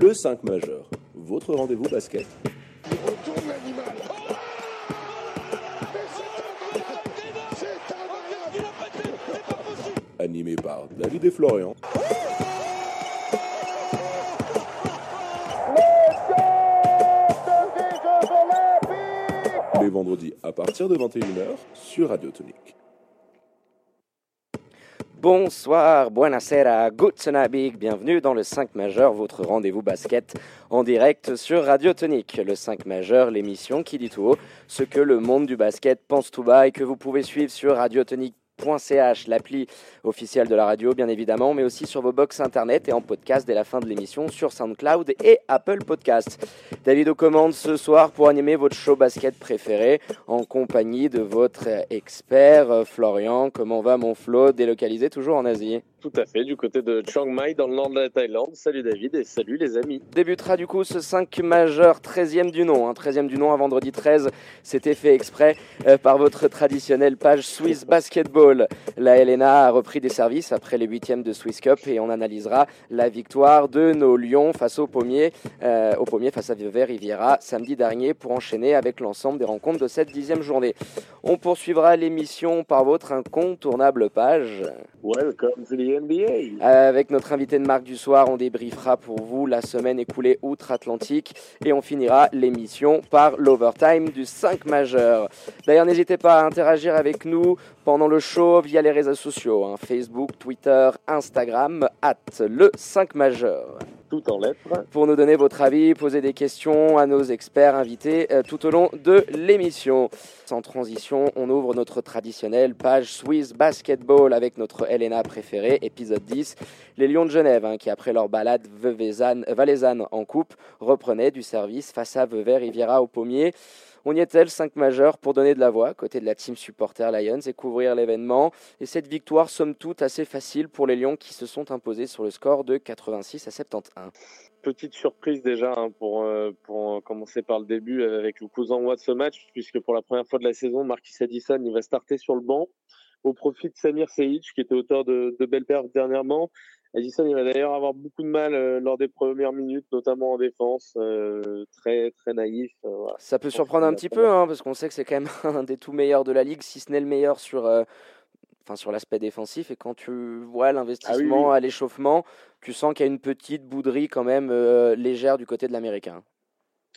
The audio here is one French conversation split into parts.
Le 5 majeur, votre rendez-vous basket. Animé par David et Florian. Les vendredis à partir de 21h sur Radio Tonique. Bonsoir, buonasera, big, bienvenue dans le 5 majeur, votre rendez-vous basket en direct sur Radio Tonique. Le 5 majeur, l'émission qui dit tout haut ce que le monde du basket pense tout bas et que vous pouvez suivre sur Radio L'appli officielle de la radio bien évidemment, mais aussi sur vos box internet et en podcast dès la fin de l'émission sur SoundCloud et Apple Podcast. David aux commandes ce soir pour animer votre show basket préféré en compagnie de votre expert euh, Florian. Comment va mon Flo, délocalisé toujours en Asie? Tout à fait, du côté de Chiang Mai, dans le nord de la Thaïlande. Salut David et salut les amis. Débutera du coup ce 5 majeur, 13e du nom. Hein, 13e du nom à vendredi 13. C'était fait exprès euh, par votre traditionnelle page Swiss Basketball. La LNA a repris des services après les huitièmes de Swiss Cup et on analysera la victoire de nos Lions face au Pommier, euh, au Pommier face à Vevey Riviera samedi dernier pour enchaîner avec l'ensemble des rencontres de cette dixième journée. On poursuivra l'émission par votre incontournable page. Welcome to the NBA. Avec notre invité de marque du soir, on débriefera pour vous la semaine écoulée outre-Atlantique et on finira l'émission par l'overtime du 5 majeur. D'ailleurs, n'hésitez pas à interagir avec nous pendant le show via les réseaux sociaux, hein, Facebook, Twitter, Instagram, at le 5 majeur tout en lettres. Pour nous donner votre avis, poser des questions à nos experts invités euh, tout au long de l'émission. Sans transition, on ouvre notre traditionnelle page Swiss Basketball avec notre Elena préférée, épisode 10. Les Lions de Genève, hein, qui après leur balade valaisanne en coupe, reprenaient du service face à Vevey Riviera au Pommier. On y est-elle 5 majeurs pour donner de la voix côté de la team supporter Lions et couvrir l'événement. Et cette victoire, somme toute, assez facile pour les Lions qui se sont imposés sur le score de 86 à 71. Petite surprise déjà hein, pour, euh, pour commencer par le début avec le cousin de ce match, puisque pour la première fois de la saison, Marquis Addison il va starter sur le banc au profit de Samir Seyid, qui était auteur de, de belles perfs dernièrement. Edison, il va d'ailleurs avoir beaucoup de mal euh, lors des premières minutes, notamment en défense, euh, très très naïf. Euh, Ça peut surprendre un petit peu, hein, parce qu'on sait que c'est quand même un des tout meilleurs de la ligue, si ce n'est le meilleur sur, enfin sur l'aspect défensif. Et quand tu vois l'investissement ah à l'échauffement, tu sens qu'il y a une petite bouderie quand même légère du côté de l'américain.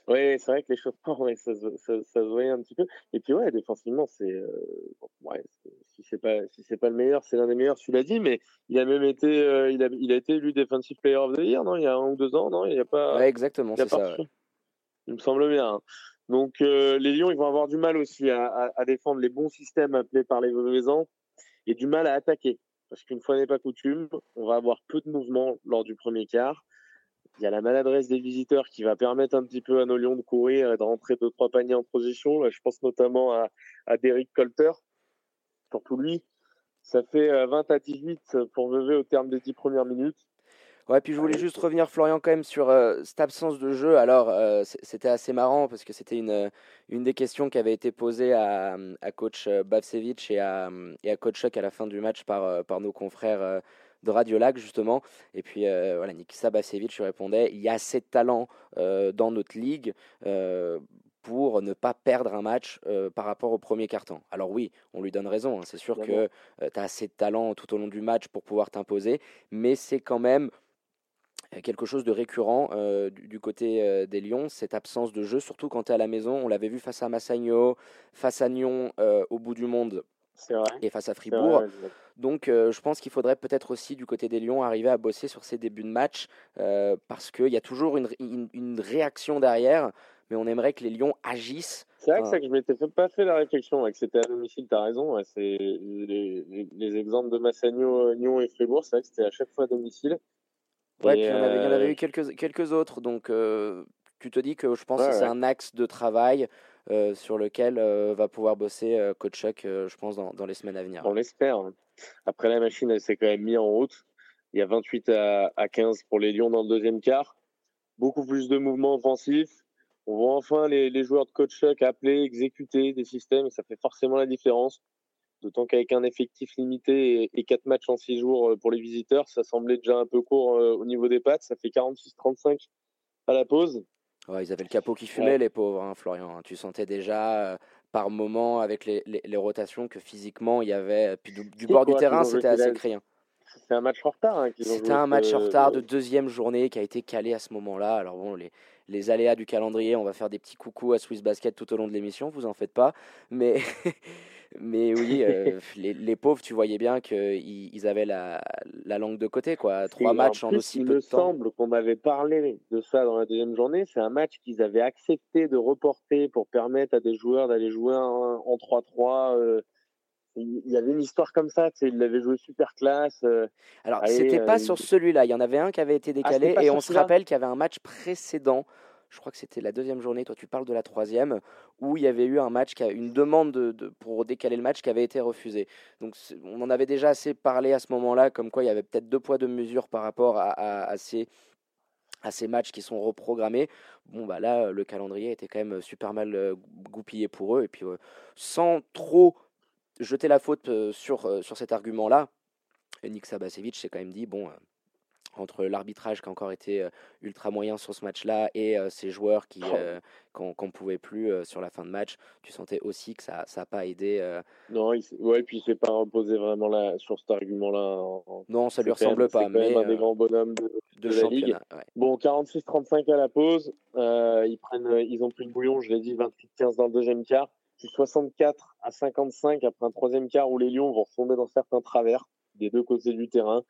Oui, c'est vrai que l'échauffement, ouais, ça, ça, ça, se voyait un petit peu. Et puis ouais, défensivement, c'est ouais, si c'est pas si c'est pas le meilleur, c'est l'un des meilleurs. Tu l'as dit, mais il a même été euh, il a il a été élu defensive player of the year, non? Il y a un ou deux ans, non? Il y a pas. Ouais, exactement, c'est ça. Il me semble bien. Hein. Donc euh, les Lions, ils vont avoir du mal aussi à, à, défendre les bons systèmes appelés par les Vaisans et du mal à attaquer. Parce qu'une fois n'est pas coutume, on va avoir peu de mouvements lors du premier quart. Il y a la maladresse des visiteurs qui va permettre un petit peu à nos Lions de courir et de rentrer deux trois paniers en position. Là, je pense notamment à, à Derek Colter, surtout lui. Ça fait 20 euh, à 18 pour Vevey au terme des 10 premières minutes. Ouais, puis je voulais juste revenir, Florian, quand même sur euh, cette absence de jeu. Alors, euh, c'était assez marrant parce que c'était une, une des questions qui avait été posée à, à coach Bavsevich et à, et à coach Chuck à la fin du match par, par nos confrères de Radio Lac, justement. Et puis, voilà, Nikisa Bavsevich répondait il y a assez de talent dans notre ligue pour ne pas perdre un match euh, par rapport au premier carton. Alors oui, on lui donne raison, hein. c'est sûr que euh, tu as assez de talent tout au long du match pour pouvoir t'imposer, mais c'est quand même euh, quelque chose de récurrent du, côté des Lions, cette absence de jeu, surtout quand tu es à la maison. On l'avait vu face à Massagno, face à Nyon au bout du monde et face à Fribourg. Donc je pense qu'il faudrait peut-être aussi du côté des Lions arriver à bosser sur ces débuts de match parce qu'il y a toujours une, une réaction derrière mais on aimerait que les Lions agissent. C'est vrai que, ça, que je m'étais pas fait la réflexion, que c'était à domicile, tu as raison. c'est les, les, exemples de Massagno, Lyon et Fribourg, c'est vrai que c'était à chaque fois à domicile. Ouais, puis il y en avait, eu euh, quelques, quelques autres, donc euh, tu te dis que je pense que c'est un axe de travail euh, sur lequel va pouvoir bosser Coach Chuck, je pense, dans, dans, les semaines à venir. On l'espère. Hein. Après, la machine, elle s'est quand même mise en route. Il y a 28 à, à 15 pour les Lions dans le deuxième quart. Beaucoup plus de mouvements offensifs on voit enfin les, les joueurs de coach Chuck appeler, exécuter des systèmes, ça fait forcément la différence. D'autant qu'avec un effectif limité et, quatre matchs en six jours euh, pour les visiteurs, ça semblait déjà un peu court euh, au niveau des pattes. Ça fait 46-35 à la pause. Ouais, ils avaient le capot qui fumait, les pauvres, hein, Florian. Tu sentais déjà par moment avec les, les, rotations que physiquement il y avait. Puis du, bord du terrain, c'était assez criant. C'était un match en retard. Hein, c'était un match en retard de deuxième journée qui a été calé à ce moment-là. Alors bon, les, les aléas du calendrier, on va faire des petits coucous à Swiss Basket tout au long de l'émission, vous en faites pas. Mais, mais oui, euh, les, pauvres, tu voyais bien qu'ils ils avaient la, la, langue de côté. quoi. Trois matchs en, aussi peu de temps. Il me semble qu'on avait parlé de ça dans la deuxième journée. C'est un match qu'ils avaient accepté de reporter pour permettre à des joueurs d'aller jouer en 3-3 il y avait une histoire comme ça, tu sais, il l'avait joué super classe. Euh, Alors, c'était pas euh, sur celui-là, il y en avait un qui avait été ah, décalé et on se rappelle qu'il y avait un match précédent, je crois que c'était la deuxième journée, toi tu parles de la troisième, où il y avait eu un match, une demande de, pour décaler le match qui avait été refusée. Donc on en avait déjà assez parlé à ce moment-là, comme quoi il y avait peut-être deux poids, deux mesures par rapport à, ces matchs qui sont reprogrammés. Bon, bah là, le calendrier était quand même super mal euh, goupillé pour eux. Et puis, sans trop jeter la faute euh, sur, euh, sur cet argument-là, Nick Sabasevic s'est quand même dit bon, euh, entre l'arbitrage qui a encore été ultra moyen sur ce match-là et ces joueurs qui qu'on ne pouvait plus sur la fin de match, tu sentais aussi que ça n'a pas aidé. Non, il ouais, puis il s'est pas reposé vraiment là, sur cet argument-là. Non, ça lui ressemble pas. mais un des grands bonhommes de, la ligue. Bon, 46-35 à la pause. ils prennent, ils ont pris le bouillon, je l'ai dit, 28-15 dans le deuxième quart. 64 à 55 après un troisième quart où les Lions vont retomber dans certains travers des deux côtés du terrain.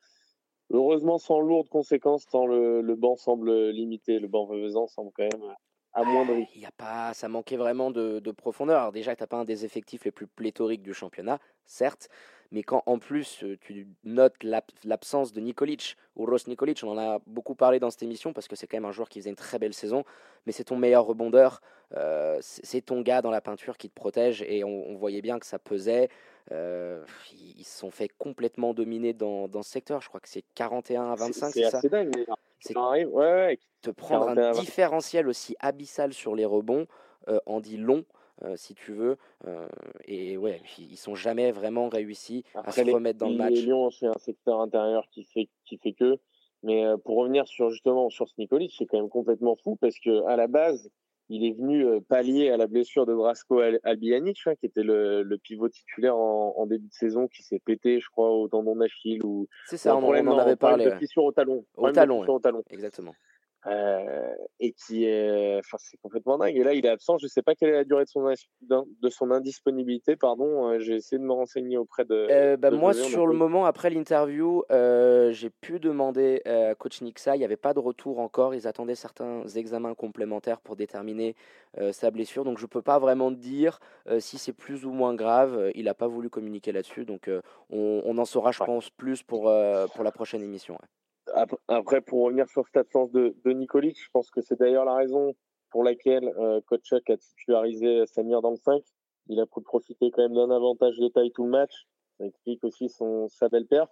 Heureusement, sans lourdes conséquences, tant le, banc semble limité. Le banc Veuvezan semble quand même amoindri. Il y a pas, ça manquait vraiment de, de profondeur. Alors déjà, tu n'as pas un des effectifs les plus pléthoriques du championnat, certes, mais quand en plus euh, tu notes l'absence de Nikolic, ou Ross Nikolic, on en a beaucoup parlé dans cette émission parce que c'est quand même un joueur qui faisait une très belle saison, mais c'est ton meilleur rebondeur, euh, c'est ton gars dans la peinture qui te protège et on, voyait bien que ça pesait. Euh, ils se sont fait complètement dominer dans, dans ce secteur, je crois que c'est 41 à 25, c'est ça dingue, c'est ouais, ouais, te prendre un différentiel aussi abyssal sur les rebonds en dit long. Euh, si tu veux. Euh, et ouais, ils sont jamais vraiment réussis à se remettre dans le match. Lions, c'est un secteur intérieur qui fait, qui fait que. Mais euh, pour revenir sur justement sur ce Nikolic, c'est quand même complètement fou parce que à la base, il est venu pallier à la blessure de Brasco Albianic, hein, qui était le, le, pivot titulaire en, début de saison, qui s'est pété, je crois, au tendon d'Achille ou. C'est ça, on, en avait parlé. De fissure au talon. Au talon, au talon. Exactement. Euh, et qui est, enfin, c'est complètement dingue. Et là, il est absent. Je sais pas quelle est la durée de son, de son indisponibilité. Pardon, euh, j'ai essayé de me renseigner auprès de. Euh, bah, moi, sur le moment, après l'interview, j'ai pu demander à coach Nixa. Il n'y avait pas de retour encore. Ils attendaient certains examens complémentaires pour déterminer sa blessure. Donc, je peux pas vraiment dire si c'est plus ou moins grave. Il n'a pas voulu communiquer là-dessus. Donc, on, on, en saura, je pense, plus pour, pour la prochaine émission. Après, pour revenir sur cette absence de, de je pense que c'est d'ailleurs la raison pour laquelle euh, a titularisé Samir dans le 5. Il a pu profiter quand même d'un avantage de taille tout le match. Ça explique aussi son, sa belle perf.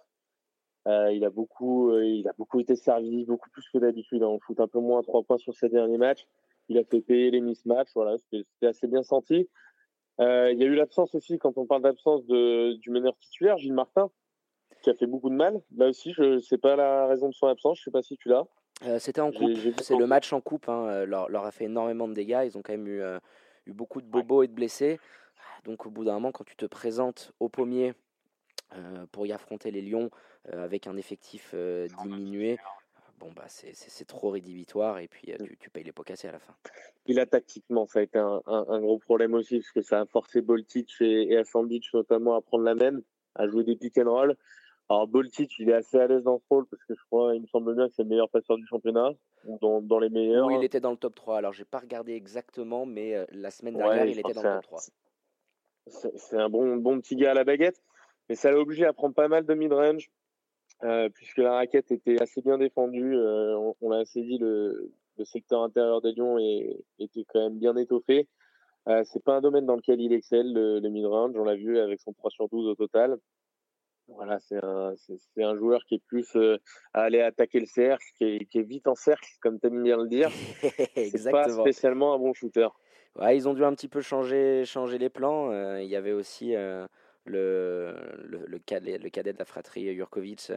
Euh, il a beaucoup, euh, il a beaucoup été servi, beaucoup plus que d'habitude. On fout un peu moins trois points sur ses derniers matchs. Il a fait payer les mismatchs. Voilà, c'était assez bien senti. Euh, il y a eu l'absence aussi, quand on parle d'absence du meneur titulaire, Gilles Martin, qui a fait beaucoup de mal. Là aussi, je sais pas la raison de son absence. Je sais pas si tu l'as. Euh, c'était en coupe. C'est le match en coupe. Hein. Euh, leur, leur, a fait énormément de dégâts. Ils ont quand même eu, euh, eu beaucoup de bobos et de blessés. Donc au bout d'un moment, quand tu te présentes au pommier pour y affronter les Lions avec un effectif diminué, bon bah c'est trop rédhibitoire et puis mm. tu, tu, payes les pots cassés à la fin. Il a tactiquement, ça a été un, un, gros problème aussi parce que ça a forcé Boltic et, et Asandich notamment à prendre la même, à jouer des pick and roll. Alors Boltic, il est assez à l'aise dans ce rôle parce que je crois, il me semble bien que c'est le meilleur passeur du championnat, dans, dans les meilleurs. Oui, il était dans le top 3. Alors j'ai pas regardé exactement, mais euh, la semaine dernière, il était dans le top 3. C'est un bon, bon petit gars à la baguette, mais ça l'a obligé à prendre pas mal de mid-range, euh, puisque la raquette était assez bien défendue. Euh, on, l'a assez dit, le, le, secteur intérieur des Lions est, était quand même bien étoffé. Euh, c'est pas un domaine dans lequel il excelle, le, le mid-range. On l'a vu avec son 3 sur 12 au total. Voilà, c'est un, c'est, un joueur qui est plus euh, à aller attaquer le cercle, qui est, qui est vite en cercle, comme tu aimes bien le dire. c'est pas spécialement un bon shooter. Ouais, ils ont dû un petit peu changer, changer les plans. Euh, il y avait aussi euh, le, le, le, cadet, le cadet de la fratrie Jurkovic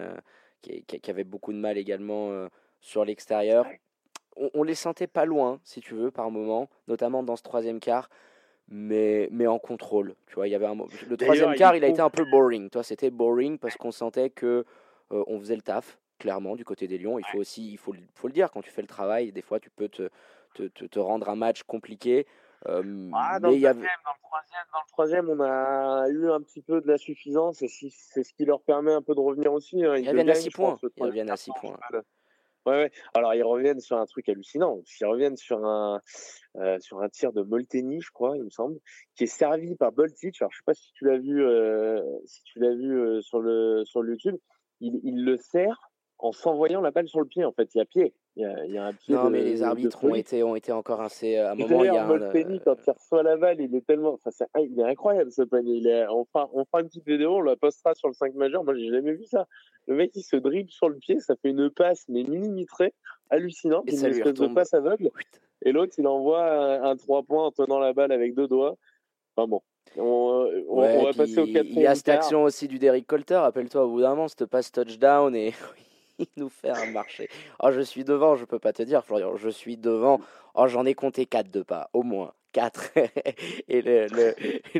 qui, qui, avait beaucoup de mal également sur l'extérieur. on, les sentait pas loin, si tu veux, par moment, notamment dans ce troisième quart, mais, mais en contrôle. Tu vois, il y avait un, le troisième quart, il a été un peu boring. Toi, c'était boring parce qu'on sentait que euh, on faisait le taf, clairement, du côté des Lions. Il faut aussi, il faut, faut le dire, quand tu fais le travail, des fois, tu peux te, te, te, rendre un match compliqué. Euh, ah, dans, le dans, le troisième, on a eu un petit peu de la suffisance et c'est ce qui leur permet un peu de revenir aussi. Hein. Ils, reviennent à 6 points. Ils reviennent à 6 points. Ouais, ouais. Alors ils reviennent sur un truc hallucinant. Ils reviennent sur un euh, sur un tir de Molteni, je crois, il me semble, qui est servi par Boltich. Alors je sais pas si tu l'as vu euh, si tu l'as vu euh, sur le sur le YouTube. Il, il le sert en s'envoyant la balle sur le pied. En fait, il y a pied. Il y a, il y a un pied. Non, mais les arbitres ont été ont été encore assez. À un moment, il y a Molteni, quand il reçoit la balle, il est tellement. Enfin, c'est... il est incroyable ce panier. Il est... on fera on fera une petite vidéo, on la postera sur le 5 majeur. Moi, j'ai jamais vu ça. Le mec, il se dribble sur le pied, ça fait une passe, mais millimétrée, hallucinante, une espèce de passe aveugle. Et l'autre, il envoie un, 3 points en tenant la balle avec deux doigts. Enfin bon. On, va passer au quatrième. Il y a cette action aussi du Derrick Colter, rappelle-toi, au bout d'un moment, cette passe touchdown et il nous fait un marché. Oh, je suis devant, je peux pas te dire, Florian, je suis devant. Oh, j'en ai compté 4 de pas, au moins. 4. et le,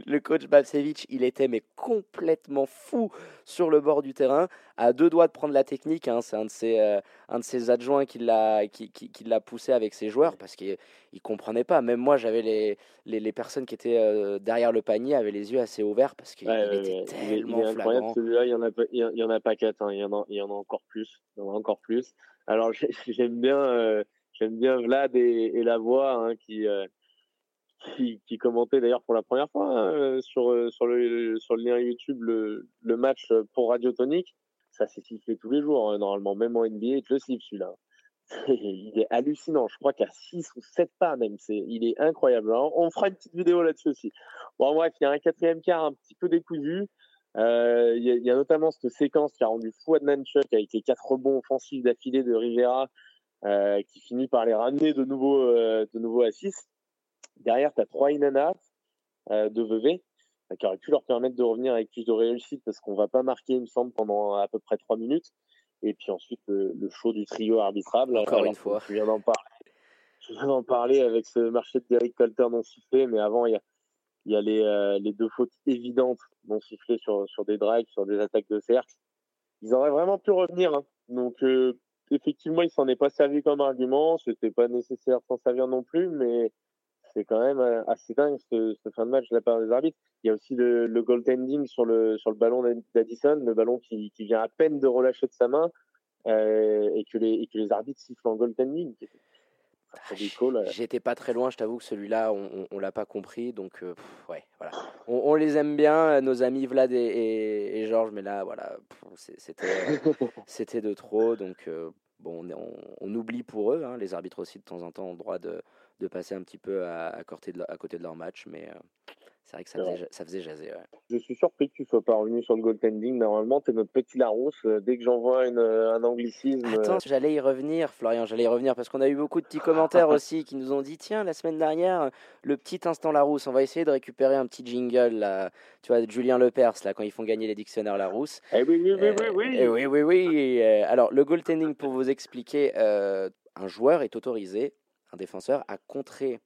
le, coach Babsevich, il était mais complètement fou sur le bord du terrain, à deux doigts de prendre la technique. Hein. C'est un, de ses, euh, un de ses adjoints qui l'a qui, qui, qui poussé avec ses joueurs parce qu'il ne comprenait pas. Même moi, j'avais les, les, les, personnes qui étaient euh, derrière le panier avaient les yeux assez ouverts parce qu'il était tellement il est incroyable celui-là. Il n'y en, a pas, il y en a pas quatre, hein. il, y en a, il y en a encore plus. Il y en a encore plus. Alors j'aime bien, euh, j'aime bien Vlad et, et la voix hein, qui qui, commentait d'ailleurs pour la première fois hein, euh, sur, euh, sur, le, sur le lien YouTube le, le match pour Radio Tonique. Ça s'est sifflé tous les jours, hein, normalement, même en NBA, je le siffle celui-là. il est hallucinant. Je crois qu'à 6 ou 7 pas même. C'est, il est incroyable. on fera une petite vidéo là-dessus aussi. Bon, bref, il y a un quatrième quart un petit peu décousu. Euh, il, y a, y a, notamment cette séquence qui a rendu fou Adnanchuk avec les quatre rebonds offensifs d'affilée de Rivera qui finit par les ramener de nouveau, de nouveau à 6. Derrière, tu as trois inanas euh, de VV euh, qui auraient pu leur permettre de revenir avec plus de réussite parce qu'on va pas marquer, il me semble, pendant à peu près trois minutes. Et puis ensuite, le, le show du trio arbitrable. Encore une fois. Je viens d'en parler. Je viens d'en parler avec ce marché de Derek Colter non sifflé, mais avant, il y a, il y a les, euh, les deux fautes évidentes non sifflées sur, sur des drives, sur des attaques de cercle. Ils auraient vraiment pu revenir. Hein. Donc, euh, effectivement, il s'en est pas servi comme argument. C'était pas nécessaire s'en servir non plus, mais c'est quand même euh, assez dingue ce, ce, fin de match de la part des arbitres. Il y a aussi le, le goaltending sur le, sur le ballon d'Addison, le ballon qui, qui, vient à peine de relâcher de sa main euh, et, que les, et que les arbitres sifflent en goaltending. J'étais pas très loin, je t'avoue que celui-là, on, on, l'a pas compris, donc euh, ouais, voilà. On, on, les aime bien, nos amis Vlad et, et, et Georges, mais là, voilà, c'était de trop, donc bon, on, on, oublie pour eux, hein, les arbitres aussi de temps en temps ont le droit de, de passer un petit peu à, à, côté, de, à côté de leur match. Mais euh, c'est vrai que ça faisait, ça faisait jaser. Ouais. Je suis surpris que tu sois pas revenu sur le goaltending. Normalement, tu es notre petit Larousse. Euh, dès que j'envoie euh, un anglicisme. Attends, j'allais y revenir, Florian, j'allais y revenir parce qu'on a eu beaucoup de petits commentaires aussi qui nous ont dit tiens, la semaine dernière, le petit instant Larousse, on va essayer de récupérer un petit jingle, là, tu vois, de Julien Lepers, là, quand ils font gagner les dictionnaires Larousse. Eh oui, oui, oui, oui. oui. Eh oui, oui, oui. alors, le goaltending, pour vous expliquer, un joueur est autorisé un défenseur, à contrer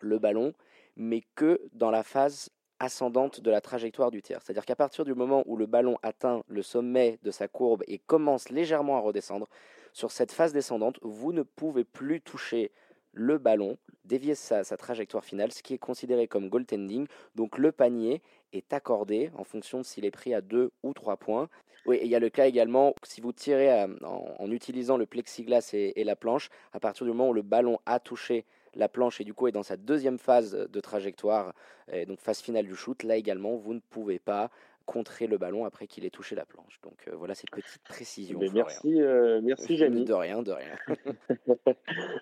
le ballon, mais que dans la phase ascendante de la trajectoire du tir. C'est-à-dire qu'à partir du moment où le ballon atteint le sommet de sa courbe et commence légèrement à redescendre, sur cette phase descendante, vous ne pouvez plus toucher le ballon, dévier sa, sa trajectoire finale, ce qui est considéré comme goaltending. Donc le panier est accordé en fonction de s'il est pris à 2 ou 3 points. Oui, il y a le cas également, si vous tirez euh, en, utilisant le plexiglas et, la planche, à partir du moment où le ballon a touché la planche et du coup est dans sa deuxième phase de trajectoire, et donc phase finale du shoot, là également, vous ne pouvez pas contrer le ballon après qu'il ait touché la planche. Donc euh, voilà cette petite précision. Mais merci, euh, merci Jamie. De rien, de rien.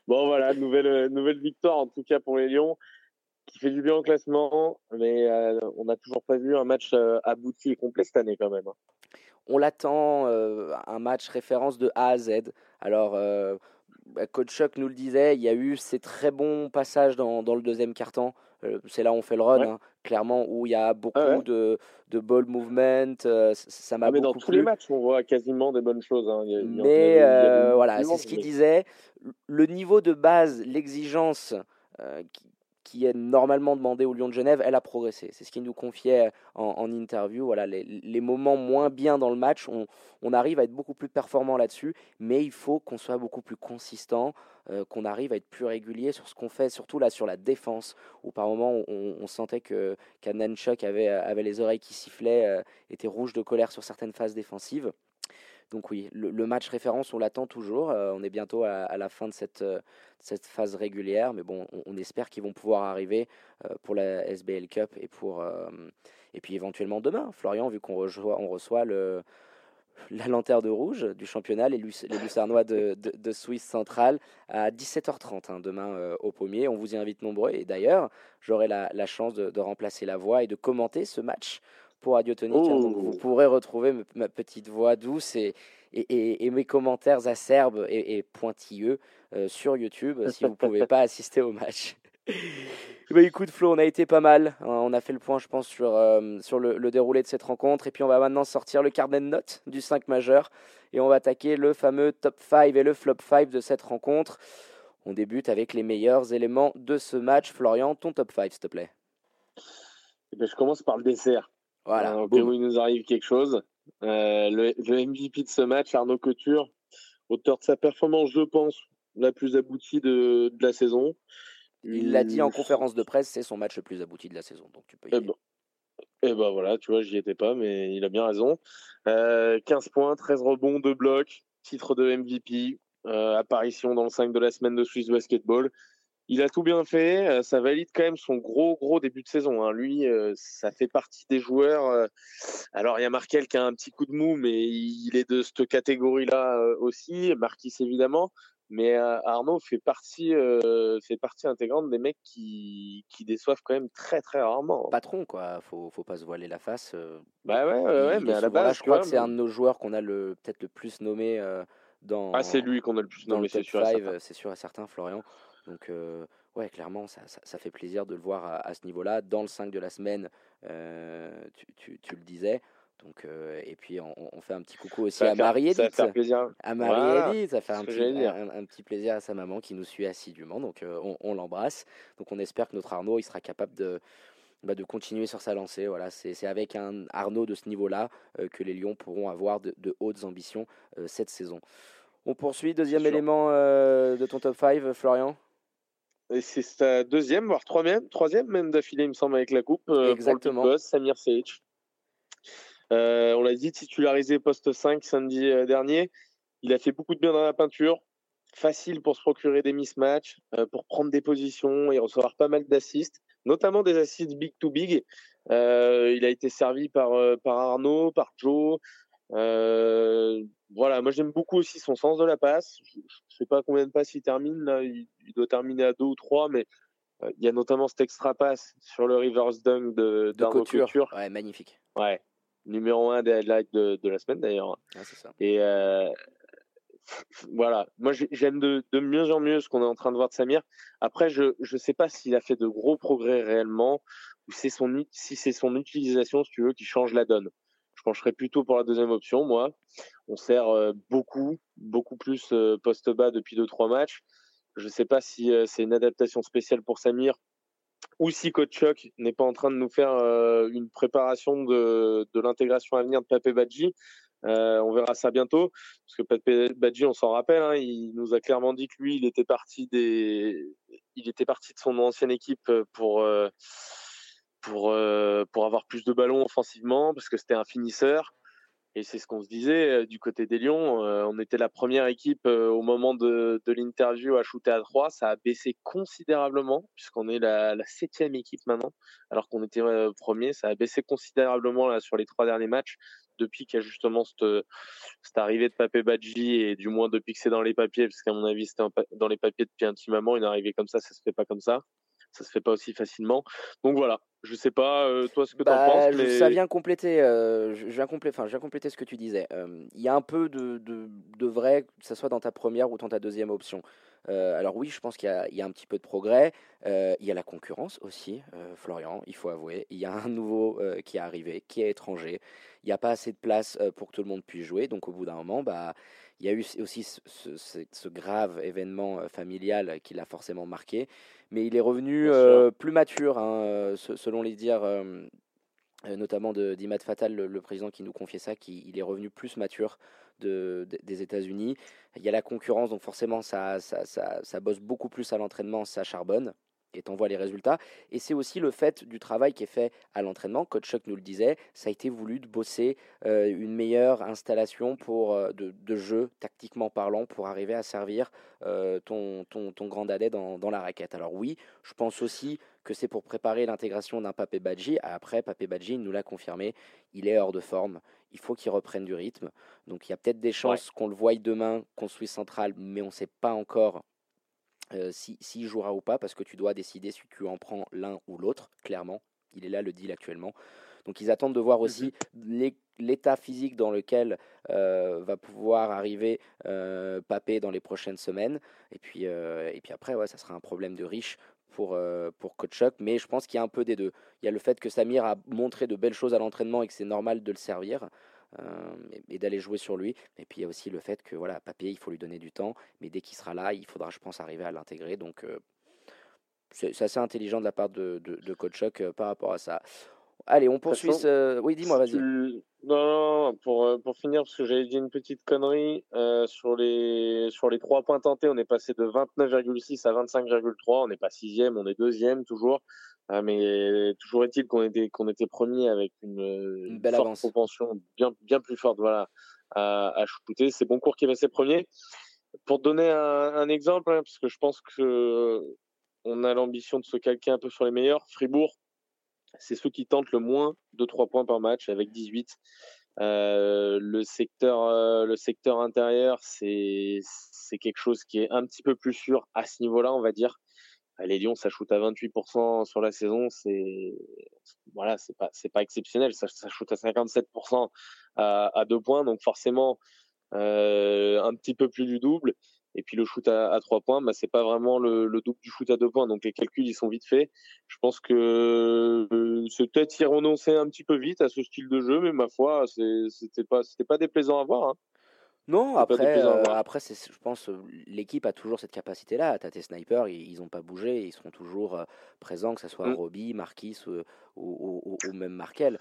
bon voilà, nouvelle, nouvelle victoire en tout cas pour les Lions qui fait du bien au classement, mais euh, on n'a toujours pas vu un match euh, abouti et complet cette année quand même. Hein. On l'attend, euh, un match référence de A à Z. Alors, bah, Coach Chuck nous le disait, il y a eu ces très bons passages dans, dans le deuxième quart-temps, c'est là où on fait le run, hein, clairement, où il y a beaucoup de, de ball movement. ça m'a ah, mais dans tous les matchs, on voit quasiment des bonnes choses. Hein. mais voilà, c'est ce qu'il disait. Le niveau de base, l'exigence qui, qui est normalement demandée au Lyon de Genève, elle a progressé. C'est ce qu'il nous confiait en, interview. Voilà, les, moments moins bien dans le match, on, on arrive à être beaucoup plus performant là-dessus, mais il faut qu'on soit beaucoup plus consistant, euh, qu'on arrive à être plus régulier sur ce qu'on fait, surtout là sur la défense, où par moments on, sentait que qu'Ananchuk avait, avait les oreilles qui sifflaient, euh, était rouge de colère sur certaines phases défensives. Donc oui, le, match référence, on l'attend toujours. Euh, on est bientôt à, la fin de cette, cette phase régulière, mais bon, on, espère qu'ils vont pouvoir arriver pour la SBL Cup et pour et puis éventuellement demain. Florian, vu qu'on reçoit, on reçoit le la lanterne de rouge du championnat, les, les Lucernois de, de, Suisse centrale, à 17h30 hein, demain au Pommier. On vous y invite nombreux. Et d'ailleurs, j'aurai la, la, chance de, de, remplacer la voix et de commenter ce match pour Radio Tonique. Hein, donc vous oh. pourrez retrouver ma petite voix douce et, et, et, mes commentaires acerbes et, pointilleux euh, sur YouTube si vous ne pouvez pas assister au match. Bah écoute Flo, on a été pas mal. Hein, on a fait le point, je pense, sur, euh, sur le, déroulé de cette rencontre. Et puis on va maintenant sortir le carnet de notes du 5 majeur. Et on va attaquer le fameux top 5 et le flop 5 de cette rencontre. On débute avec les meilleurs éléments de ce match. Florian, ton top 5, s'il te plaît. Eh ben, je commence par le dessert. Voilà. Euh, au il nous arrive quelque chose. Euh, le, MVP de ce match, Arnaud Couture, auteur de sa performance, je pense, la plus aboutie de, de la saison. Il l'a dit en conférence de presse, c'est son match le plus abouti de la saison. Donc tu peux y et, ben, et ben voilà, tu vois, j'y étais pas, mais il a bien raison. Euh, 15 points, 13 rebonds, 2 blocs, titre de MVP, euh, apparition dans le 5 de la semaine de Swiss Basketball il a tout bien fait. Euh, ça valide quand même son gros, gros début de saison. Hein. Lui, euh, ça fait partie des joueurs. Euh, alors, il y a Markel qui a un petit coup de mou, mais il est de cette catégorie-là aussi. Marquis, évidemment. Mais Arnaud fait partie, fait partie intégrante des mecs qui, qui déçoivent quand même très, très rarement. Patron, quoi. Faut, faut pas se voiler la face. bah ouais, ouais, mais à la base. je crois que c'est un de nos joueurs qu'on a le, peut-être le plus nommé dans. Ah, c'est lui qu'on a le plus nommé, c'est sûr. C'est sûr et certain, Florian. Donc, euh, ouais, clairement, ça, ça, fait plaisir de le voir à, ce niveau-là. Dans le 5 de la semaine, euh, tu, tu, le disais. Donc, euh, et puis, on, fait un petit coucou aussi à Marie-Edith. Ça fait plaisir. À Marie-Edith, ça fait un petit, un, petit, plaisir à sa maman qui nous suit assidûment. Donc, on, l'embrasse. Donc, on espère que notre Arnaud, il sera capable de, bah, de continuer sur sa lancée. Voilà, c'est avec un Arnaud de ce niveau-là que les Lions pourront avoir de, de hautes ambitions cette saison. On poursuit. Deuxième élément de ton top 5, Florian? C'est sa deuxième, voire troisième, troisième même d'affilée, il me semble, avec la coupe. Euh, Exactement. Pour le Samir Seic. Euh, on l'a dit, titularisé poste 5 samedi euh, dernier. Il a fait beaucoup de bien dans la peinture. Facile pour se procurer des mismatchs, pour prendre des positions et recevoir pas mal d'assists, notamment des assists big to big. il a été servi par, par Arnaud, par Joe, euh, voilà, moi j'aime beaucoup aussi son sens de la passe. Je, ne sais pas combien de passes il termine là, il, doit terminer à deux ou trois, mais euh, il y a notamment cet extra passe sur le reverse dunk de, de Couture. Ouais, magnifique. Ouais, numéro un des highlights de, de la semaine d'ailleurs. Ça. Et euh, voilà, moi j'aime de, de, mieux en mieux ce qu'on est en train de voir de Samir. Après, je ne sais pas s'il a fait de gros progrès réellement ou c'est son, si c'est son utilisation, si tu veux, qui change la donne je pencherais plutôt pour la deuxième option, moi. On sert euh, beaucoup, beaucoup plus euh, poste bas depuis deux trois matchs. Je ne sais pas si c'est une adaptation spéciale pour Samir ou si Coach n'est pas en train de nous faire une préparation de, l'intégration à venir de Pape Badji. on verra ça bientôt, parce que Pape Badji, on s'en rappelle, hein, il nous a clairement dit que lui, il était parti de son ancienne équipe pour pour, euh, pour avoir plus de ballons offensivement, parce que c'était un finisseur. Et c'est ce qu'on se disait euh, du côté des Lions. Euh, on était la première équipe au moment de, l'interview à shooter à 3. Ça a baissé considérablement, puisqu'on est la, septième équipe maintenant, alors qu'on était premier. Ça a baissé considérablement là, sur les trois derniers matchs, depuis qu'il y a justement cette, cette, arrivée de Papé Badji, et du moins depuis que c'est dans les papiers, parce qu'à mon avis, c'était dans les papiers depuis un petit moment. Une arrivée comme ça, ça se fait pas comme ça ça se fait pas aussi facilement. Donc voilà, je sais pas euh, toi ce que tu en bah, penses. Mais... Ça vient compléter, euh, je, viens compléter, enfin, je viens compléter ce que tu disais. Euh, il y a un peu de, de, de, vrai, que ce soit dans ta première ou dans ta deuxième option. Alors oui, je pense qu'il y, a un petit peu de progrès. il y a la concurrence aussi, Florian, il faut avouer. Il y a un nouveau qui est arrivé, qui est étranger. Il n'y a pas assez de place pour que tout le monde puisse jouer. Donc au bout d'un moment, bah, il y a eu aussi ce, grave événement familial qui l'a forcément marqué. Mais il est revenu plus mature, hein, selon les dires notamment d'Imad Fatal, le, président qui nous confiait ça, qu'il est revenu plus mature de, des États-Unis. Il y a la concurrence, donc forcément ça, ça, ça, ça bosse beaucoup plus à l'entraînement, ça charbonne et t'envoie les résultats. Et c'est aussi le fait du travail qui est fait à l'entraînement. Coach Chuck nous le disait, ça a été voulu de bosser euh, une meilleure installation pour, euh, de, de, jeu, tactiquement parlant, pour arriver à servir euh, ton, ton, ton, grand dadais dans, dans, la raquette. Alors oui, je pense aussi que c'est pour préparer l'intégration d'un Papé Badji. Après, Papé Badji nous l'a confirmé, il est hors de forme. Il faut qu'il reprenne du rythme. Donc il y a peut-être des chances qu'on le voie demain construit central, mais on ne sait pas encore euh, s'il si, jouera ou pas, parce que tu dois décider si tu en prends l'un ou l'autre, clairement. Il est là le deal actuellement. Donc ils attendent de voir aussi mhm. l'état physique dans lequel euh, va pouvoir arriver euh, Papé dans les prochaines semaines. Et puis, et puis après, ouais, ça sera un problème de riche pour, pour Coach mais je pense qu'il y a un peu des deux. Il y a le fait que Samir a montré de belles choses à l'entraînement et que c'est normal de le servir. Euh, et, d'aller jouer sur lui. Et puis il y a aussi le fait que voilà, Papier, il faut lui donner du temps, mais dès qu'il sera là, il faudra, je pense, arriver à l'intégrer. Donc euh, c'est assez intelligent de la part de, de, euh, par rapport à ça. Allez, on poursuit. Oui, dis-moi, vas-y. Non, pour, pour finir, parce que j'avais dit une petite connerie, sur, les, sur les trois points tentés, on est passé de 29,6 à 25,3. On n'est pas sixième, on est deuxième toujours. Ah, mais toujours est-il qu'on était, qu'on était premier avec une, une, belle forte propension bien, bien plus forte voilà, à, à shooter. C'est Boncourt qui est passé premier. Pour donner un, un exemple, hein, parce que je pense que on a l'ambition de se calquer un peu sur les meilleurs, Fribourg, c'est ceux qui tentent le moins de 3 points par match avec 18. Euh, le secteur, euh, le secteur intérieur, c'est c'est quelque chose qui est un petit peu plus sûr à ce niveau-là, on va dire les Lions, ça shoot à 28% sur la saison, c'est voilà, c'est pas c'est pas exceptionnel. Ça, ça shoot à 57% à, à deux points, donc forcément euh, un petit peu plus du double. Et puis le shoot à, à 3 points, bah, c'est pas vraiment le, le, double du shoot à deux points, donc les calculs ils sont vite faits. Je pense que euh, c'est peut-être y renoncer un petit peu vite à ce style de jeu, mais ma foi, c'était pas c'était pas déplaisant à voir. Hein. Non, après, euh, après je pense l'équipe a toujours cette capacité-là. T'as tes snipers, ils n'ont pas bougé, ils seront toujours présents, que ce soit mmh. Robbie, Marquis ou, même Markel.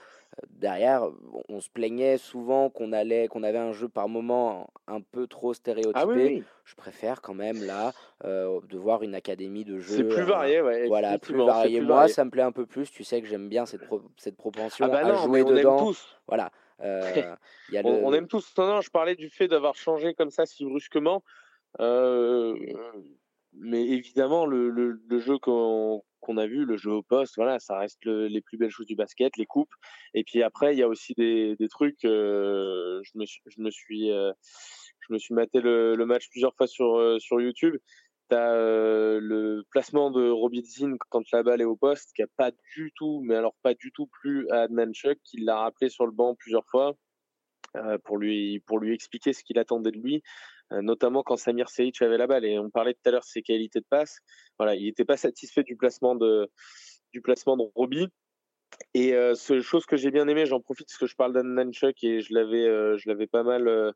Derrière, on se plaignait souvent qu'on allait, qu'on avait un jeu par moment un peu trop ah stéréotypé. Je préfère quand même là de voir une académie de jeu. C'est plus varié, ouais. Voilà, plus varié. Moi, ça me plaît un peu plus. Tu sais que j'aime bien cette, cette propension ah bah à jouer dedans. Voilà. Euh, on, aime tous. Non, je parlais du fait d'avoir changé comme ça si brusquement. Euh, mais évidemment, le, le, jeu qu'on a vu, le jeu au poste, voilà, ça reste les plus belles choses du basket, les coupes. Et puis après, il y a aussi des, des trucs. Euh, je me suis, je me suis, je me suis maté le, le, match plusieurs fois sur sur YouTube. T'as euh, le placement de Robinson quand la balle est au poste, qui a pas du tout, mais alors pas du tout plus à Adnan Chuck, qui l'a rappelé sur le banc plusieurs fois euh, pour lui pour lui expliquer ce qu'il attendait de lui, euh, notamment quand Samir Seic avait la balle. Et on parlait tout à l'heure de ses qualités de passe. Voilà, il n'était pas satisfait du placement de du placement de Roby. Et euh, chose que j'ai bien aimé, j'en profite parce que je parle d'Adnan Chuck et je l'avais je l'avais pas mal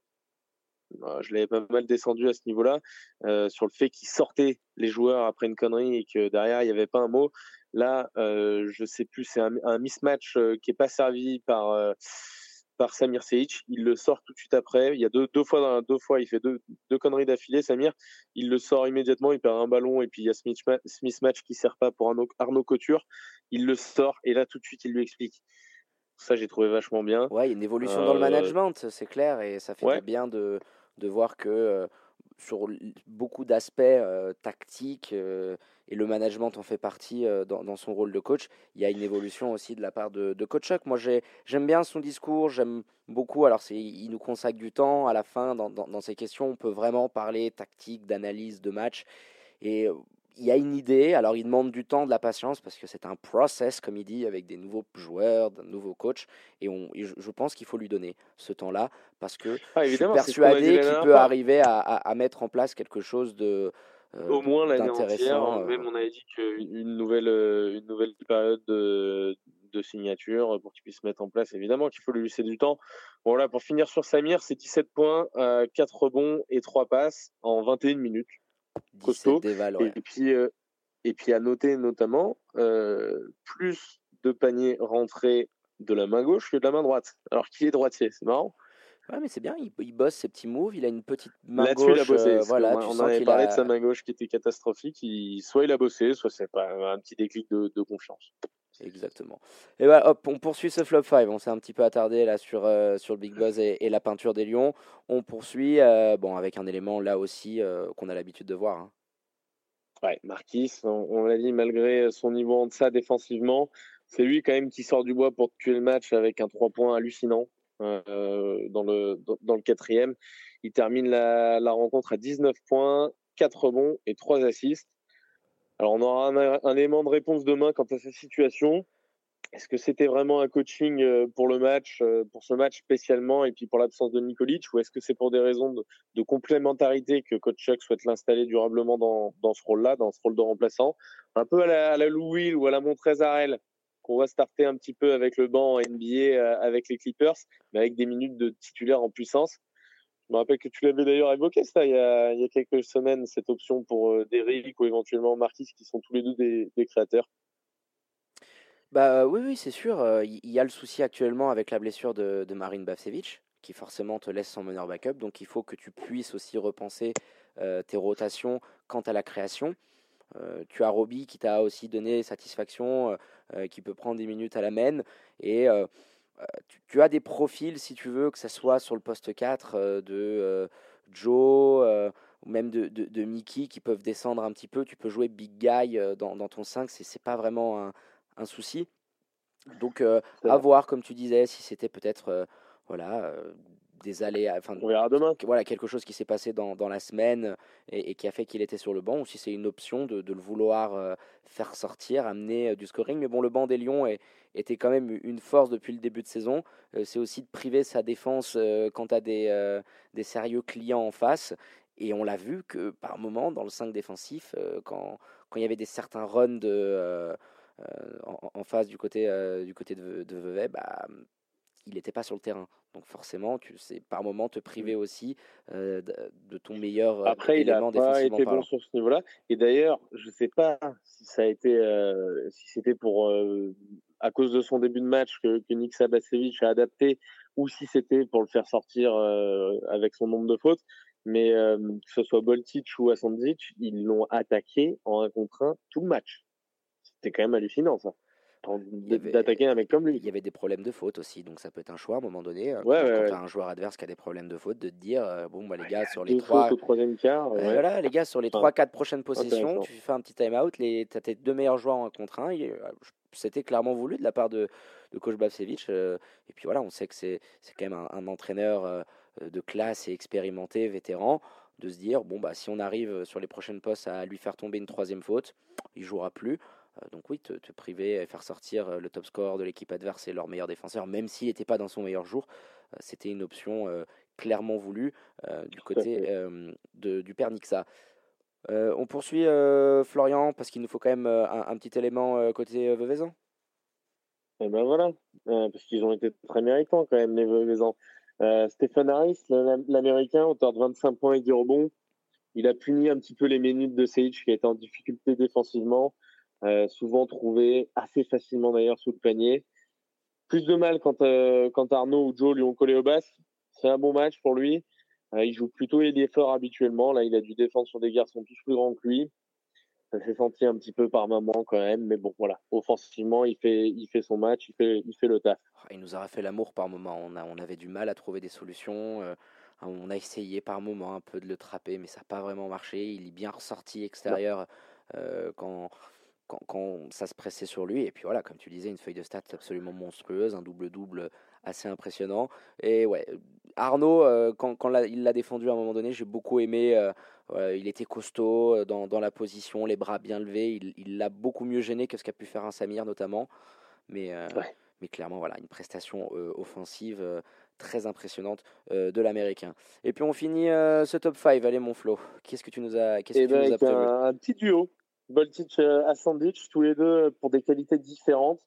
bah, je l'avais pas mal descendu à ce niveau-là, euh, sur le fait qu'il sortait les joueurs après une connerie et que derrière il n'y avait pas un mot. Là, euh, je sais plus, c'est un, un, mismatch euh, qui est pas servi par euh, par Samir Seic. Il le sort tout de suite après. Il y a deux, deux fois, deux fois, il fait deux, deux conneries d'affilée. Samir, il le sort immédiatement. Il perd un ballon et puis il y a ce mismatch qui sert pas pour Arnaud, Arnaud Couture. Il le sort et là tout de suite il lui explique. Ça, j'ai trouvé vachement bien. Ouais, il y a une évolution dans le management, c'est clair, et ça fait bien de, de voir que euh, sur beaucoup d'aspects tactiques et le management en fait partie dans, son rôle de coach, il y a une évolution aussi de la part de, de Coach. Moi, j'aime bien son discours, j'aime beaucoup. Alors, il nous consacre du temps à la fin dans, dans, dans ces questions. On peut vraiment parler tactique, d'analyse, de match. Et il y a une idée, alors il demande du temps, de la patience, parce que c'est un process, comme il dit, avec des nouveaux joueurs, de nouveaux coachs, et, on, je, pense qu'il faut lui donner ce temps-là, parce que ah, je suis persuadé qu'il peut arriver à, à, mettre en place quelque chose de, Au moins l'année entière. Même on avait dit qu'une nouvelle, une nouvelle période de, de signature pour qu'il puisse se mettre en place. Évidemment qu'il faut lui laisser du temps. Voilà, pour finir sur Samir, c'est 17 points, 4 rebonds et 3 passes en 21 minutes. Costaud. Et puis, et puis à noter notamment plus de paniers rentrés de la main gauche que de la main droite. Alors qui est droitier C'est marrant. Ouais, mais c'est bien, il, bosse ses petits moves, il a une petite main gauche. Il a bossé. voilà, on, avait parlé de sa main gauche qui était catastrophique. soit il a bossé, soit c'est pas un petit déclic de, confiance. Exactement. Et bah, hop, on poursuit ce flop 5. On s'est un petit peu attardé là sur, euh, sur le Big Buzz et, la peinture des lions. On poursuit euh, bon, avec un élément là aussi euh, qu'on a l'habitude de voir. Hein. Ouais, Marquis, on, l'a dit, malgré son niveau en deçà défensivement, c'est lui quand même qui sort du bois pour tuer le match avec un 3 points hallucinant dans, le, dans, le quatrième. Il termine la, la, rencontre à 19 points, 4 rebonds et 3 assists. Alors on aura un, élément de réponse demain quant à sa situation. Est-ce que c'était vraiment un coaching euh, pour le match, euh, pour ce match spécialement, et puis pour l'absence de Nikolic, ou est-ce que c'est pour des raisons de, complémentarité que coach Chuck souhaite l'installer durablement dans, ce rôle-là, dans ce rôle de remplaçant, un peu à la, à la Lou Will ou à la Montrezarel, qu'on va starter un petit peu avec le banc NBA euh, avec les Clippers, mais avec des minutes de titulaire en puissance. Je me rappelle que tu l'avais d'ailleurs évoqué ça il y, a, quelques semaines, cette option pour euh, Derrick ou éventuellement Marquis, qui sont tous les deux des, créateurs. Bah oui, oui, c'est sûr. Euh, il y a le souci actuellement avec la blessure de, Marine Bavcevic, qui forcément te laisse sans meneur backup. Donc il faut que tu puisses aussi repenser tes rotations quant à la création. Euh, tu as Roby qui t'a aussi donné satisfaction, euh, euh, qui peut prendre des minutes à la main. Et tu, as des profils, si tu veux, que ce soit sur le poste 4 de Joe ou même de, de, Mickey qui peuvent descendre un petit peu. Tu peux jouer big guy dans, dans ton 5, c'est pas vraiment un, un, souci. Donc, à voir, comme tu disais, si c'était peut-être voilà, des. Enfin, on verra demain. Voilà, quelque chose qui s'est passé dans, dans, la semaine et, qui a fait qu'il était sur le banc, ou si c'est une option de, de le vouloir euh, faire sortir, amener euh, du scoring. Mais bon, le banc des Lions est, était quand même une force depuis le début de saison. Euh, c'est aussi de priver sa défense quant à des, des sérieux clients en face. Et on l'a vu que par moment, dans le 5 défensif, quand, quand il y avait des certains runs de, en, face du côté, du côté de, de Vevey, bah, il n'était pas sur le terrain. Donc forcément, tu sais par moment te priver mmh. aussi euh, de, ton meilleur Après, il a pas été bon sur ce niveau-là. Et d'ailleurs, je ne sais pas si ça a été, euh, si c'était pour à cause de son début de match que, que Nick Sabasevic a adapté, ou si c'était pour le faire sortir avec son nombre de fautes. Mais que ce soit Boltic ou Asandzic, ils l'ont attaqué en un contre un tout le match. C'était quand même hallucinant ça d'attaquer un mec comme lui. Il y avait des problèmes de faute aussi, donc ça peut être un choix à un moment donné. Euh, ouais, quand, tu as un joueur adverse qui a des problèmes de faute, de te dire euh, bon, bah, les gars, sur les trois. quart, voilà, les gars, sur les 3-4 prochaines possessions, tu fais un petit time-out, tu as tes deux meilleurs joueurs en contre un. Euh, c'était clairement voulu de la part de, de coach Bavcevic. et puis voilà, on sait que c'est quand même un, entraîneur de classe et expérimenté, vétéran de se dire bon bah si on arrive sur les prochaines postes à lui faire tomber une troisième faute, il jouera plus. Euh, donc oui, te, priver et faire sortir euh, le top score de l'équipe adverse et leur meilleur défenseur, même s'il n'était pas dans son meilleur jour, euh, c'était une option clairement voulue du côté de, du père Nixa. on poursuit Florian parce qu'il nous faut quand même un, petit élément côté Veuvezan. Et eh ben voilà, parce qu'ils ont été très méritants quand même les Veuvezans. Stéphane Harris, l'américain, auteur de 25 points et 10 rebonds, il a puni un petit peu les minutes de Sage qui a été en difficulté défensivement. Euh, souvent trouvé assez facilement d'ailleurs sous le panier. Plus de mal quand, euh, Arnaud ou Joe lui ont collé au basque. C'est un bon match pour lui. Euh, il joue plutôt les fort habituellement. Là, il a dû défendre sur des garçons plus grands que lui. Ça s'est senti un petit peu par moment quand même, mais bon, voilà. Offensivement, il fait, son match, il fait, le taf. Ah, il nous a fait l'amour par moment. On avait du mal à trouver des solutions. on a essayé par moment un peu de le trapper, mais ça n'a pas vraiment marché. Il est bien ressorti extérieur quand, quand, ça se pressait sur lui. Et puis voilà, comme tu disais, une feuille de stats absolument monstrueuse, un double-double assez impressionnant. Et ouais, Arnaud, euh, quand, quand il l'a défendu à un moment donné, j'ai beaucoup aimé. Euh, il était costaud euh, dans, dans, la position, les bras bien levés. Il l'a beaucoup mieux gêné que ce qu'a pu faire un Samir notamment. Mais, mais clairement, voilà, une prestation offensive très impressionnante de l'américain. Et puis on finit ce top 5. Allez, mon Flo, qu'est-ce que tu nous as, qu'est-ce que eh nous ben, as prévu? un, un petit duo. Boltic Asandich, tous les deux pour des qualités différentes.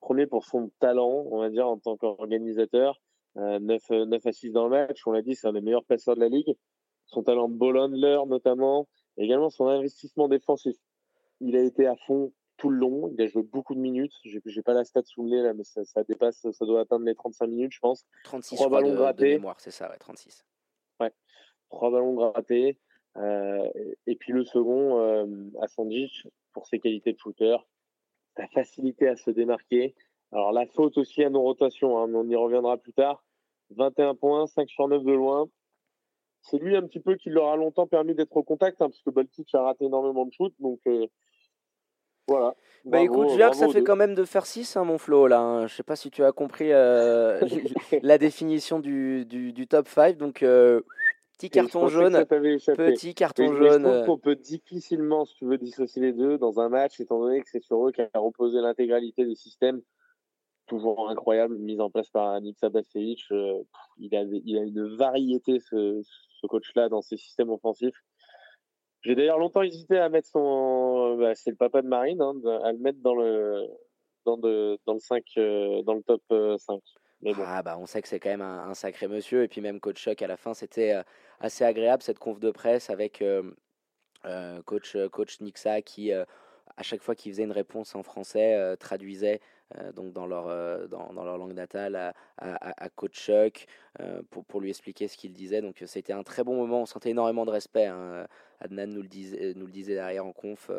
Premier pour son talent, on va dire, en tant qu'organisateur. 9, 9 à 6 dans le match, on l'a dit, c'est un des meilleurs passeurs de la ligue. Son talent de ball handler, notamment, et également son investissement défensif. Il a été à fond tout le long. Il a joué beaucoup de minutes. J'ai, j'ai pas la stat sous le nez là, mais ça, ça, dépasse, ça doit atteindre les 35 minutes, je pense. 36 Trois ballons de, grattés. de mémoire, c'est ça, ouais, 36. Trois ballons grattés. Euh, et puis le second, euh, Asanjic, pour ses qualités de shooter, sa facilité à se démarquer. Alors la faute aussi à nos rotations, hein, mais on y reviendra plus tard. 21 points, 5 sur 9 de loin. C'est lui un petit peu qui leur a longtemps permis d'être au contact, hein, parce que Baltic a raté énormément de shoot. Donc euh, voilà. Bah Bravo, écoute, bravo ça fait deux. quand même de faire 6, hein, mon Flo, là. hein. Je sais pas si tu as compris euh, la définition du, du, du top 5. Donc, euh, petit carton jaune, petit Mais, carton mais je jaune. euh, qu'on peut difficilement, si tu veux, dissocier les deux dans un match, étant donné que c'est sur eux qu'a reposé l'intégralité des systèmes. Toujours incroyable, mise en place par Nick Sabasevic. Euh, il, a, il a une variété, ce, ce coach-là, dans ses systèmes offensifs. J'ai d'ailleurs longtemps hésité à mettre son. Bah, c'est le papa de Marine, hein, à le mettre dans le, dans de, dans le 5, euh, dans le top euh, 5. Ah bah on sait que c'est quand même un, sacré monsieur. Et puis même coach Chuck à la fin c'était euh, assez agréable cette conf de presse avec euh, euh, coach coach Nixa qui à chaque fois qu'il faisait une réponse en français traduisait donc dans leur dans, dans leur langue natale à, coach Chuck pour, pour lui expliquer ce qu'il disait. Donc c'était un très bon moment. On sentait énormément de respect hein. Adnan nous le disait nous le disait derrière en conf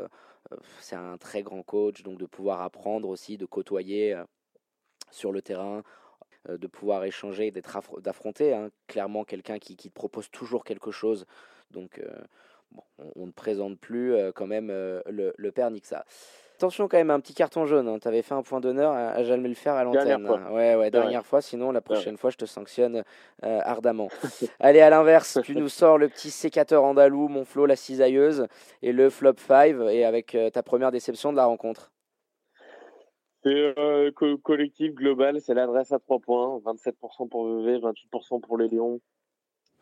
c'est un très grand coach. Donc de pouvoir apprendre aussi de côtoyer sur le terrain de pouvoir échanger d'être affro- d'affronter hein, clairement quelqu'un qui, qui te propose toujours quelque chose. Donc, euh, bon, on, on ne présente plus euh, quand même euh, le, le père Nixa. Attention quand même, un petit carton jaune. Tu avais fait un point d'honneur à, à jamais le faire à l'antenne. hein. Ouais, ouais, Ouais. dernière fois. Sinon, la prochaine fois, je te sanctionne euh, ardemment. Allez, à l'inverse, tu nous sors le petit sécateur andalou, mon Flo, la cisailleuse, et le flop 5, et avec euh, ta première déception de la rencontre. C'est euh, co- collectif global, c'est l'adresse à 3 points, 27% pour VV, 28% pour les Lions.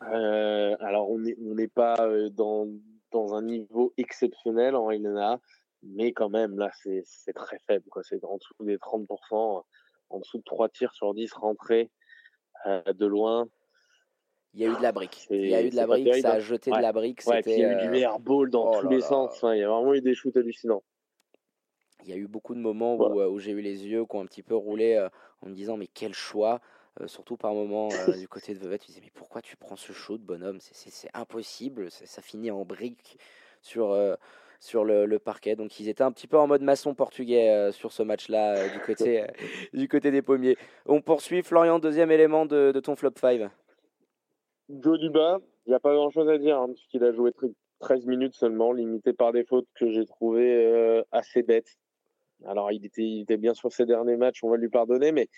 Euh, alors on n'est on pas euh, dans, dans un niveau exceptionnel en INA, mais quand même là c'est très faible, quoi. C'est en dessous des 30%, en dessous de 3 tirs sur 10 rentrés euh, de loin. Il y a eu de la brique. Il y a eu de la brique, ça a hein. jeté Ouais. de la brique. Ouais, il y a eu du euh, meilleur ball dans oh tous là les là. sens. Enfin, il y a vraiment eu des shoots hallucinants. Il y a eu beaucoup de moments où, euh, où j'ai eu les yeux qui ont un petit peu roulé euh, en me disant mais quel choix Euh, surtout par moments euh, du côté de Vevey tu disais mais pourquoi tu prends ce shoot bonhomme? C'est, impossible ça, ça finit en brique sur, euh, sur le, le parquet. Donc ils étaient un petit peu en mode maçon portugais sur ce match là du, côté, du côté des pommiers. On poursuit Florian deuxième élément de, de ton flop 5 Joe Duba, il n'y a pas grand chose à dire, hein, puisqu'il a joué tr- 13 minutes seulement, limité par des fautes que j'ai trouvées assez bêtes. Alors, il était, il était bien sur ses derniers matchs, on va lui pardonner, mais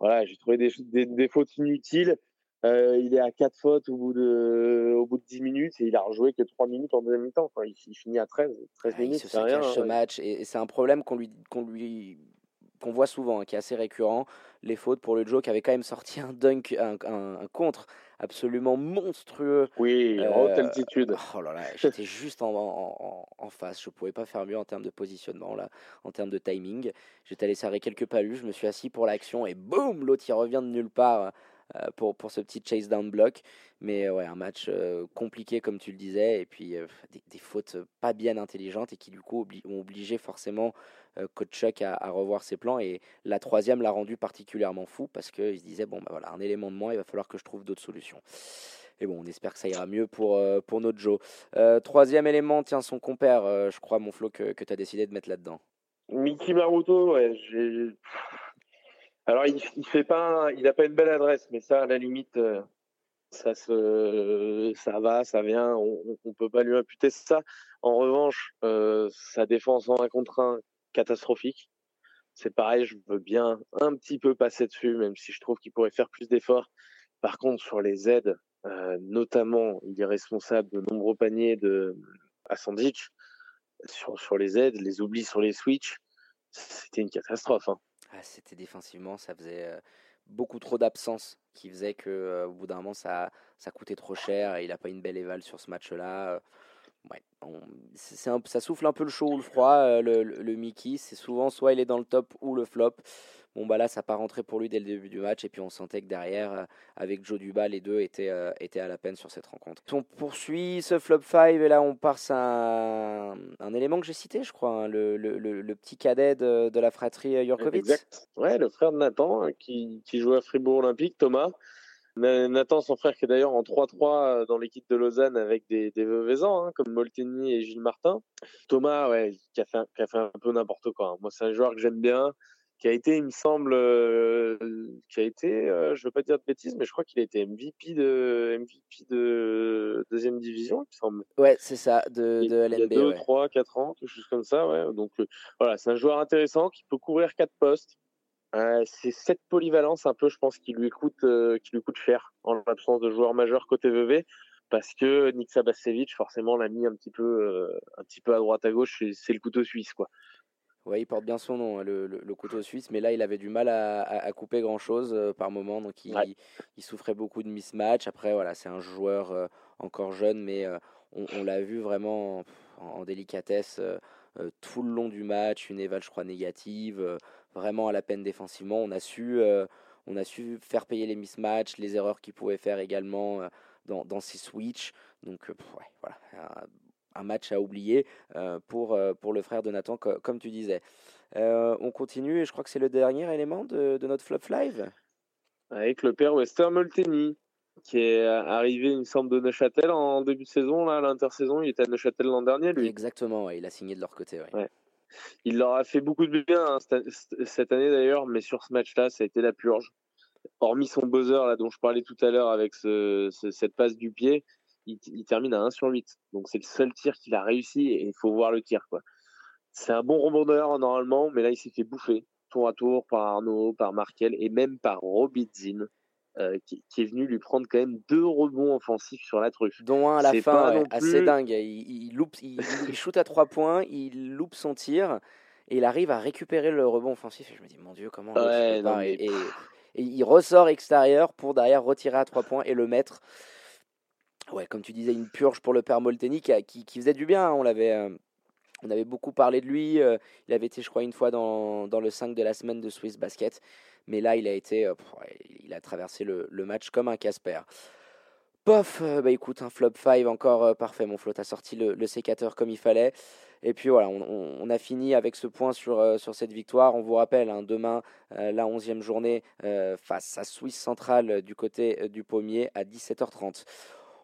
voilà, j'ai trouvé des, des, des fautes inutiles. Euh, il est à 4 fautes au bout, de, au bout de 10 minutes et il a rejoué que 3 minutes en deuxième. Enfin, il, il finit à 13. 13 Ah, il minutes, se c'est rien. ce hein. match et, et c'est un problème qu'on lui qu'on lui qu'on voit souvent, hein, qui est assez récurrent. Les fautes pour le Joe qui avait quand même sorti un dunk, un, un- un contre absolument monstrueux. Oui, en haute Euh, altitude. Oh là là, j'étais juste en, en- en- en face. Je pouvais pas faire mieux en termes de positionnement là, en termes de timing. J'étais allé serrer quelques palus, je me suis assis pour l'action et boum, l'autre il revient de nulle part euh, pour, pour ce petit chase down block. Mais euh, ouais, un match euh, compliqué comme tu le disais, et puis euh, des, fautes pas bien intelligentes et qui du coup ont obligé forcément euh, coach Chuck à, revoir ses plans. Et la troisième l'a rendu particulièrement fou parce qu'il se disait bon bah voilà un élément de moins, il va falloir que je trouve d'autres solutions. Et bon, on espère que ça ira mieux pour, euh, pour notre Joe. Euh, troisième élément, tiens, son compère, euh, je crois, mon Flo, que, que tu as décidé de mettre là-dedans. Mickey Maruto, ouais. Alors, il, fait pas, il a pas une belle adresse, mais ça, à la limite, euh, ça se, ça va, ça vient, on, on peut pas lui imputer ça. En revanche, euh, sa défense en un contre un, catastrophique. C'est pareil, je veux bien un petit peu passer dessus, même si je trouve qu'il pourrait faire plus d'efforts. Par contre, sur les aides, euh, notamment, il est responsable de nombreux paniers de. Sur, sur les aides, les oublis sur les switches, c'était une catastrophe. hein. Ah, c'était défensivement, ça faisait beaucoup trop d'absence qui faisait que au bout d'un moment ça, ça coûtait trop cher et il n'a pas une belle éval sur ce match-là. Ouais, c'est ça souffle un peu le chaud ou le froid, le, le Mickey. C'est souvent soit il est dans le top ou le flop. Bon, bah là, ça n'a pas rentré pour lui dès le début du match. Et puis, on sentait que derrière, euh, avec Joe Duba, les deux étaient, euh, étaient à la peine sur cette rencontre. On poursuit ce flop 5. Et là, on passe à un, élément que j'ai cité, je crois, hein, le, le, petit cadet de, la fratrie Jurkovic. Exact. Ouais, le frère de Nathan, hein, qui, qui joue à Fribourg Olympique, Thomas. Nathan, son frère, qui est d'ailleurs en 3-3 dans l'équipe de Lausanne avec des, des hein, comme Molteni et Gilles Martin. Thomas, ouais, qui a fait, qui a fait un peu n'importe quoi. Moi, c'est un joueur que j'aime bien qui a été, il me semble, euh, qui a été, euh, je veux pas dire de bêtises, mais je crois qu'il a été MVP de MVP de deuxième division, il me semble. Ouais, c'est ça, de, de LNB. Il y a 2, 3, 4 ans, quelque chose comme ça, ouais. Donc euh, voilà, c'est un joueur intéressant qui peut couvrir quatre postes. c'est cette polyvalence un peu, je pense, qui lui coûte, qui lui coûte cher en l'absence de joueurs majeurs côté VV parce que Nick Sabasevic forcément l'a mis un petit peu un petit peu à droite à gauche c'est le couteau suisse quoi Ouais, il porte bien son nom, hein, le, couteau suisse, mais là, il avait du mal à, couper grand-chose euh, par moment, donc il, il, souffrait beaucoup de mismatch. Après, voilà, c'est un joueur euh, encore jeune, mais euh, on, l'a vu vraiment en, délicatesse tout le long du match, une éval, je crois, négative, vraiment à la peine défensivement. On a su, on a su faire payer les mismatchs, les erreurs qu'il pouvait faire également dans, dans ses switches. Donc, ouais, voilà, un match à oublier euh, pour, euh, pour le frère de Nathan, comme tu disais. Euh, on continue et je crois que c'est le dernier élément de, de, notre flop live. Avec le père Wester Molteni, qui est arrivé, il me semble, de Neuchâtel en début de saison, là, l'intersaison. Il était à Neuchâtel l'an dernier, lui. Exactement, il a signé de leur côté. Ouais. Il leur a fait beaucoup de bien hein, cette année d'ailleurs, mais sur ce match-là, ça a été la purge. Hormis son buzzer là, dont je parlais tout à l'heure avec ce, cette passe du pied, il, termine à 1 sur 8. Donc c'est le seul tir qu'il a réussi et il faut voir le tir. quoi. C'est un bon rebondeur normalement, mais là il s'est fait bouffer tour à tour par Arnaud, par Markel et même par Robidzin. Euh, qui, est venu lui prendre quand même deux rebonds offensifs sur la truffe. Dont un à la fin, assez dingue. Il, il, loupe, il, shoot à trois points, il loupe son tir et il arrive à récupérer le rebond offensif. Et je me dis, mon Dieu, comment et, il ressort extérieur pour derrière retirer à trois points et le mettre ouais, comme tu disais, une purge pour le père Molteni qui, qui, faisait du bien. Hein. On l'avait. Euh, on avait beaucoup parlé de lui. Euh, il avait été, je crois, une fois dans, dans, le 5 de la semaine de Swiss Basket. Mais là, il a été. Euh, il a traversé le, le match comme un Casper. Pof, bah écoute, un flop 5 encore parfait. Mon flot a sorti le, sécateur comme il fallait. Et puis voilà, on, a fini avec ce point sur, sur cette victoire. On vous rappelle, hein, demain, la 11e journée face à Swiss Central du côté du Pommier à 17h30.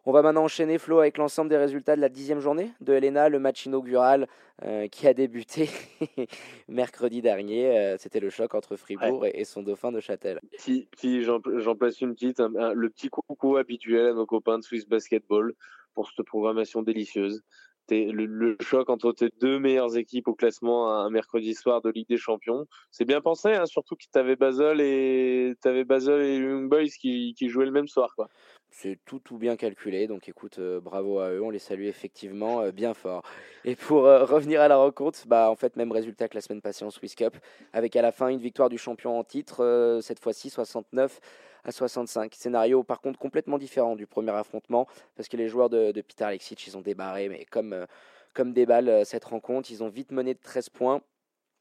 On va maintenant enchaîner, Flo, avec l'ensemble des résultats de la dixième journée de Helena, le match inaugural euh, qui a débuté mercredi dernier. Euh, c'était le choc entre Fribourg et, son dauphin de Châtel. Si, j'en place une petite, le petit coucou habituel à nos copains de Swiss Basketball pour cette programmation délicieuse. Le, le, choc entre tes deux meilleures équipes au classement un mercredi soir de Ligue des Champions. C'est bien pensé, hein, surtout que tu avais Basel et avais Basel et Young Boys qui, qui jouaient le même soir. Quoi c'est tout tout bien calculé. Donc écoute, euh, bravo à eux, on les salue effectivement euh, bien fort. Et pour euh, revenir à la rencontre, bah en fait même résultat que la semaine passée en Swiss Cup, avec à la fin une victoire du champion en titre, cette fois-ci 69 à 65. Scénario par contre complètement différent du premier affrontement, parce que les joueurs de, Peter Alexic, ils ont débarré, mais comme, comme des balles cette rencontre, ils ont vite mené de 13 points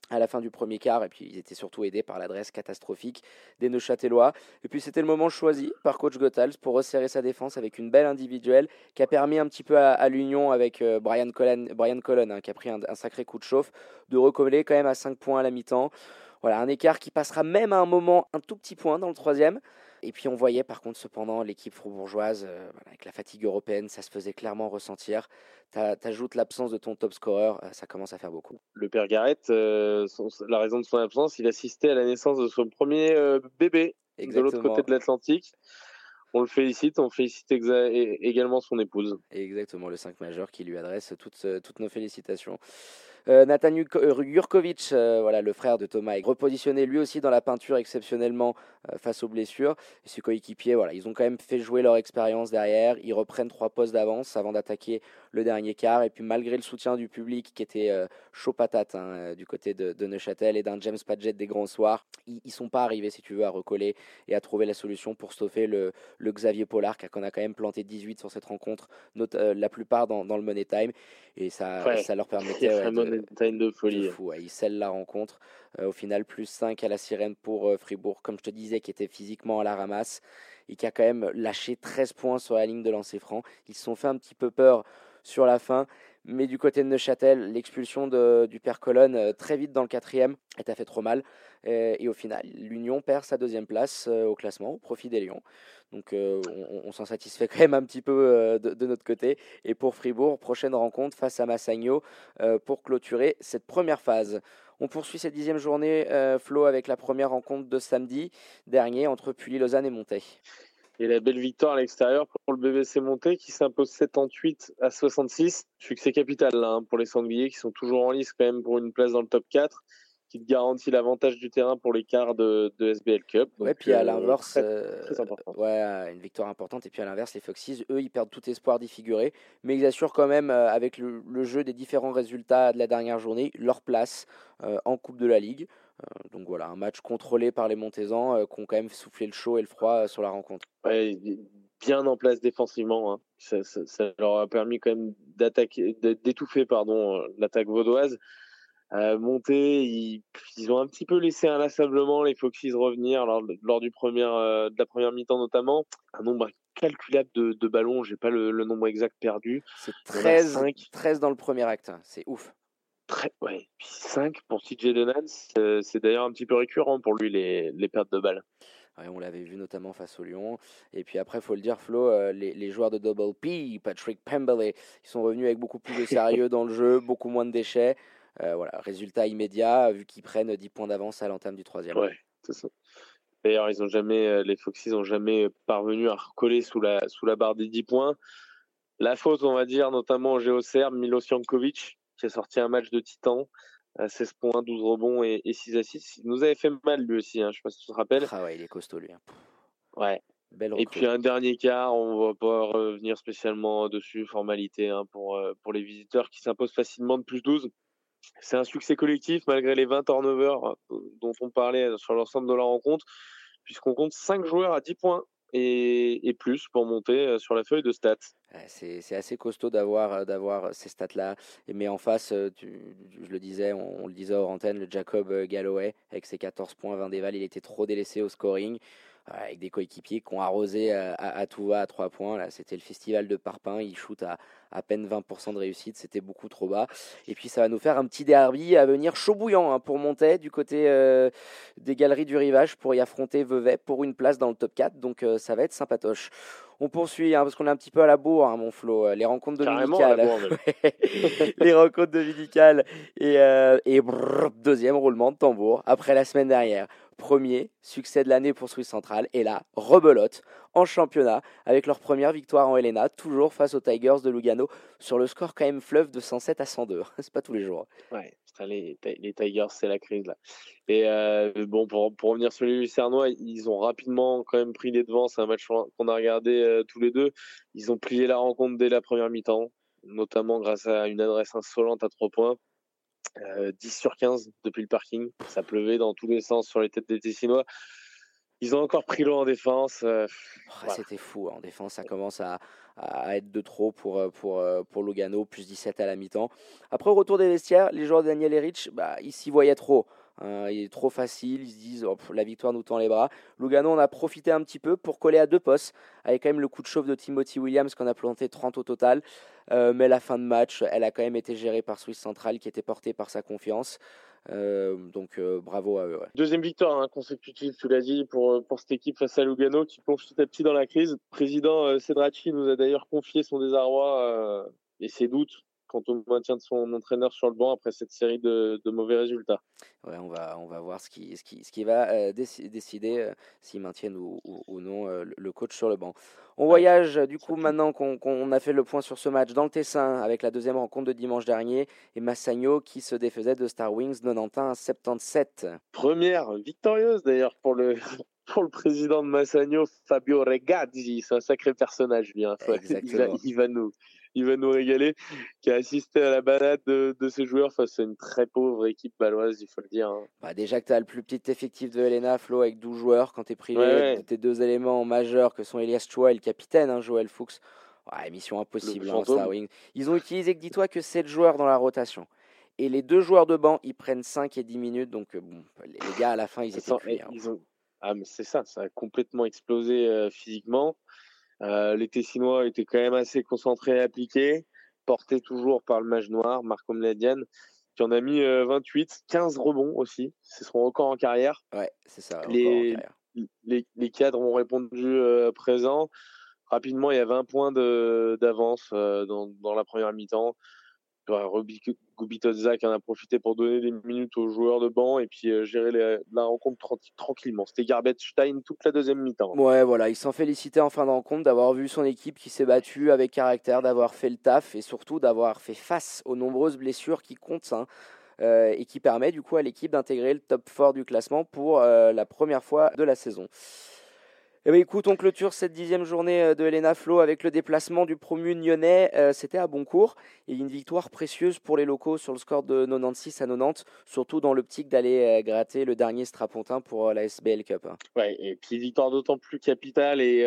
à la fin du premier quart, et puis ils étaient surtout aidés par l'adresse catastrophique des Neuchâtelois. Et puis c'était le moment choisi par coach Gothals pour resserrer sa défense avec une belle individuelle qui a permis un petit peu à, l'union avec euh, Brian Colon, Brian hein, qui a pris un, sacré coup de chauffe, de recoller quand même à 5 points à la mi-temps. Voilà, un écart qui passera même à un moment un tout petit point dans le troisième. Et puis on voyait par contre cependant l'équipe froubourgeoise, euh, avec la fatigue européenne, ça se faisait clairement ressentir. T'ajoutes l'absence de ton top scorer, euh, ça commence à faire beaucoup. Le père Garrett, euh, la raison de son absence, il assistait à la naissance de son premier bébé de l'autre côté de l'Atlantique. On le félicite, on félicite également son épouse. Exactement, le 5 majeur qui lui adresse toutes, toutes nos félicitations. Euh, Nathan Jurkovic, voilà, le frère de Thomas, est repositionné lui aussi dans la peinture exceptionnellement face aux blessures. Et ses coéquipiers, voilà, ils ont quand même fait jouer leur expérience derrière. Ils reprennent trois postes d'avance avant d'attaquer le dernier quart. Et puis malgré le soutien du public qui était chaud patate hein, du côté de, Neuchâtel et d'un James Padgett des grands soirs, ils, ne sont pas arrivés, si tu veux, à recoller et à trouver la solution pour stopper le, le Xavier Pollard, qu'on a quand même planté 18 sur cette rencontre, la plupart dans, dans le Money Time. Et ça, ça leur permettait ouais, de, folie. fou, ils scellent la rencontre. Euh, au final, plus 5 à la sirène pour euh, Fribourg, comme je te disais, qui était physiquement à la ramasse et qui a quand même lâché 13 points sur la ligne de lancer franc. Ils se sont fait un petit peu peur sur la fin. Mais du côté de Neuchâtel, l'expulsion du père Colonne euh, très vite dans le quatrième, a fait trop mal. Et, au final, l'Union perd sa deuxième place au classement au profit des Lions. Donc on, on s'en satisfait quand même un petit peu de, notre côté. Et pour Fribourg, prochaine rencontre face à Massagno pour clôturer cette première phase. On poursuit cette dixième journée, Flo, avec la première rencontre de samedi dernier entre Pully, Lausanne et Monté. Et la belle victoire à l'extérieur pour le BBC Monté qui s'impose 78 à 66. Succès capital hein, pour les Sangliers qui sont toujours en lice quand même pour une place dans le top 4 qui te garantit l'avantage du terrain pour les quarts de, SBL Cup. ouais, puis à euh, l'inverse, euh, ouais, une victoire importante. Et puis à l'inverse, les Foxes, eux, ils perdent tout espoir d'y figurer, mais ils assurent quand même, euh, avec le, jeu des différents résultats de la dernière journée, leur place en Coupe de la Ligue. donc voilà, un match contrôlé par les Montésans qui ont quand même soufflé le chaud et le froid sur la rencontre. Ouais, bien en place défensivement. Hein. Ça, ça, leur a permis quand même d'étouffer pardon l'attaque vaudoise. Euh, monter, ils, ils, ont un petit peu laissé inlassablement les Foxys revenir lors, lors du premier, euh, de la première mi-temps notamment. Un nombre calculable de, de ballons, j'ai pas le, le, nombre exact perdu. C'est 13, 13 dans le premier acte, c'est ouf. Très, ouais. Puis 5 pour CJ Donan, c'est d'ailleurs un petit peu récurrent pour lui les, les pertes de balles. Ouais, on l'avait vu notamment face au Lyon. Et puis après, il faut le dire, Flo, euh, les, les, joueurs de Double P, Patrick Pemberley, ils sont revenus avec beaucoup plus de sérieux dans le jeu, beaucoup moins de déchets. Euh, voilà, résultat immédiat, vu qu'ils prennent 10 points d'avance à l'entame du troisième. Ouais, c'est ça. D'ailleurs, ils ont jamais, euh, les Foxys n'ont jamais parvenu à recoller sous la, sous la barre des 10 points. La faute, on va dire, notamment au Géoserbe, Milos Jankovic, qui a sorti un match de titan. 16 points, 12 rebonds et, 6 assists. Il nous avait fait mal lui aussi, hein, je ne sais pas si tu te rappelles. Ah ouais, il est costaud lui. Hein. Ouais. Belle et puis un dernier quart, on va pas revenir spécialement dessus, formalité hein, pour, euh, pour les visiteurs qui s'imposent facilement de plus 12. C'est un succès collectif malgré les 20 turnovers euh, dont on parlait sur l'ensemble de la rencontre, puisqu'on compte 5 joueurs à 10 points et, plus pour monter euh, sur la feuille de stats. C'est assez costaud d'avoir euh, d'avoir ces stats-là. Mais en face, je le disais, on, le disait hors antenne, le Jacob Galloway, avec ses 14 points, 20 déval, il était trop délaissé au scoring avec des coéquipiers qui ont arrosé à, tout va à 3 points. Là, c'était le festival de Parpin. Il shoot à à peine 20% de réussite. C'était beaucoup trop bas. Et puis, ça va nous faire un petit derby à venir chaud bouillant hein, pour monter du côté euh, des galeries du rivage pour y affronter Vevey pour une place dans le top 4. Donc, euh, ça va être sympatoche. On poursuit hein, parce qu'on est un petit peu à la bourre, hein, mon Flo. Les rencontres dominicales. les rencontres dominicales. Et, et deuxième roulement de tambour après la semaine dernière. Premier succès de l'année pour Swiss Central. Et là, rebelote en championnat avec leur première victoire en Helena, toujours face aux Tigers de Lugano, sur le score quand même fleuve de 107 à 102. c'est pas tous les jours. Les, Tigers, c'est la crise là. Et euh, bon, pour, pour, revenir sur les Lucernois, ils ont rapidement quand même pris les devants. C'est un match qu'on a regardé euh, tous les deux. Ils ont plié la rencontre dès la première mi-temps, notamment grâce à une adresse insolente à 3 points. 10 euh, sur 15 depuis le parking. Ça pleuvait dans tous les sens sur les têtes des Tessinois. Ils ont encore pris l'eau en défense. Euh, oh, c'était fou. Hein. En défense, ça commence à, être de trop pour, euh, pour, pour Lugano, plus 17 à la mi-temps. Après, au retour des vestiaires, les joueurs de Daniel Erich, bah, ils s'y voyaient trop. Hein. il est trop facile, ils se disent oh, la victoire nous tend les bras. Lugano en a profité un petit peu pour coller à deux postes, avec quand même le coup de chauffe de Timothy Williams qu'on a planté 30 au total. Euh, mais la fin de match, elle a quand même été gérée par Swiss Central qui était porté par sa confiance. Euh, donc euh, bravo à eux. Deuxième victoire hein, consécutive, tu l'as dit, pour, cette équipe face à Lugano qui plonge tout à petit dans la crise. Président Cedracci nous a d'ailleurs confié son désarroi et ses doutes quant au maintien de son entraîneur sur le banc après cette série de, de mauvais résultats. Ouais, on va, on va voir ce qui, ce qui, ce qui va décider s'ils maintiennent ou, ou, non le le, coach sur le banc. On voyage du coup maintenant qu'on a fait le point sur ce match dans le Tessin avec la deuxième rencontre de dimanche dernier et Massagno qui se défaisait de Star Wings 91 à 77. Première victorieuse d'ailleurs pour le, pour le président de Massagno, Fabio Regazzi. C'est un sacré personnage, bien. Il, va, nous, il va nous régaler. Qui a assisté à la balade de, ses joueurs face à une très pauvre équipe baloise, il faut le dire. Hein. Bah déjà que tu as le plus petit effectif de Helena, Flo, avec 12 joueurs, quand tu es privé de tes deux éléments majeurs que sont Elias Chua et le capitaine, hein, Joël Fuchs. Ouais, mission impossible, hein. Ils ont utilisé, que dis-toi, que 7 joueurs dans la rotation. Et les deux joueurs de banc, ils prennent 5 et 10 minutes. Donc, euh, bon, les gars, à la fin, ils étaient cuits. Ils ont, ah, mais c'est ça, ça a complètement explosé euh, physiquement. Euh, les Tessinois étaient quand même assez concentrés et appliqués, portés toujours par le mage noir, Marco Mladian, qui en a mis 28, euh, 15 rebonds aussi. C'est son record en carrière. Ouais, c'est ça. Les, les, les, cadres ont répondu présent. Rapidement, il y a 20 points d'avance dans, dans, la première mi-temps. Gubitoza qui en a profité pour donner des minutes aux joueurs de banc et puis euh, gérer la rencontre tranquillement. C'était Stein toute la deuxième mi-temps. Ouais, voilà, il s'en félicitait en fin de rencontre d'avoir vu son équipe qui s'est battue avec caractère, d'avoir fait le taf et surtout d'avoir fait face aux nombreuses blessures qui comptent. Hein, euh, et qui permet du coup à l'équipe d'intégrer le top 4 du classement pour euh, la première fois de la saison. Eh bien, écoute, on clôture cette dixième journée euh, de Helena Flo avec le déplacement du promu nyonnais. Euh, c'était à Boncourt et une victoire précieuse pour les locaux sur le score de 96 à 90, surtout dans l'optique d'aller euh, gratter le dernier strapontin pour la SBL Cup. Hein. Ouais, et puis victoire d'autant plus capitale et,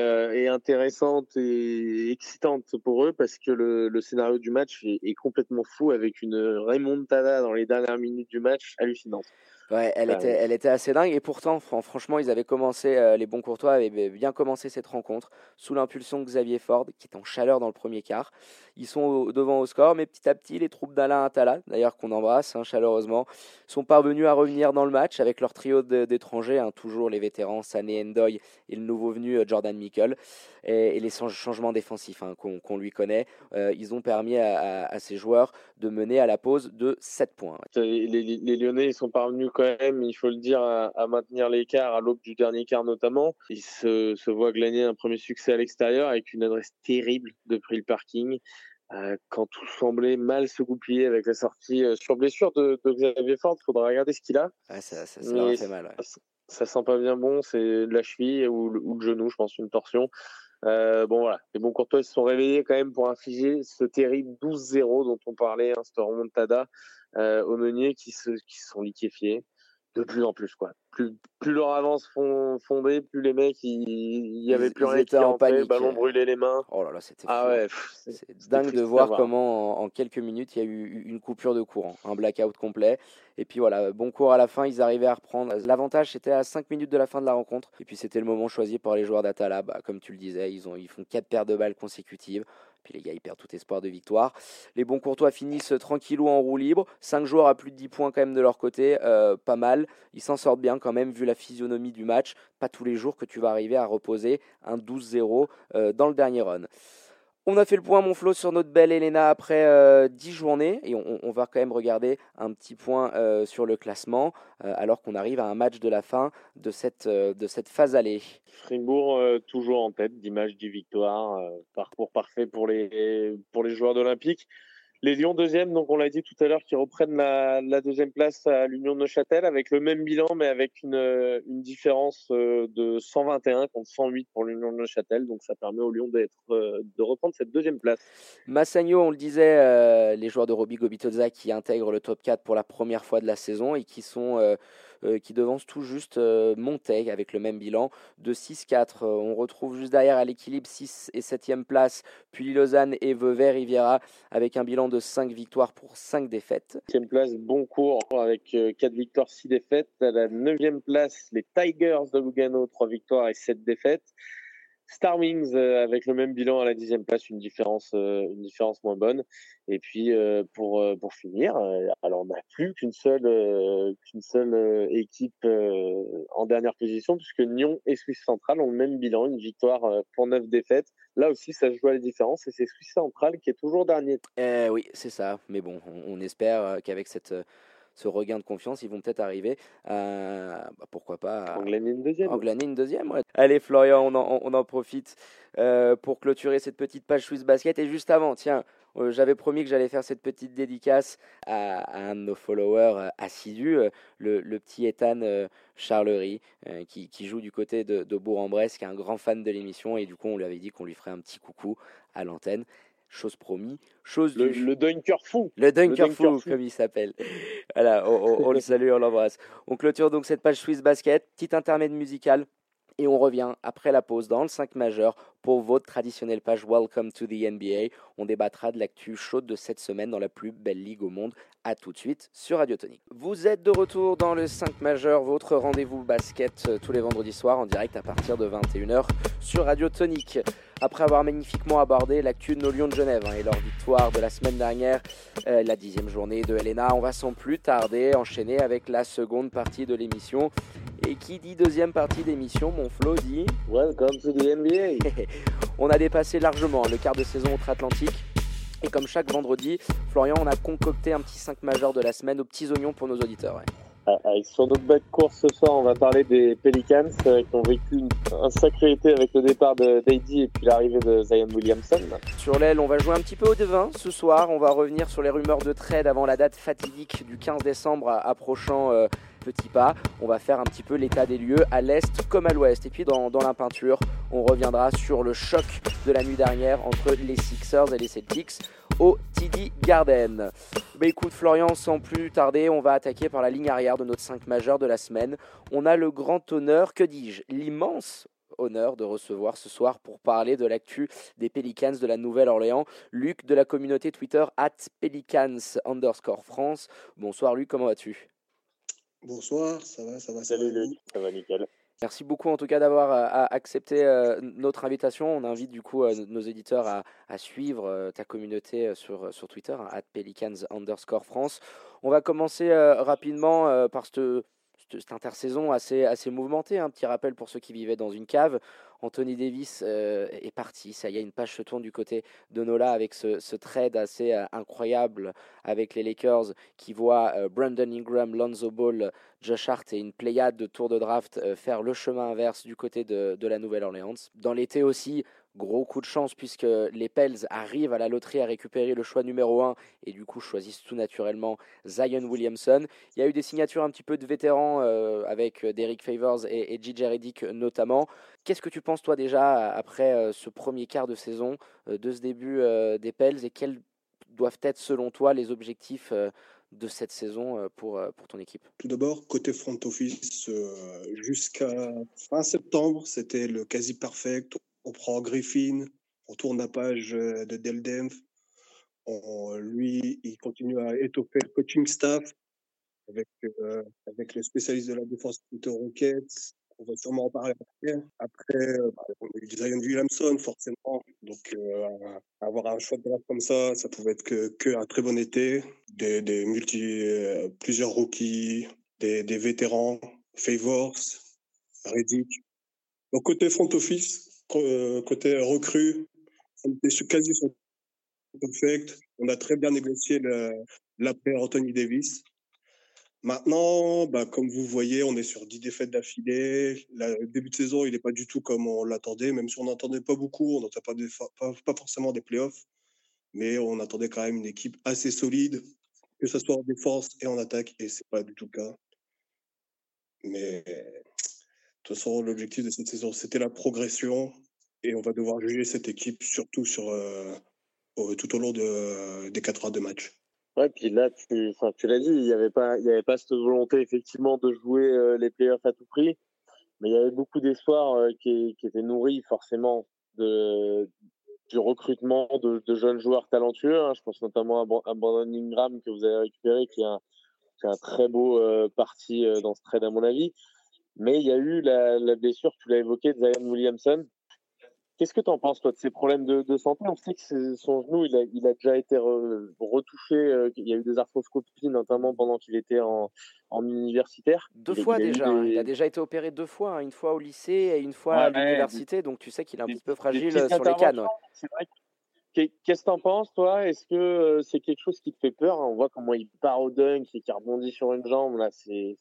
intéressante et excitante pour eux parce que le, scénario du match est, est, complètement fou avec une remontada dans les dernières minutes du match hallucinante. Ouais, elle, était, elle était assez dingue. Et pourtant, franchement, ils avaient commencé, euh, les bons courtois avaient bien commencé cette rencontre sous l'impulsion de Xavier Ford, qui est en chaleur dans le premier quart. Ils sont devant au score, mais petit à petit, les troupes d'Alain Atala, d'ailleurs qu'on embrasse hein, chaleureusement, sont parvenus à revenir dans le match avec leur trio d'étrangers, hein, toujours les vétérans Sané Endoy et le nouveau venu euh, Jordan Mickle, et, les changements défensifs hein, qu'on lui connaît. Euh, ils ont permis à, ces joueurs de mener à la pause de 7 points. Les, les Lyonnais ils sont parvenus quand même, il faut le dire, à, maintenir l'écart à l'aube du dernier quart notamment. Ils se, se voient glaner un premier succès à l'extérieur avec une adresse terrible depuis le parking. Euh, quand tout semblait mal se goupiller avec la sortie euh, sur blessure de, de Xavier Ford, il faudra regarder ce qu'il a. ça, ça, ça fait mal. Ça, sent pas bien bon, c'est la cheville ou, le genou, je pense, une torsion. Euh, bon voilà, les bons courtois se sont réveillés quand même pour infliger ce terrible 12-0 dont on parlait, hein, cette remontada euh, aux meuniers qui se qui sont liquéfiés de plus en plus quoi. Plus, plus leur avance fond, fondée, plus les mecs il y avait plus rien qui en panique. ballon brûlé les mains. Oh là là, c'était ah ouais, c'est dingue de voir, comment en, quelques minutes il y a eu une coupure de courant, un blackout complet. Et puis voilà, bon cours à la fin, ils arrivaient à reprendre. L'avantage c'était à 5 minutes de la fin de la rencontre. Et puis c'était le moment choisi par les joueurs d'Atala. Bah, comme tu le disais, ils, ont, ils font 4 paires de balles consécutives. Puis les gars, ils perdent tout espoir de victoire. Les bons courtois finissent tranquillou en roue libre. 5 joueurs à plus de 10 points quand même de leur côté. Euh, pas mal. Ils s'en sortent bien quand même vu la physionomie du match. Pas tous les jours que tu vas arriver à reposer un 12-0 euh, dans le dernier run. On a fait le point, mon Flo, sur notre belle Elena après euh, 10 journées. Et on, va quand même regarder un petit point euh, sur le classement, euh, alors qu'on arrive à un match de la fin de cette, cette phase allée. Fribourg toujours en tête, d'image 10 victoires. parcours parfait pour les, pour les joueurs d'Olympique. Les Lions deuxième, donc on l'a dit tout à l'heure, qui reprennent la, deuxième place à l'Union de Neuchâtel avec le même bilan, mais avec une, une différence euh, de 121 contre 108 pour l'Union de Neuchâtel. Donc ça permet aux Lions d'être, euh, de reprendre cette deuxième place. Massagno, on le disait, euh, les joueurs de Roby Gobitoza qui intègrent le top 4 pour la première fois de la saison et qui sont euh, qui devance tout juste euh, Montaigne avec le même bilan de 6-4. Euh, on retrouve juste derrière à l'équilibre 6 et 7e place, puis Lausanne et Vevey Riviera avec un bilan de 5 victoires pour 5 défaites. 7 place, bon cours avec 4 victoires, 6 défaites. À la 9e place, les Tigers de Lugano, 3 victoires et 7 défaites. Star Wings euh, avec le même bilan à la dixième place, une différence, euh, une différence moins bonne. Et puis euh, pour pour finir, alors on n'a plus qu'une seule qu'une seule équipe en dernière position puisque Nyon et Suisse Centrale ont le même bilan, une victoire pour neuf défaites. Là aussi, ça joue à la différence et c'est Suisse Centrale qui est toujours dernier. Eh oui, c'est ça. Mais bon, on, on espère qu'avec cette ce regain de confiance, ils vont peut-être arriver à, bah, pourquoi pas, en glaner une deuxième. En glaner une deuxième, ouais. Allez, Florian, on en, on en profite euh, pour clôturer cette petite page Swiss Basket. Et juste avant, tiens, euh, j'avais promis que j'allais faire cette petite dédicace à, un de nos followers euh, assidus, le, le, petit Ethan Charlery, qui, qui, joue du côté de, de Bourg-en-Bresse, qui est un grand fan de l'émission. Et du coup, on lui avait dit qu'on lui ferait un petit coucou à l'antenne chose promis, chose le, du... le Dunker fou. Le Dunker, fou, comme il s'appelle. voilà, on, on, le salue, on l'embrasse. On clôture donc cette page Swiss Basket, petit intermède musical et on revient après la pause dans le 5 majeur pour votre traditionnelle page Welcome to the NBA. On débattra de l'actu chaude de cette semaine dans la plus belle ligue au monde. A tout de suite sur Radio Tonic. Vous êtes de retour dans le 5 majeur, votre rendez-vous basket euh, tous les vendredis soirs en direct à partir de 21h sur Radio Tonic. Après avoir magnifiquement abordé l'actu de nos Lions de Genève hein, et leur victoire de la semaine dernière, euh, la dixième journée de Helena, on va sans plus tarder enchaîner avec la seconde partie de l'émission. Et qui dit deuxième partie d'émission, mon Flo dit Welcome to the NBA. on a dépassé largement le quart de saison outre-Atlantique. Et comme chaque vendredi, Florian, on a concocté un petit 5 majeur de la semaine aux petits oignons pour nos auditeurs. Sur notre de course ce soir, on va parler des Pelicans euh, qui ont vécu un sacré été avec le départ de et puis l'arrivée de Zion Williamson. Sur l'aile, on va jouer un petit peu au devin ce soir. On va revenir sur les rumeurs de trade avant la date fatidique du 15 décembre approchant euh, petit pas. On va faire un petit peu l'état des lieux à l'est comme à l'ouest. Et puis dans, dans la peinture, on reviendra sur le choc de la nuit dernière entre les Sixers et les Celtics au TD Garden. Bah écoute Florian, sans plus tarder, on va attaquer par la ligne arrière de notre 5 majeur de la semaine. On a le grand honneur, que dis-je, l'immense honneur de recevoir ce soir pour parler de l'actu des Pelicans de la Nouvelle-Orléans. Luc de la communauté Twitter at Pelicans underscore France. Bonsoir Luc, comment vas-tu? Bonsoir, ça va, ça va. Salut Luc, ça va nickel. Merci beaucoup en tout cas d'avoir euh, accepté euh, notre invitation. On invite du coup euh, nos éditeurs à, suivre ta communauté sur, Twitter, hein, at pelicans underscore France. On va commencer rapidement par cette, cette, intersaison assez, assez mouvementée. Un petit rappel pour ceux qui vivaient dans une cave. Anthony Davis euh, est parti. Ça y est, une page se tourne du côté de Nola avec ce, trade assez euh, incroyable avec les Lakers qui voient euh, Brandon Ingram, Lonzo Ball, Josh Hart et une pléiade de tours de draft faire le chemin inverse du côté de, de la Nouvelle-Orléans. Dans l'été aussi, Gros coup de chance puisque les Pels arrivent à la loterie à récupérer le choix numéro 1 et du coup choisissent tout naturellement Zion Williamson. Il y a eu des signatures un petit peu de vétérans euh, avec Derek Favors et, et JJ notamment. Qu'est-ce que tu penses toi déjà après euh, ce premier quart de saison euh, de ce début des Pels et quels doivent être selon toi les objectifs de cette saison pour, pour ton équipe? Tout d'abord, côté front office, jusqu'à fin septembre, c'était le quasi perfect on prend Griffin, on tourne la page euh, de Deldenf. lui, il continue à étoffer le coaching staff avec, euh, avec les spécialistes de la défense de Rockets. On va sûrement en parler après. Après, euh, bah, on a eu Zion Williamson, forcément. Donc, avoir un choix de draft comme ça, ça pouvait être que, que très bon été. Des, multi, plusieurs rookies, des, des vétérans, Favors, Reddick. Donc, côté front office, euh, côté recrue, on était quasi perfect. On a très bien négocié l'après Anthony Davis. Maintenant, bah, comme vous voyez, on est sur 10 défaites d'affilée. Le début de saison, il n'est pas du tout comme on l'attendait, même si on n'entendait pas beaucoup, on n'entendait pas, pas, forcément des playoffs, mais on attendait quand même une équipe assez solide, que ce soit en défense et en attaque, et c'est pas du tout le cas. Mais de toute façon, l'objectif de cette saison, c'était la progression. Et on va devoir juger cette équipe surtout sur, euh, tout au long de, des 82 matchs. Ouais, puis là, tu, l'as dit, il n'y avait, pas, y avait pas cette volonté effectivement de jouer euh, les playoffs à tout prix. Mais il y avait beaucoup d'espoir euh, qui, étaient nourris forcément de, du recrutement de, de jeunes joueurs talentueux. Hein. Je pense notamment à, Brandon Ingram que vous avez récupéré, qui qui a un très beau parti dans ce trade à mon avis. Mais il y a eu la, la blessure, tu l'as évoqué, de Zion Williamson. Qu'est-ce que tu en penses, toi, de ces problèmes de, de, santé? On sait que son genou, il a, il a déjà été retouché. Euh, il y a eu des arthroscopies, notamment pendant qu'il était en, en universitaire. Deux fois déjà. Hein. Il a déjà été opéré deux fois. Hein. Une fois au lycée et une fois à l'université. Donc tu sais qu'il est un petit peu fragile sur les cannes. C'est vrai Qu'est-ce que t'en penses, toi? Est-ce que euh, c'est quelque chose qui te fait peur On voit comment il part au dunk et qu'il rebondit sur une jambe. Là, c'est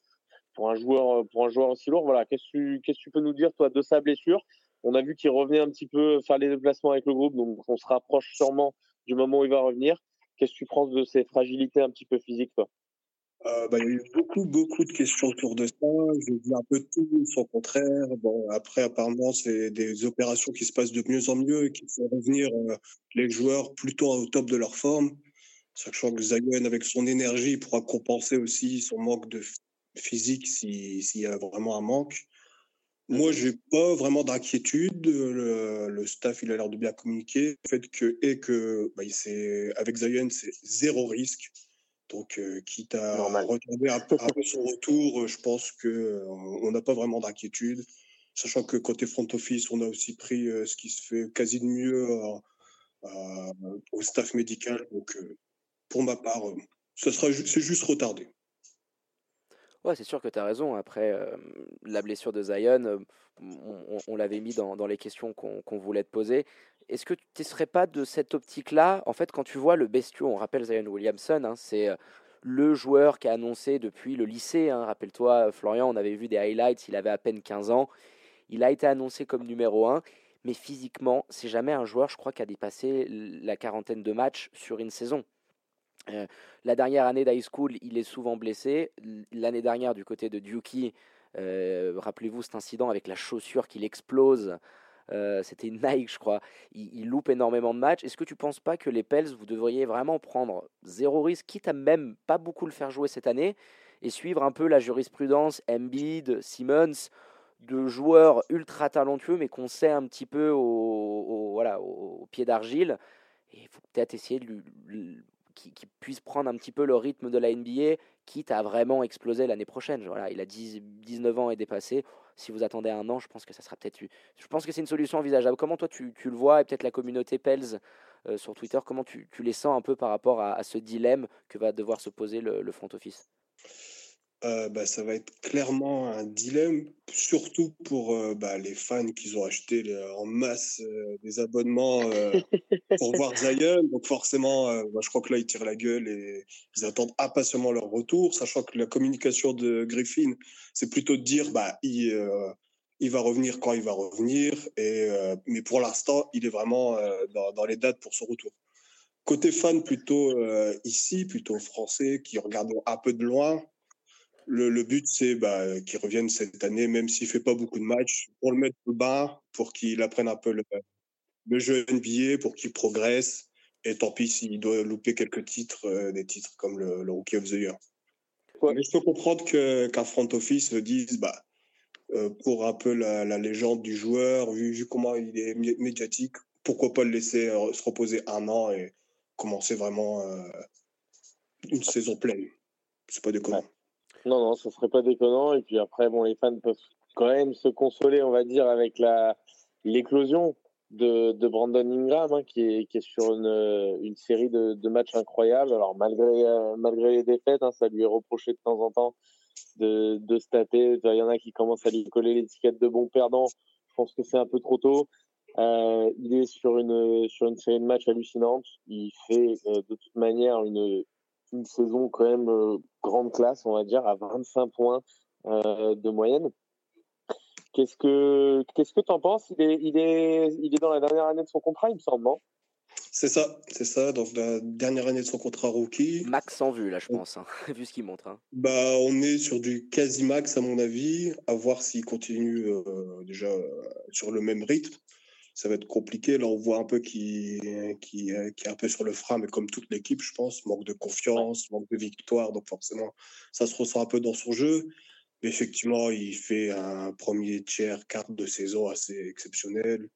pour un joueur, pour un joueur aussi lourd. Voilà. Qu'est-ce que tu, qu'est-ce que tu peux nous dire, toi, de sa blessure? On a vu qu'il revenait un petit peu faire les déplacements avec le groupe, donc on se rapproche sûrement du moment où il va revenir. Qu'est-ce que tu penses de ses fragilités un petit peu physiques, toi? Euh, bah, il y a eu beaucoup, beaucoup de questions autour de ça. J'ai vu un peu tout, son contraire. Bon, après, apparemment, c'est des opérations qui se passent de mieux en mieux et qui font revenir euh, les joueurs plutôt au top de leur forme. Sachant que Zion, avec son énergie, pourra compenser aussi son manque de physique s'il y a vraiment un manque. Moi, j'ai pas vraiment d'inquiétude. Le, le, staff, il a l'air de bien communiquer. Le fait que, et que, bah, avec Zion, c'est zéro risque. Donc, euh, quitte à retomber un peu, son retour, euh, je pense qu'on euh, on n'a pas vraiment d'inquiétude. Sachant que côté front office, on a aussi pris ce qui se fait quasi de mieux au staff médical. Donc, pour ma part, ce sera c'est juste retardé. C'est sûr que tu as raison. Après, la blessure de Zion, on, l'avait mis dans, dans, les questions qu'on voulait te poser est-ce que tu ne serais pas de cette optique-là? En fait, quand tu vois le bestiau, on rappelle Zion Williamson, hein, c'est euh, le joueur qui a annoncé depuis le lycée. Hein, rappelle-toi, Florian, on avait vu des highlights, il avait à peine 15 ans. Il a été annoncé comme numéro 1, mais physiquement, c'est jamais un joueur, je crois, qui a dépassé la quarantaine de matchs sur une saison. Euh, la dernière année d'high school, il est souvent blessé. L'année dernière, du côté de Duki, euh, rappelez-vous cet incident avec la chaussure qui explose euh, c'était Nike, je crois. Il, loupe énormément de matchs. Est-ce que tu ne penses pas que les Pels, vous devriez vraiment prendre zéro risque, quitte à même pas beaucoup le faire jouer cette année, et suivre un peu la jurisprudence Embiid, Simmons, de joueurs ultra talentueux, mais qu'on sait un petit peu au, au, pied d'argile? Et il faut peut-être essayer de qu'il puisse prendre un petit peu le rythme de la NBA, quitte à vraiment exploser l'année prochaine. Voilà, il a 10, 19 ans et dépassé si vous attendez un an, je pense que ça sera peut-être. Je pense que c'est une solution envisageable. Comment toi tu, le vois et peut-être la communauté Pels euh, sur Twitter, comment tu, les sens un peu par rapport à, ce dilemme que va devoir se poser le front office? Euh, bah, ça va être clairement un dilemme, surtout pour euh, bah, les fans qui ont acheté en masse euh, des abonnements pour voir Zion. Donc forcément, bah, je crois que là, ils tirent la gueule et ils attendent impatiemment leur retour, sachant que la communication de Griffin, c'est plutôt de dire bah, il, il, va revenir quand il va revenir. Et, mais pour l'instant, il est vraiment dans, dans, les dates pour son retour. Côté fan, plutôt ici, plutôt français, qui regardent un peu de loin, le, but, c'est bah, qu'il revienne cette année, même s'il ne fait pas beaucoup de matchs, pour le mettre au bas, pour qu'il apprenne un peu le, le jeu NBA, pour qu'il progresse. Et tant pis s'il doit louper quelques titres, euh, des titres comme le, Rookie of the Year. Mais je peux comprendre qu'un front office dise, bah, euh, pour un peu la, légende du joueur, vu, comment il est médiatique, pourquoi pas le laisser euh, se reposer un an et commencer vraiment une saison pleine. C'est pas déconnant. Non, non, ce serait pas déconnant. Et puis après, bon, les fans peuvent quand même se consoler, on va dire, avec l'éclosion de, de, Brandon Ingram, hein, qui, est, qui est sur une, une série de, de, matchs incroyables. Alors, malgré, euh, malgré les défaites, hein, ça lui est reproché de temps en temps de, de se taper. Il y en a qui commencent à lui coller l'étiquette de bon perdant. Je pense que c'est un peu trop tôt. Euh, il est sur une, sur une série de matchs hallucinante. Il fait euh, de toute manière une, une saison quand même euh, grande classe, on va dire, à 25 points euh, de moyenne. Qu'est-ce que qu'est-ce que tu en penses? Il est, il, est, il est dans la dernière année de son contrat, il me semble, non? C'est ça, c'est ça, dans la dernière année de son contrat rookie. Max en vue, là, je pense, hein, vu ce qu'il montre. Hein. Bah, on est sur du quasi max, à mon avis, à voir s'il continue euh, déjà sur le même rythme ça va être compliqué. Là, on voit un peu qui, qui, qui est un peu sur le frein, mais comme toute l'équipe, je pense, manque de confiance, manque de victoire. Donc forcément, ça se ressent un peu dans son jeu. Mais effectivement, il fait un premier tiers, quart de saison assez exceptionnel.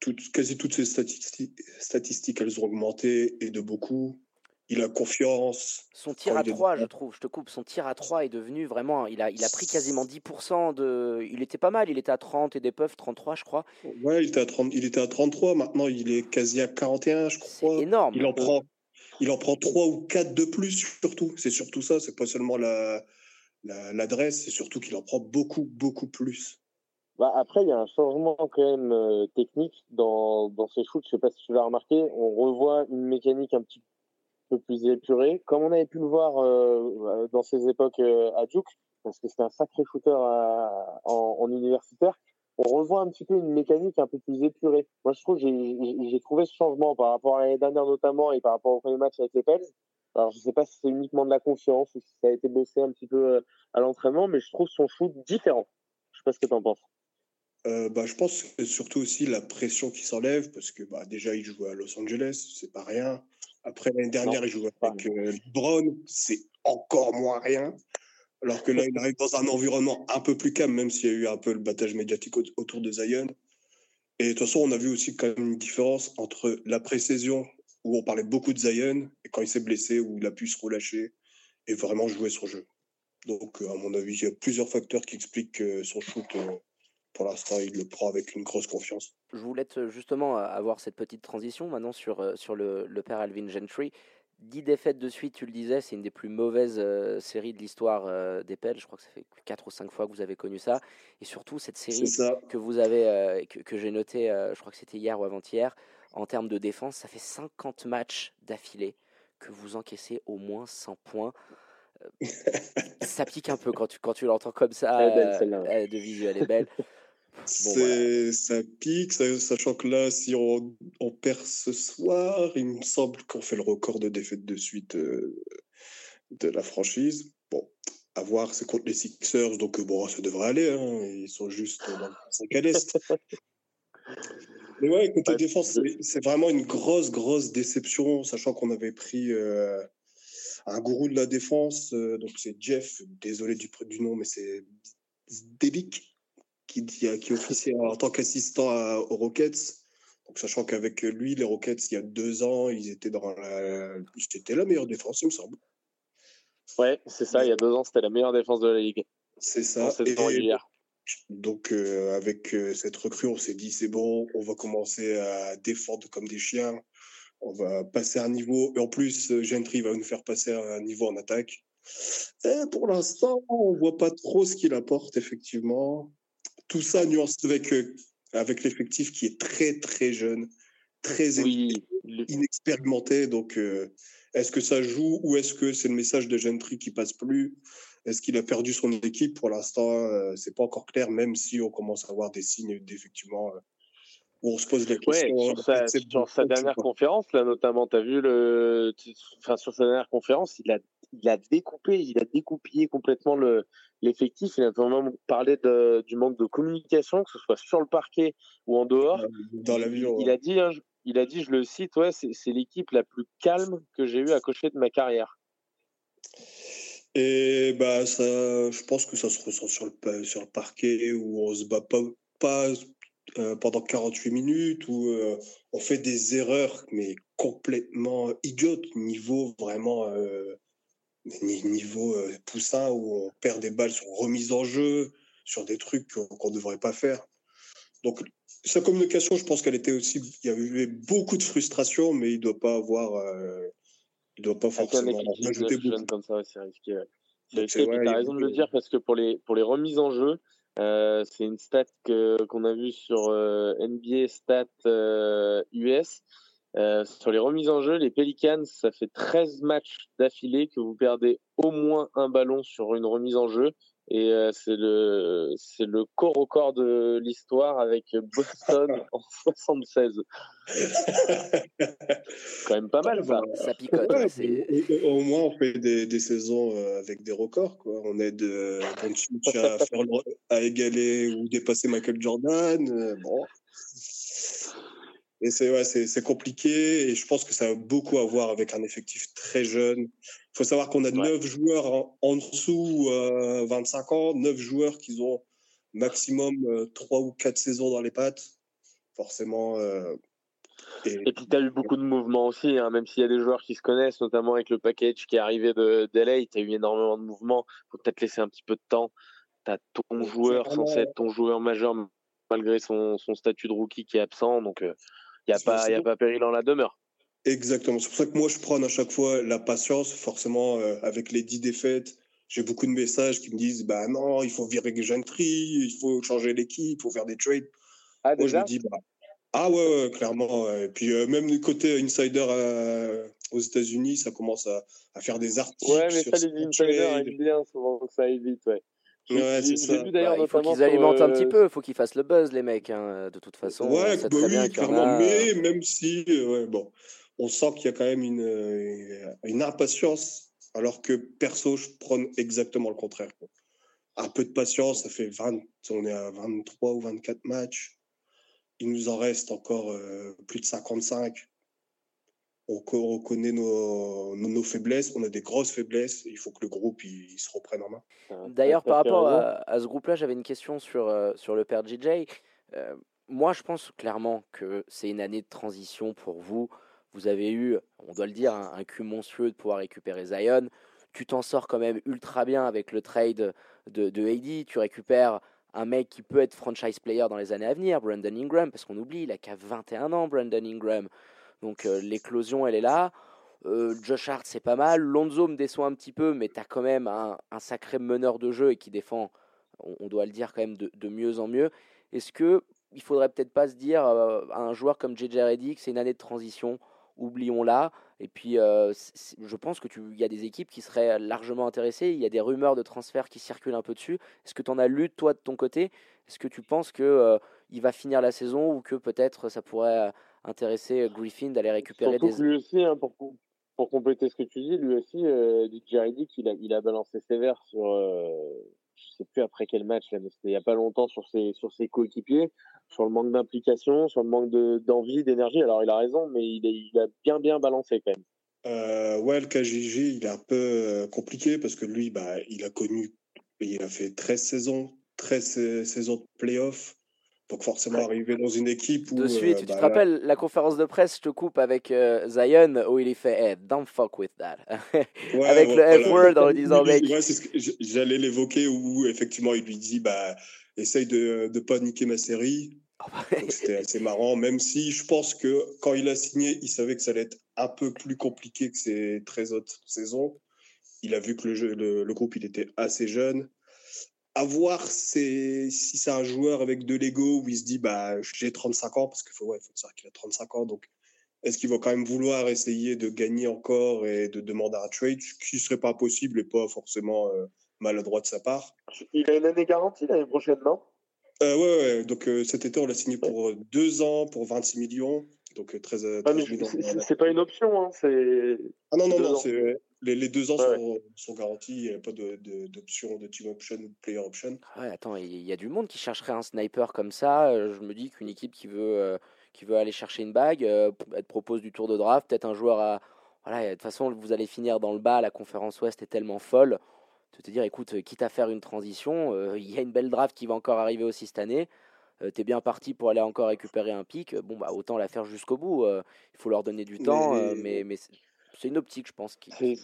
Toutes, quasi toutes ses statistiques, statistiques, elles ont augmenté et de beaucoup il a confiance. Son tir à 3, je trouve, je te coupe, son tir à 3 est devenu vraiment. Il a, il a pris quasiment 10% de. Il était pas mal, il était à 30 et des puffs 33, je crois. Ouais, il était, à 30, il était à 33, maintenant il est quasi à 41, je crois. C'est énorme. Il en, prend, il en prend 3 ou 4 de plus, surtout. C'est surtout ça, c'est pas seulement l'adresse, la, c'est surtout qu'il en prend beaucoup, beaucoup plus. Bah, après, il y a un changement quand même euh, technique dans, dans ces shoots. Je sais pas si tu l'as remarqué. On revoit une mécanique un petit peu plus épurée, comme on avait pu le voir euh, dans ces époques euh, à Duke, parce que c'était un sacré shooter à, en, en, universitaire. On revoit un petit peu une mécanique un peu plus épurée. Moi, je trouve j'ai trouvé ce changement par rapport à l'année dernière notamment et par rapport au premier match avec les Pels. Alors, je sais pas si c'est uniquement de la confiance ou si ça a été bossé un petit peu à l'entraînement, mais je trouve son shoot différent. Je sais pas ce que tu en penses. Euh, bah, je pense que surtout aussi la pression qui s'enlève, parce que bah, déjà, il jouait à Los Angeles, c'est pas rien. Après, l'année dernière, il jouait avec euh, Brown, c'est encore moins rien. Alors que là, il arrive dans un environnement un peu plus calme, même s'il y a eu un peu le battage médiatique autour de Zion. Et de toute façon, on a vu aussi quand même une différence entre la pré-saison, où on parlait beaucoup de Zion, et quand il s'est blessé, où il a pu se relâcher et vraiment jouer son jeu. Donc, euh, à mon avis, il y a plusieurs facteurs qui expliquent son shoot pour l'instant, il le prend avec une grosse confiance. Je voulais justement avoir cette petite transition maintenant sur, euh, sur le, le père Alvin Gentry. 10 défaites de suite, tu le disais, c'est une des plus mauvaises euh, séries de l'histoire euh, des Pels. Je crois que ça fait 4 ou 5 fois que vous avez connu ça. Et surtout, cette série que vous avez, que, que j'ai notée, je crois que c'était hier ou avant-hier, en termes de défense, ça fait 50 matchs d'affilée que vous encaissez au moins 100 points. ça pique un peu quand tu, quand tu l'entends comme ça. de visu, elle est belle. C'est, ça pique, sachant que là, si on, on, perd ce soir, il me semble qu'on fait le record de défaites de suite euh, de la franchise. Bon, à voir, c'est contre les Sixers, donc bon, ça devrait aller. Hein, ils sont juste dans le 5 à l'Est. Mais ouais, côté défense, c'est vraiment une grosse, grosse déception, sachant qu'on avait pris euh, un gourou de la défense. Euh, donc c'est Jeff, désolé du, du nom, mais c'est Delic qui, qui officiait en tant qu'assistant aux Rockets. Donc, sachant qu'avec lui, les Rockets, il y a deux ans, ils étaient dans la, c'était la meilleure défense, il me semble. Ouais, c'est ça. Il y a deux ans, c'était la meilleure défense de la ligue. C'est ça. Donc, euh, avec euh, cette recrue, on s'est dit c'est bon, on va commencer à défendre comme des chiens. On va passer un niveau. Et en plus, Gentry va nous faire passer un niveau en attaque. Et pour l'instant, on voit pas trop ce qu'il apporte, effectivement tout ça nuancé avec, euh, avec l'effectif qui est très, très jeune, très inexpérimenté. Donc, euh, est-ce que ça joue ou est-ce que c'est le message de Gentry qui passe plus? Est-ce qu'il a perdu son équipe Pour l'instant, euh, c'est pas encore clair, même si on commence à avoir des signes d'effectivement où on se pose la question. Ouais, sur sa, dernière conférence, là, notamment, tu as vu le. Enfin, sur sa dernière conférence, il a, il a découpé, il a découpillé complètement le, l'effectif. Il a vraiment parlé de, du manque de communication, que ce soit sur le parquet ou en dehors. Dans l'avion. Il, a dit, hein, il a dit, je le cite, ouais, c'est l'équipe la plus calme que j'ai eu à cocher de ma carrière. Et bah ça, je pense que ça se ressent sur le, sur le parquet où on se bat pas, pas euh, pendant 48 minutes, où euh, on fait des erreurs mais complètement idiotes, niveau vraiment euh, niveau euh, poussin où on perd des balles sur remise en jeu, sur des trucs qu'on ne devrait pas faire. Donc, sa communication, je pense qu'elle était aussi. Il y avait beaucoup de frustration, mais il ne doit pas avoir. Euh, il doit pas forcément ajouter beaucoup. Comme ça, c'est risqué. tu as raison de le dire parce que pour les, pour les remises en jeu, euh, c'est une stat qu'on a vue sur NBA Stat US. Euh, sur les remises en jeu, les Pelicans, ça fait 13 matchs d'affilée que vous perdez au moins un ballon sur une remise en jeu. Et euh, c'est le c'est le co-record de l'histoire avec Boston en 76. quand même pas mal ça. Ça picote. au moins on fait des, des saisons euh, avec des records quoi. On est de à, faire, à égaler ou dépasser Michael Jordan. bon. Et c'est ouais, c'est compliqué et je pense que ça a beaucoup à voir avec un effectif très jeune. Il faut savoir qu'on a neuf joueurs en, dessous euh, 25 ans, neuf joueurs qui ont maximum euh, trois ou quatre saisons dans les pattes. Forcément. Euh, et... puis tu as eu beaucoup de mouvements aussi, hein, même s'il y a des joueurs qui se connaissent, notamment avec le package qui est arrivé de d'LA, tu as eu énormément de mouvements. faut peut-être laisser un petit peu de temps. Tu as ton joueur censé être ton joueur majeur malgré son, son statut de rookie qui est absent. Donc euh, il n'y a, pas, y a pas péril en la demeure. Exactement. C'est pour ça que moi, je prends à chaque fois la patience. Forcément, euh, avec les dix défaites, j'ai beaucoup de messages qui me disent bah non, il faut virer Gentry, il faut changer l'équipe, il faut faire des trades. Ah, Moi, je me dis bah ah ouais, ouais, clairement. Et puis euh, même du côté insider euh, aux États-Unis, ça commence à, à faire des articles. Ouais, mais sur ça, les insiders aiment bien souvent que ça aille vite, ouais. Ouais, c'est ça. Bah, il faut qu'ils alimentent un euh, petit peu, il faut qu'ils fassent le buzz, les mecs. hein, De toute façon, on Ouais, sait bah très bien oui, qu'il y en clairement. a. Mais même si, euh, ouais, bon, on sent qu'il y a quand même une, euh, une impatience, alors que perso, je prône exactement le contraire. quoi. Un peu de patience, ça fait 20, on est à 23 ou 24 matchs. Il nous en reste encore euh, plus de 55. On, co- on connaît nos, nos, nos faiblesses, on a des grosses faiblesses. Il faut que le groupe il, il se reprenne en main. T'as- D'ailleurs, par rapport à ce groupe-là, j'avais une question sur, euh, sur le père JJ. Euh, moi, je pense clairement que c'est une année de transition pour vous. Vous avez eu, on doit le dire, un, un cul monstrueux de pouvoir récupérer Zion. Tu t'en sors quand même ultra bien avec le trade de, de AD. Tu récupères un mec qui peut être franchise player dans les années à venir, Brandon Ingram, parce qu'on oublie, il a qu'à 21 ans, Brandon Ingram. Donc euh, l'éclosion, elle est là. Euh, Josh Hart, c'est pas mal. Lonzo me déçoit un petit peu, mais tu as quand même un, sacré meneur de jeu et qui défend, on, doit le dire quand même, de, mieux en mieux. Est-ce que il faudrait peut-être pas se dire euh, à un joueur comme JJ Redick, c'est une année de transition, oublions-la. Et puis, je pense que tu, il y a des équipes qui seraient largement intéressées. Il y a des rumeurs de transfert qui circulent un peu dessus. Est-ce que tu en as lu toi de ton côté? Est-ce que tu penses que euh, il va finir la saison ou que peut-être ça pourrait intéresser Griffin d'aller récupérer Surtout des aussi, hein, pour, pour compléter ce que tu dis, lui aussi, euh, DJ Reddick, il a, il a balancé sévère sur, euh, je sais plus après quel match, là, mais c'était il y a pas longtemps sur ses, sur ses coéquipiers, sur le manque d'implication, sur le manque de, d'envie, d'énergie. Alors il a raison, mais il, est, il a bien bien balancé quand même. Euh, ouais, le KGG, il est un peu euh, compliqué parce que lui, bah, il a connu, il a fait 13 saisons, 13 sa- saisons de playoff. Donc forcément, Ouais. arriver dans une équipe où... De suite, euh, tu bah, te là- rappelles la conférence de presse, je te coupe avec euh, Zion, où il fait hey, Don't fuck with that. Ouais, avec ouais, le voilà. F-word en lui disant Mec, ce j'allais l'évoquer où effectivement il lui dit bah essaye de ne pas niquer ma série. Donc c'était assez marrant, même si je pense que quand il a signé, il savait que ça allait être un peu plus compliqué que ses 13 autres saisons. Il a vu que le, jeu, le, le groupe il était assez jeune. À voir c'est- si c'est un joueur avec de l'ego où il se dit bah j'ai 35 ans parce qu'il faut ouais, faut savoir qu'il a 35 ans donc est-ce qu'il va quand même vouloir essayer de gagner encore et de demander un trade, ce qui serait pas possible et pas forcément euh, maladroit de sa part. Il a une année garantie l'année prochaine, non? Euh, ouais, ouais, donc euh, cet été, on l'a signé pour euh, deux ans, pour 26 millions. Donc euh, 13, euh, Ah, mais 13 millions. c'est- pas une option, hein, c'est. Ah non, non, non, c'est, les, les deux ans Ouais, sont, sont garantis. Il n'y a pas de, de- d'option de team option ou de player option. Ouais, attends, il y a du monde qui chercherait un sniper comme ça. euh, Je me dis qu'une équipe qui veut, euh, qui veut aller chercher une bague, euh, elle te propose du tour de draft, peut-être un joueur à. Voilà, de toute façon, vous allez finir dans le bas. La conférence Ouest est tellement folle. De te dire, écoute, quitte à faire une transition, euh, il y a une belle draft qui va encore arriver aussi cette année. Euh, T'es bien parti pour aller encore récupérer un pic. Bon, bah autant la faire jusqu'au bout. euh, il faut leur donner du temps, euh, mais c'est une optique, je pense. Qui,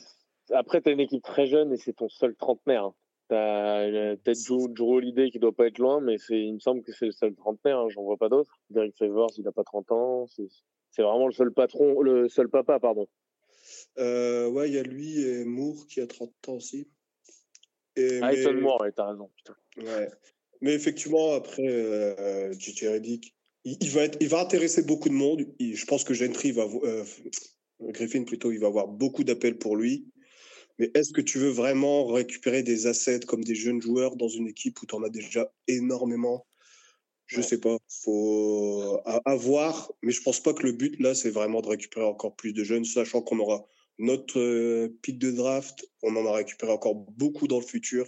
Après, tu as une équipe très jeune et c'est ton seul trentenaire. hein. Tu as peut-être Joe, Joe Holiday qui doit pas être loin, mais c'est, il me semble que c'est le seul trentenaire. hein, J'en vois pas d'autres. Derek Favors, il a pas 30 ans. C'est, vraiment le seul patron, le seul papa, pardon. Euh, ouais, il y a lui et Moore qui a 30 ans aussi. Et, Ah, mais- Moore, t'as raison. Putain. Ouais. Mais effectivement, après, euh, JJ Redick, il, il va être, il va intéresser beaucoup de monde. Il- je pense que Gentry va, euh, Griffin plutôt, il va avoir beaucoup d'appels pour lui. Mais est-ce que tu veux vraiment récupérer des assets comme des jeunes joueurs dans une équipe où tu en as déjà énormément? Je Ouais. sais pas. Faut à, à voir. Mais je pense pas que le but là, c'est vraiment de récupérer encore plus de jeunes, sachant qu'on aura notre euh, pic de draft. On en a récupéré encore beaucoup dans le futur.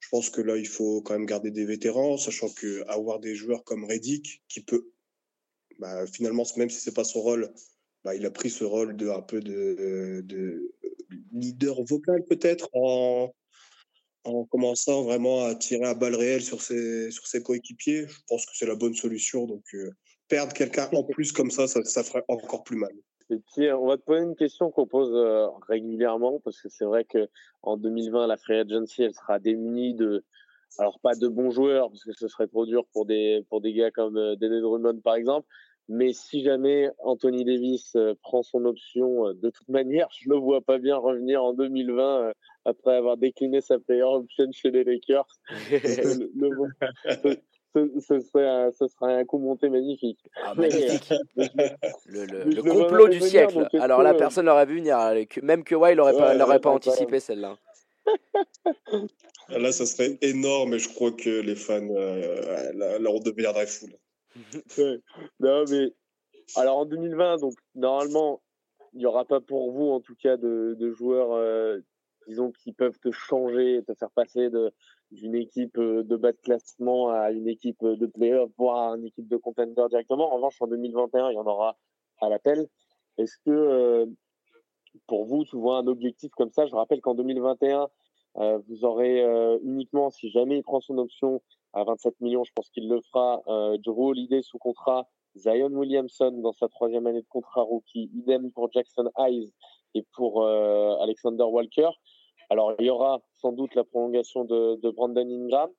Je pense que là, il faut quand même garder des vétérans, sachant que avoir des joueurs comme Reddick, qui peut, bah, finalement, même si c'est pas son rôle, bah, il a pris ce rôle de un peu de, de leader vocal peut-être en, en commençant vraiment à tirer à balles réelles sur ses, sur ses coéquipiers. Je pense que c'est la bonne solution. Donc, euh, perdre quelqu'un en plus comme ça, ça, ferait encore plus mal. Et puis, on va te poser une question qu'on pose euh, régulièrement, parce que c'est vrai que en 2020, la free agency, elle sera démunie de, alors pas de bons joueurs, parce que ce serait trop dur pour des, pour des gars comme euh, Dennis Drummond, par exemple, Mais si jamais Anthony Davis euh, prend son option, euh, de toute manière, je le vois pas bien revenir en 2020 euh, après avoir décliné sa player option chez les Lakers. Le- le- ce, ce serait un, ce serait un coup monté magnifique. Ah, magnifique. Le, le- le complot du venir, siècle. Alors là, personne l'aurait vu venir. Que- Même que Wild n'aurait pas, l'aurait anticipé celle-là. Là, ça serait énorme et je crois que les fans, euh, là, là, on deviendrait fou. là. Non, mais alors en 2020, donc normalement, il n'y aura pas pour vous, en tout cas, de, de joueurs, euh, disons, qui peuvent te changer, te faire passer d'une équipe euh, de bas de classement à une équipe de playoff, voire à une équipe de contender directement. En revanche, en 2021, il y en aura à l'appel. Est-ce que euh, pour vous, tu vois un objectif comme ça? Je rappelle qu'en 2021, euh, vous aurez uniquement, si jamais il prend son option à 27 millions, je pense qu'il le fera, euh, Drew Holiday sous contrat, Zion Williamson dans sa troisième année de contrat rookie, idem pour Jackson Hayes et pour euh, Alexander Walker. Alors, il y aura sans doute la prolongation de, de Brandon Ingram.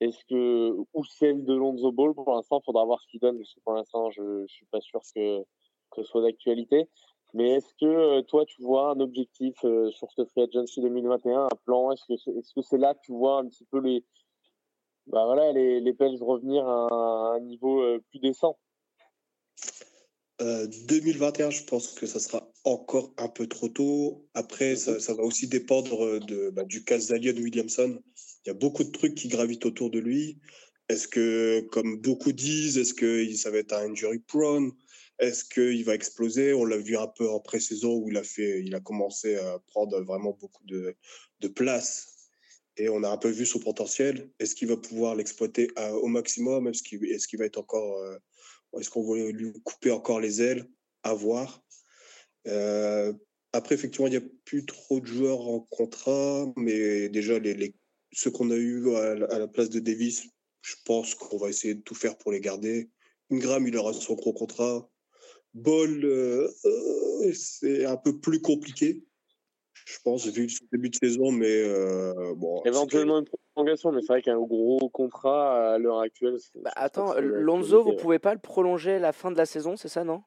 Est-ce que, ou celle de Lonzo Ball, pour l'instant, il faudra voir ce qu'il donne, parce que pour l'instant, je ne suis pas sûr que, que ce soit d'actualité. Mais est-ce que euh, toi, tu vois un objectif euh, sur ce free agency 2021, un plan? Est-ce que c'est est-ce que c'est là que tu vois un petit peu les, bah voilà, les, les Pels revenir à un niveau euh, plus décent Euh, 2021, je pense que ça sera encore un peu trop tôt. Après, ça, ça va aussi dépendre de, bah, du cas Zalion Williamson. Il y a beaucoup de trucs qui gravitent autour de lui. Est-ce que, comme beaucoup disent, est-ce que ça va être un injury prone? Est-ce qu'il va exploser? On l'a vu un peu en pré-saison où il a, fait, il a commencé à prendre vraiment beaucoup de, de place. Et on a un peu vu son potentiel. Est-ce qu'il va pouvoir l'exploiter à- au maximum? Est-ce qu'il va être encore euh, est-ce qu'on va lui couper encore les ailes? À voir. Euh, après, effectivement, il n'y a plus trop de joueurs en contrat, mais déjà, ceux qu'on a eu à, la- place de Davis, je pense qu'on va essayer de tout faire pour les garder. Ingram, il aura son gros contrat. Ball, euh, euh, c'est un peu plus compliqué, je pense, vu le début de saison, mais euh, bon. Éventuellement une prolongation, mais c'est vrai qu'un gros contrat à l'heure actuelle. Bah, attends, Lonzo, vous pouvez pas le prolonger à la fin de la saison, c'est ça, non?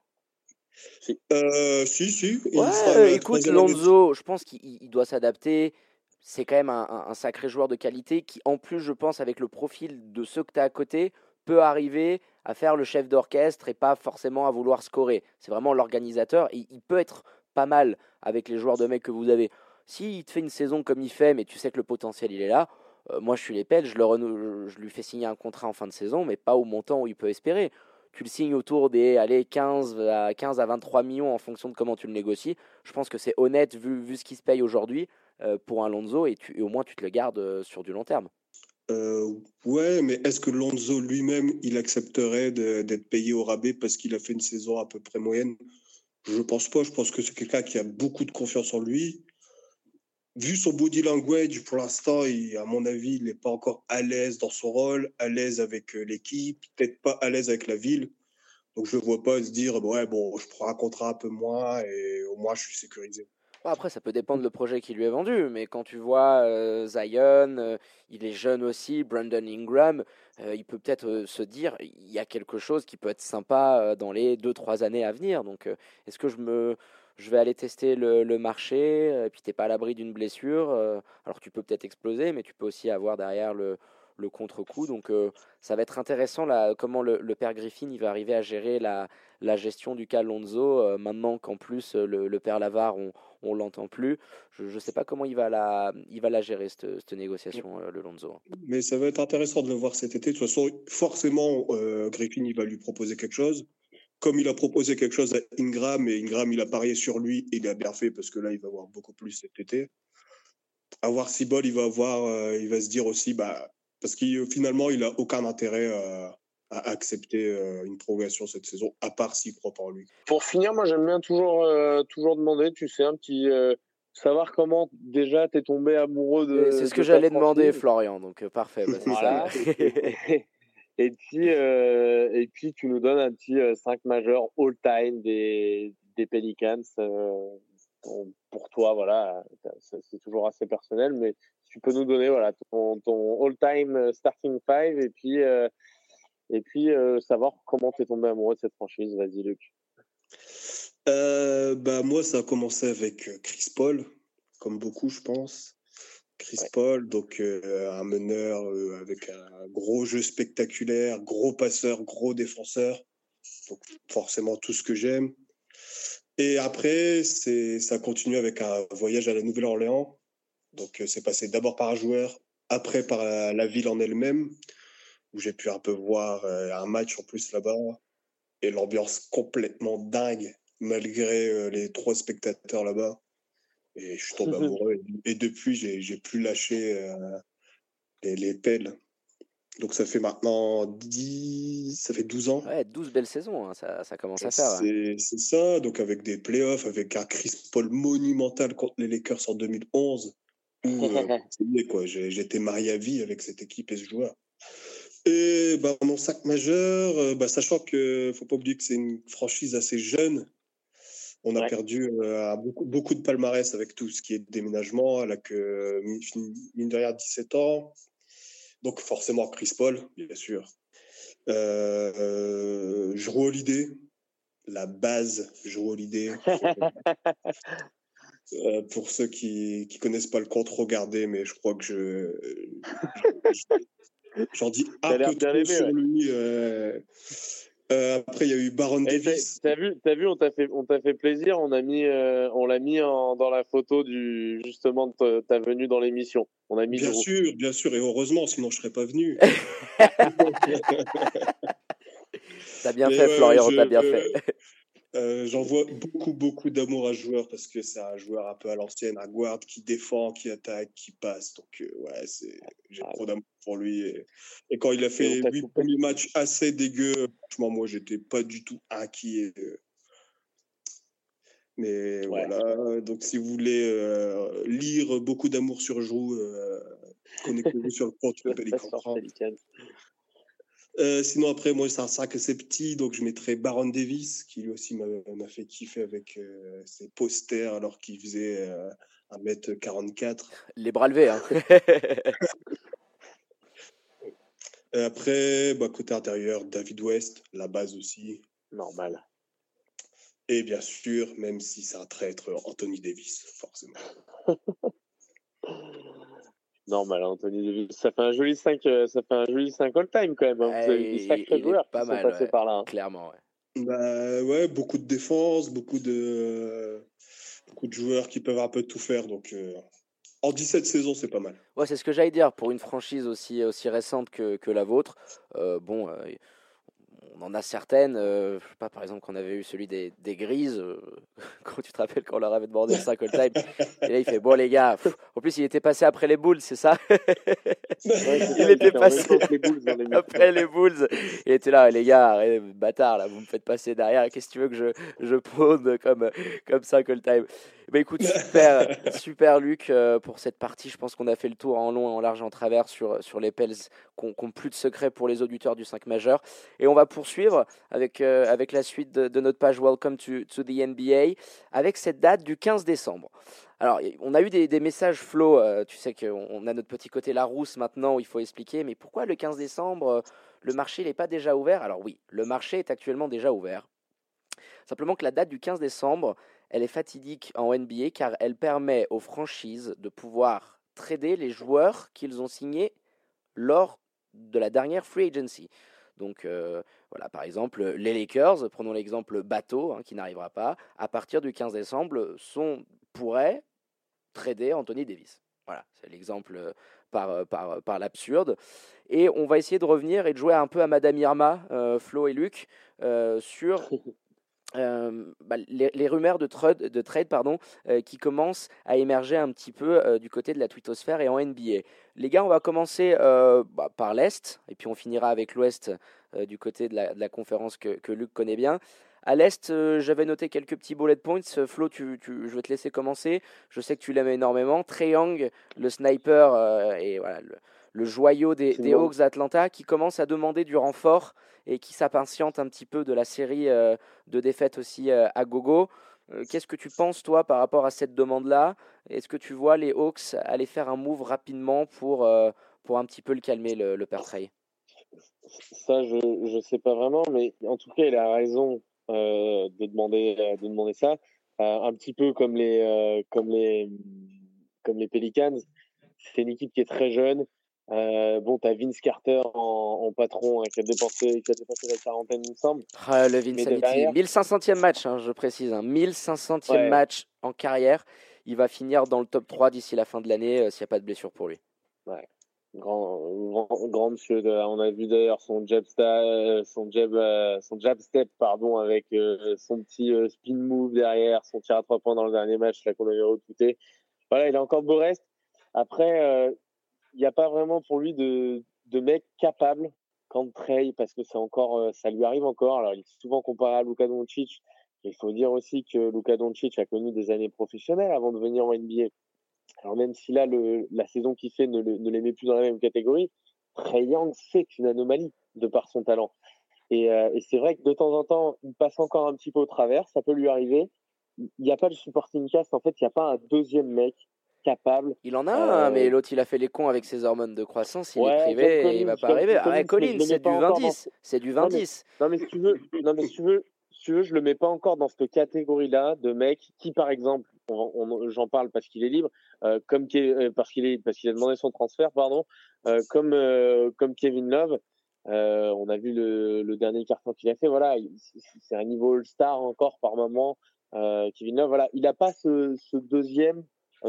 C'est- Euh, si, si. il Ouais, euh, écoute. Lonzo, je pense qu'il il doit s'adapter. C'est quand même un, un- un sacré joueur de qualité qui, en plus, je pense, avec le profil de ceux que tu as à côté, peut arriver à faire le chef d'orchestre et pas forcément à vouloir scorer. C'est vraiment l'organisateur. et Il peut être pas mal avec les joueurs de mecs que vous avez. S'il te fait une saison comme il fait, mais tu sais que le potentiel il est là, euh, moi je suis les Pels, je, le je lui fais signer un contrat en fin de saison, mais pas au montant où il peut espérer. Tu le signes autour des allez, 15, à, 15 à 23 millions en fonction de comment tu le négocies. Je pense que c'est honnête vu, ce qui se paye aujourd'hui euh, pour un Lonzo et, tu, au moins tu te le gardes euh, sur du long terme. Ouais, mais est-ce que Lonzo lui-même, il accepterait d'être payé au rabais parce qu'il a fait une saison à peu près moyenne? Je pense pas. Je pense que c'est quelqu'un qui a beaucoup de confiance en lui. Vu son body language, pour l'instant, à mon avis, il n'est pas encore à l'aise dans son rôle, à l'aise avec euh, l'équipe, peut-être pas à l'aise avec la ville. Donc je ne vois pas se dire, ouais, bon, je prends un contrat un peu moins et au moins je suis sécurisé. Après, ça peut dépendre le projet qui lui est vendu, mais quand tu vois euh, Zion, euh, il est jeune aussi, Brandon Ingram, il peut peut-être euh, se dire il y a quelque chose qui peut être sympa euh, dans les 2-3 années à venir. Donc, euh, est-ce que je me. Je vais aller tester le, marché, euh, et puis t'es pas à l'abri d'une blessure. euh, alors tu peux peut-être exploser, mais tu peux aussi avoir derrière le, le contre-coup. Donc euh, ça va être intéressant là, comment le, le père Griffin il va arriver à gérer la, la gestion du cas Lonzo, euh, maintenant qu'en plus euh, le, père Lavar, on, on l'entend plus. Je ne sais pas comment il va la, il va la gérer, cette, négociation, euh, le Lonzo. Mais ça va être intéressant de le voir cet été. De toute façon, forcément, Griffin, il va lui proposer quelque chose. Comme il a proposé quelque chose à Ingram, et Ingram, il a parié sur lui, et il a bien fait parce que là, il va avoir beaucoup plus cet été. À voir il va avoir, euh, il va se dire aussi, bah, parce qu'il finalement, il a aucun intérêt euh, à accepter euh, une prolongation cette saison, à part s'il croit pas en lui. Pour finir, moi j'aime bien toujours, euh, toujours demander, tu sais, un petit. euh, savoir comment déjà t'es tombé amoureux de. C'est ce de que j'allais demander. Florian, donc euh, parfait. bah, c'est Voilà. ça. et, puis, euh, et puis, tu nous donnes un petit 5 majeur all-time des, des Pelicans. euh, pour- pour toi, voilà, c'est toujours assez personnel, mais tu peux nous donner voilà, ton, ton all-time starting five et puis, euh, Et puis, savoir comment tu es tombé amoureux de cette franchise. Vas-y, Luc. bah, moi, ça a commencé avec Chris Paul, comme beaucoup, je pense. Chris Paul, donc un meneur avec un gros jeu spectaculaire, gros passeur, gros défenseur. Donc forcément tout ce que j'aime. Et après, c'est ça continue avec un voyage à la Nouvelle-Orléans. Donc c'est passé d'abord par un joueur, après par la, ville en elle-même, où j'ai pu un peu voir un match en plus là-bas. Et l'ambiance complètement dingue, malgré les trois spectateurs là-bas. Et je suis tombé amoureux. Et depuis, j'ai plus lâché euh, les, les, pelles. Donc ça fait maintenant 10, ça fait 12 ans. Ouais, 12 belles saisons, hein, ça, ça, commence à faire. C'est ça, donc avec des playoffs, avec un Chris Paul monumental contre les Lakers en 2011. quoi, j'étais marié à vie avec cette équipe et ce joueur. Et bah, mon sac majeur, euh, bah, sachant que faut pas oublier que c'est une franchise assez jeune, on a perdu euh, beaucoup, beaucoup de palmarès avec tout ce qui est déménagement. Elle a que, mine de rien, 17 ans. Donc, forcément, Chris Paul, bien sûr. Euh, euh Holiday, la base Jrue Holiday. Euh, pour ceux qui ne connaissent pas le compte, regardez, mais je crois que je. J'en dis un peu trop sur lui. Euh, après, il y a eu Baron Davis. T'as vu, as vu, on t'a fait, on t'a fait plaisir. On a mis, euh, on l'a mis en, dans la photo du justement de ta venue dans l'émission. On a mis. Bien sûr, bien sûr, et heureusement, sinon je serais pas venu. t'as bien fait, Florian. T'as bien fait. Euh, j'envoie beaucoup, beaucoup d'amour à ce joueur parce que c'est un joueur un peu à l'ancienne, un guard qui défend, qui attaque, qui passe. Donc, euh, ouais, j'ai ah trop d'amour pour lui. Et, quand il a fait huit premiers matchs assez dégueux, franchement, moi, j'étais pas du tout inquiet. Mais voilà, donc si vous voulez euh, lire beaucoup d'amour sur Jou, connectez-vous sur le compte Pelican. Euh, sinon, après, moi, c'est un sac assez petit, donc je mettrais Baron Davis, qui lui aussi m'a fait kiffer avec euh, ses posters alors qu'il faisait 1m44. Euh, Les bras levés, hein. après, bah, côté intérieur, David West, la base aussi. Normal. Et bien sûr, même si c'est un traître, Anthony Davis, forcément. Normal, Anthony Davis. Ça fait un joli 5, euh, ça fait un joli 5 all-time quand même. Hein. Vous avez des sacrés joueurs pas qui mal, sont passés par là. Hein. Clairement, ouais. Bah, ouais, beaucoup de défense, beaucoup de, beaucoup de joueurs qui peuvent un peu tout faire. Donc, euh, en 17 saisons, c'est pas mal. Ouais, c'est ce que j'allais dire. Pour une franchise aussi, aussi récente que, que la vôtre, euh, bon, on en a certaines. Euh, je sais pas, par exemple, qu'on avait eu celui des, des Grises, euh, quand tu te rappelles qu'on leur avait demandé ça all time? Et là, il fait Bon, les gars, en plus, il était passé après les Bulls, c'est ça? Il était passé après les Bulls. Il était là, les gars, bâtard, là, vous me faites passer derrière. Qu'est-ce que tu veux que je, je prône comme, comme all time? Bah écoute, super, super Luc euh, pour cette partie. Je pense qu'on a fait le tour en long, en large, en travers sur, sur les Pels qui n'ont plus de secrets pour les auditeurs du 5 majeur. Et on va poursuivre avec, euh, avec la suite de, notre page Welcome to, to, the NBA avec cette date du 15 décembre. Alors, on a eu des, des messages flow. Euh, tu sais qu'on a notre petit côté Larousse maintenant où il faut expliquer. Mais pourquoi le 15 décembre, le marché n'est pas déjà ouvert? Alors oui, le marché est actuellement déjà ouvert. Simplement que la date du 15 décembre, elle est fatidique en NBA car elle permet aux franchises de pouvoir trader les joueurs qu'ils ont signés lors de la dernière free agency. Donc euh, voilà, par exemple, les Lakers, prenons l'exemple bateau, hein, qui n'arrivera pas, à partir du 15 décembre, sont, pourraient trader Anthony Davis. Voilà, c'est l'exemple par, par, par l'absurde. Et on va essayer de revenir et de jouer un peu à Madame Irma, euh, Flo et Luc, euh, sur Euh, bah, les, rumeurs de trade, de trade pardon, euh, qui commencent à émerger un petit peu euh, du côté de la twittosphère et en NBA. Les gars, on va commencer bah, par l'Est, et puis on finira avec l'Ouest du côté de la, conférence que, que, Luc connaît bien. À l'Est, j'avais noté quelques petits bullet points. Flo, je vais te laisser commencer. Je sais que tu l'aimes énormément. Trey Young, le sniper, et voilà, le joyau des, des Hawks d'Atlanta, qui commence à demander du renfort et qui s'impatiente un petit peu de la série euh, de défaites aussi euh, à gogo. Euh, qu'est-ce que tu penses, toi, par rapport à cette demande-là? Est-ce que tu vois les Hawks aller faire un move rapidement pour, pour un petit peu le calmer, le, le père Ça, je ne sais pas vraiment, mais en tout cas, il a raison euh, de, demander, euh, de demander ça. Euh, un petit peu comme les, comme les, comme les Pelicans. C'est une équipe qui est très jeune. Euh, bon, tu as Vince Carter en, en patron hein, qui, a dépensé, qui a dépensé la quarantaine, il me semble. Ah, le Vince derrière- 1500e match, hein, je précise. Hein, 1500e Ouais. match en carrière. Il va finir dans le top 3 d'ici la fin de l'année euh, s'il n'y a pas de blessure pour lui. Grand, grand, grand monsieur. de- on a vu d'ailleurs son jab, sta- euh, son jab, euh, son jab step, pardon, avec son petit spin move derrière, son tir à trois points dans le dernier match là qu'on avait recruté. Voilà, il a encore beau reste. Après, il n'y a pas vraiment pour lui de, mec capable quand Trey, parce que c'est encore, euh, ça lui arrive encore. Alors, il est souvent comparé à Luka Doncic. Il faut dire aussi que Luka Doncic a connu des années professionnelles avant de venir en NBA. Alors même si là, la saison qu'il fait ne les met plus dans la même catégorie, Trey Young, c'est une anomalie de par son talent. Et, euh, et c'est vrai que de temps en temps, il passe encore un petit peu au travers, ça peut lui arriver. Il n'y a pas de supporting cast, en fait, il n'y a pas un deuxième mec capable. Il en a Euh, un, mais l'autre, il a fait les cons avec ses hormones de croissance. Il Ouais, est privé et Collins, il va pas arriver. Ah, mets c'est du encore 20-10. C'est du Non, mais- 20-10. Non, mais si tu veux, non, mais si tu veux, si tu veux, je le mets pas encore dans cette catégorie-là de mecs qui, par exemple, j'en parle parce qu'il est libre, euh, comme euh, parce qu'il est parce qu'il a demandé son transfert, pardon, euh, comme euh, comme Kevin Love. Euh, on a vu le, le dernier carton qu'il a fait. Voilà, il- c'est- un niveau All-Star encore par moment. Euh, Kevin Love, voilà, il n'a pas ce, ce deuxième, euh,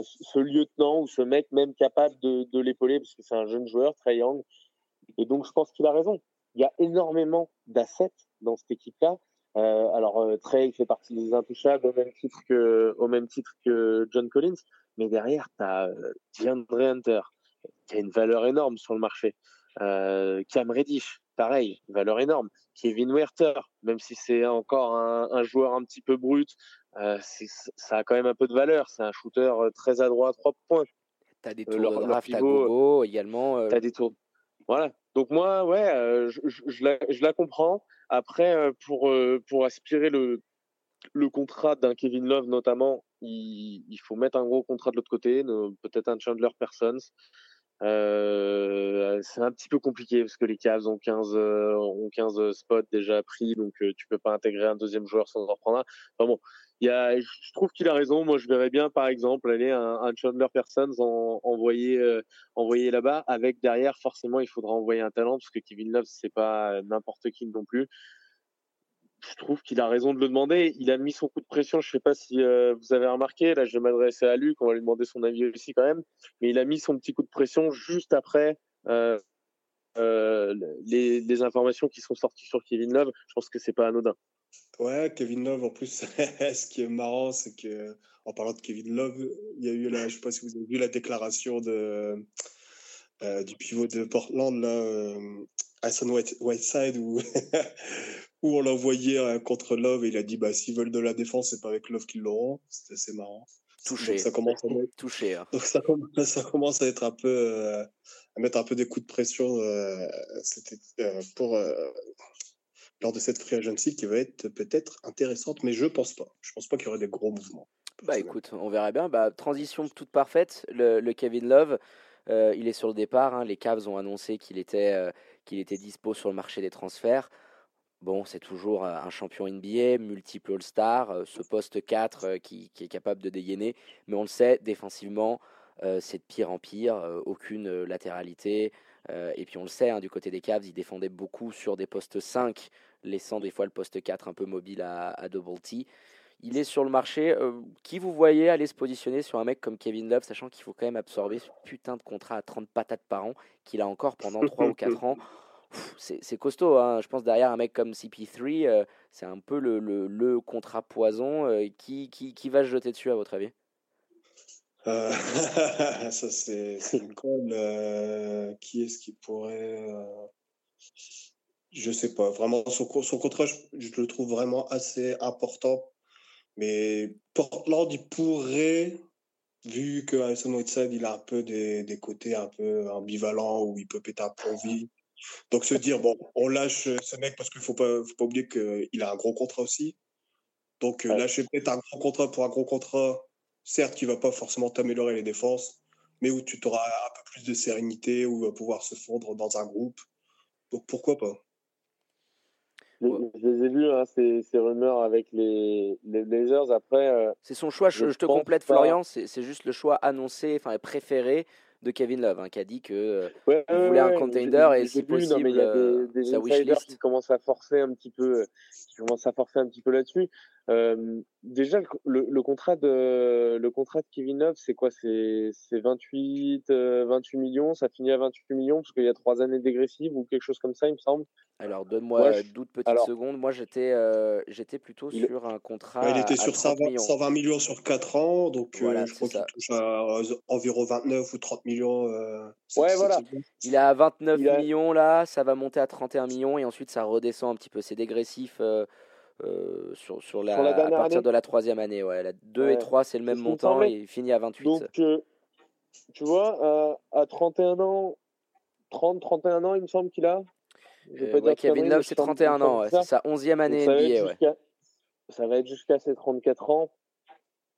ce lieutenant ou ce mec même capable de, l'épauler parce que c'est un jeune joueur, Trey Young. Et donc, je pense qu'il a raison. Il y a énormément d'assets dans cette équipe-là. Euh, alors, euh, Trey fait partie des intouchables au même titre que, John Collins. Mais derrière, tu as DeAndre Hunter, qui a une valeur énorme sur le marché. Euh, Cam Reddish, pareil, valeur énorme. Kevin Werther, même si c'est encore un joueur un petit peu brut, euh, ça a quand même un peu de valeur. C'est un shooter euh, très adroit à trois points. T'as des Euh, tours leur- de leur draft à pivot, gogo également. T'as des tours. Voilà. Donc moi, ouais, je, je- je la, je la comprends. Après, pour pour aspirer le le contrat d'un Kevin Love notamment, il, il faut mettre un gros contrat de l'autre côté, peut-être un Chandler Parsons. Euh, c'est un petit peu compliqué parce que les Cavs ont 15 euh, ont 15 spots déjà pris, donc euh, tu peux pas intégrer un deuxième joueur sans en prendre un. Enfin bon, il y a, je trouve qu'il a raison. Moi, je verrais bien, par exemple, aller un, un Chandler Parsons en, envoyer euh, envoyer là-bas. Avec derrière, forcément, il faudra envoyer un talent parce que Kevin Love, c'est pas euh, n'importe qui non plus. Je trouve qu'il a raison de le demander. Il a mis son coup de pression. Je sais pas si euh, vous avez remarqué. Là, je vais m'adresser à Luc. On va lui demander son avis aussi quand même. Mais il a mis son petit coup de pression juste après euh, euh, les, informations qui sont sorties sur Kevin Love. Je pense que c'est pas anodin. Ouais, Kevin Love, en plus, ce qui est marrant, c'est que, en parlant de Kevin Love, il y a eu la, je sais pas si vous avez vu la déclaration de, du pivot de Portland, là, Hassan White, Whiteside, où, où on l'a envoyé euh, contre Love et il a dit, bah, s'ils veulent de la défense, c'est pas avec Love qu'ils l'auront. C'était assez marrant. Touché. Donc ça commence à être, touché. hein. donc ça commence, ça commence à être un peu, euh, à mettre un peu des coups de pression, euh, euh, pour, lors de cette free agency qui va être peut-être intéressante, mais je pense pas. Je pense pas qu'il y aurait des gros mouvements. Bah écoute, on verra bien. Bah, transition toute parfaite. Le, le Kevin Love, il est sur le départ. hein. Les Cavs ont annoncé qu'il était, qu'il était dispo sur le marché des transferts. Bon, c'est toujours euh, un champion NBA, multiple All-Star, euh, ce poste 4 euh, qui, est capable de dégainer. Mais on le sait, défensivement, c'est de pire en pire. aucune latéralité. Et puis on le sait, hein, du côté des Cavs, ils défendaient beaucoup sur des postes 5, laissant des fois le poste 4 un peu mobile à, à double T. Il est sur le marché. euh, qui vous voyez aller se positionner sur un mec comme Kevin Love, sachant qu'il faut quand même absorber ce putain de contrat à 30 patates par an qu'il a encore pendant 3 ou 4 ans c'est costaud. hein. Je pense derrière un mec comme CP3, euh, c'est un peu le, le, le contrat poison. euh, qui, qui, qui va se jeter dessus, à votre avis? Euh, ça, c'est une colle. qui est-ce qui pourrait. Je sais pas. Vraiment, son, co- son contrat, je, je le trouve vraiment assez important. Mais Portland, il pourrait, vu que Alison Whiteside, il a un peu des, des côtés un peu ambivalents où il peut péter un vie. Donc se dire, bon, on lâche ce mec parce qu'il faut pas, faut pas oublier qu'il a un gros contrat aussi. Donc euh, lâcher peut-être un gros contrat pour un gros contrat, certes, qui va pas forcément t'améliorer les défenses, mais où tu auras un peu plus de sérénité, où il va pouvoir se fondre dans un groupe. Donc pourquoi pas? Je, je les ai vus, hein, ces, ces rumeurs avec les, les Blazers. Après, euh, C'est son choix, je, te complète pas. Florian, c'est juste le choix annoncé, enfin préféré de Kevin Love, hein, qui a dit que euh, ouais, Il ouais, voulait un contender et si vu, non, mais il y a possible, des, des sa insiders wishlist. qui commencent à forcer un petit peu, qui commencent à forcer un petit peu là-dessus. Euh, déjà, le, contrat de le contrat de Kevin Love, c'est quoi? C'est c'est 28 euh, 28 millions? Ça finit à 28 millions parce qu'il y a trois années dégressives ou quelque chose comme ça, il me semble. Alors donne-moi Moi, je- 12 petites alors- secondes. Moi j'étais euh, j'étais plutôt Il- sur un contrat Ouais, Il était à sur 30 120 millions. 120 millions sur 4 ans, donc euh, Voilà, je crois qu'il ça. touche à euh, environ 29 ou 30 millions. euh, Ouais, voilà. Il est à 29 Il a- millions là, ça va monter à 31 millions et ensuite ça redescend un petit peu. C'est dégressif euh, sur, sur, la, Sur la à partir année de la troisième année. Ouais. La 2 et Ouais. 3 c'est le même montant et il finit à 28. Donc, euh, tu vois, à, à 31 ans, 30, 31 ans, il me semble qu'il a. Euh, ouais, Kevin Love c'est il me semble- il me 31 semble ans, ouais, c'est sa 11e Donc, année ça va être NBA. Ça va être jusqu'à ses 34 ans.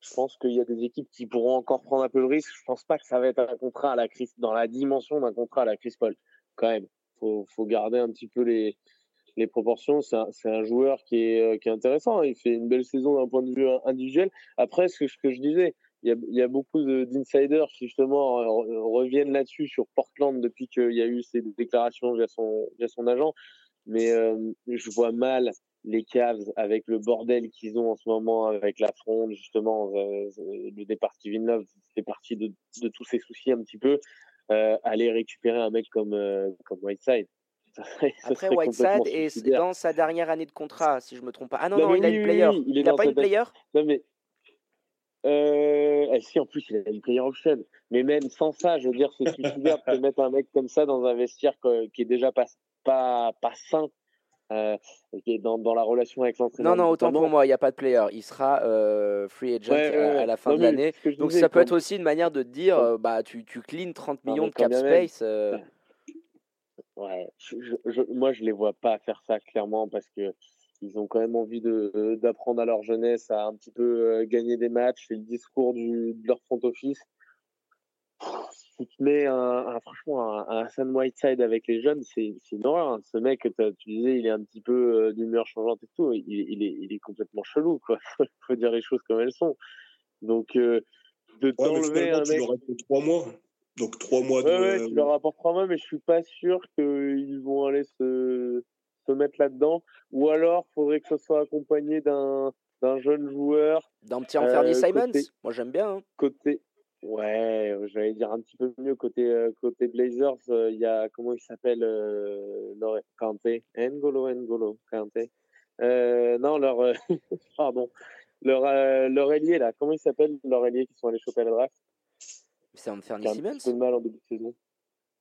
Je pense qu'il y a des équipes qui pourront encore prendre un peu le risque. Je pense pas que ça va être un contrat à la Chris, dans la dimension d'un contrat à la Chris Paul. Quand même, faut, faut garder un petit peu les, les proportions. C'est un, joueur qui est, euh, qui est intéressant. Il fait une belle saison d'un point de vue individuel. Après, ce que, je disais, il y a, beaucoup de- d'insiders qui justement euh, reviennent là-dessus sur Portland depuis qu'il y a eu ces déclarations via son, agent. Mais euh, je vois mal les Cavs avec le bordel qu'ils ont en ce moment avec la fronde justement euh, le départ de Kevin Love fait partie de, tous ces soucis un petit peu euh, aller récupérer un mec euh, comme Whiteside Ça serait- ça Après Whiteside est dans sa dernière année de contrat si je me trompe pas. Ah non Non, il a oui, une oui, player. oui, il il a dans pas sa une player? Non mais euh, eh, si en plus il a une player option mais même sans ça je veux dire c'est suicidaire de mettre un mec comme ça dans un vestiaire qui est déjà pas pas pas sain euh, est dans, dans la relation avec l'entraîneur Non, non, autant pour moi, il n'y a pas de player. Il sera euh, free agent Ouais, ouais, à, la fin Non, de l'année. ce Donc ça peut être aussi une manière de dire, euh, bah tu, tu clean 30 Non, millions de cap space. euh, Ouais, je, je- moi je les vois pas faire ça clairement parce que ils ont quand même envie de d'apprendre à leur jeunesse à un petit peu euh, gagner des matchs. C'est le discours du, de leur front office. Si tu te mets un, un- franchement un, un Hassan Whiteside avec les jeunes, c'est c'est une horreur. hein. Ce mec, tu disais, il est un petit peu euh, d'humeur changeante et tout. Il, il est il est complètement chelou quoi. Faut, dire les choses comme elles sont. Donc euh, de Ouais, t'enlever un tu mec fait 3 mois. Donc 3 mois de. Ouais, ouais, tu leur apportes trois mois, mais je suis pas sûr qu'ils vont aller se, se mettre là-dedans. Ou alors, faudrait que ce soit accompagné d'un d'un jeune joueur D'un petit Anthony Euh, Simons. côté- Moi j'aime bien. hein. côté. Ouais, j'allais dire un petit peu mieux côté euh, côté Blazers. euh, Il y a comment il s'appelle euh, leur Kanté, N'Golo N'Golo Kanté. Euh, non, leur euh, pardon, leur euh, leur ailier là. Comment il s'appelle leur ailier qui sont allés choper à la draft? C'est petit peu Simmons. de mal en début de saison.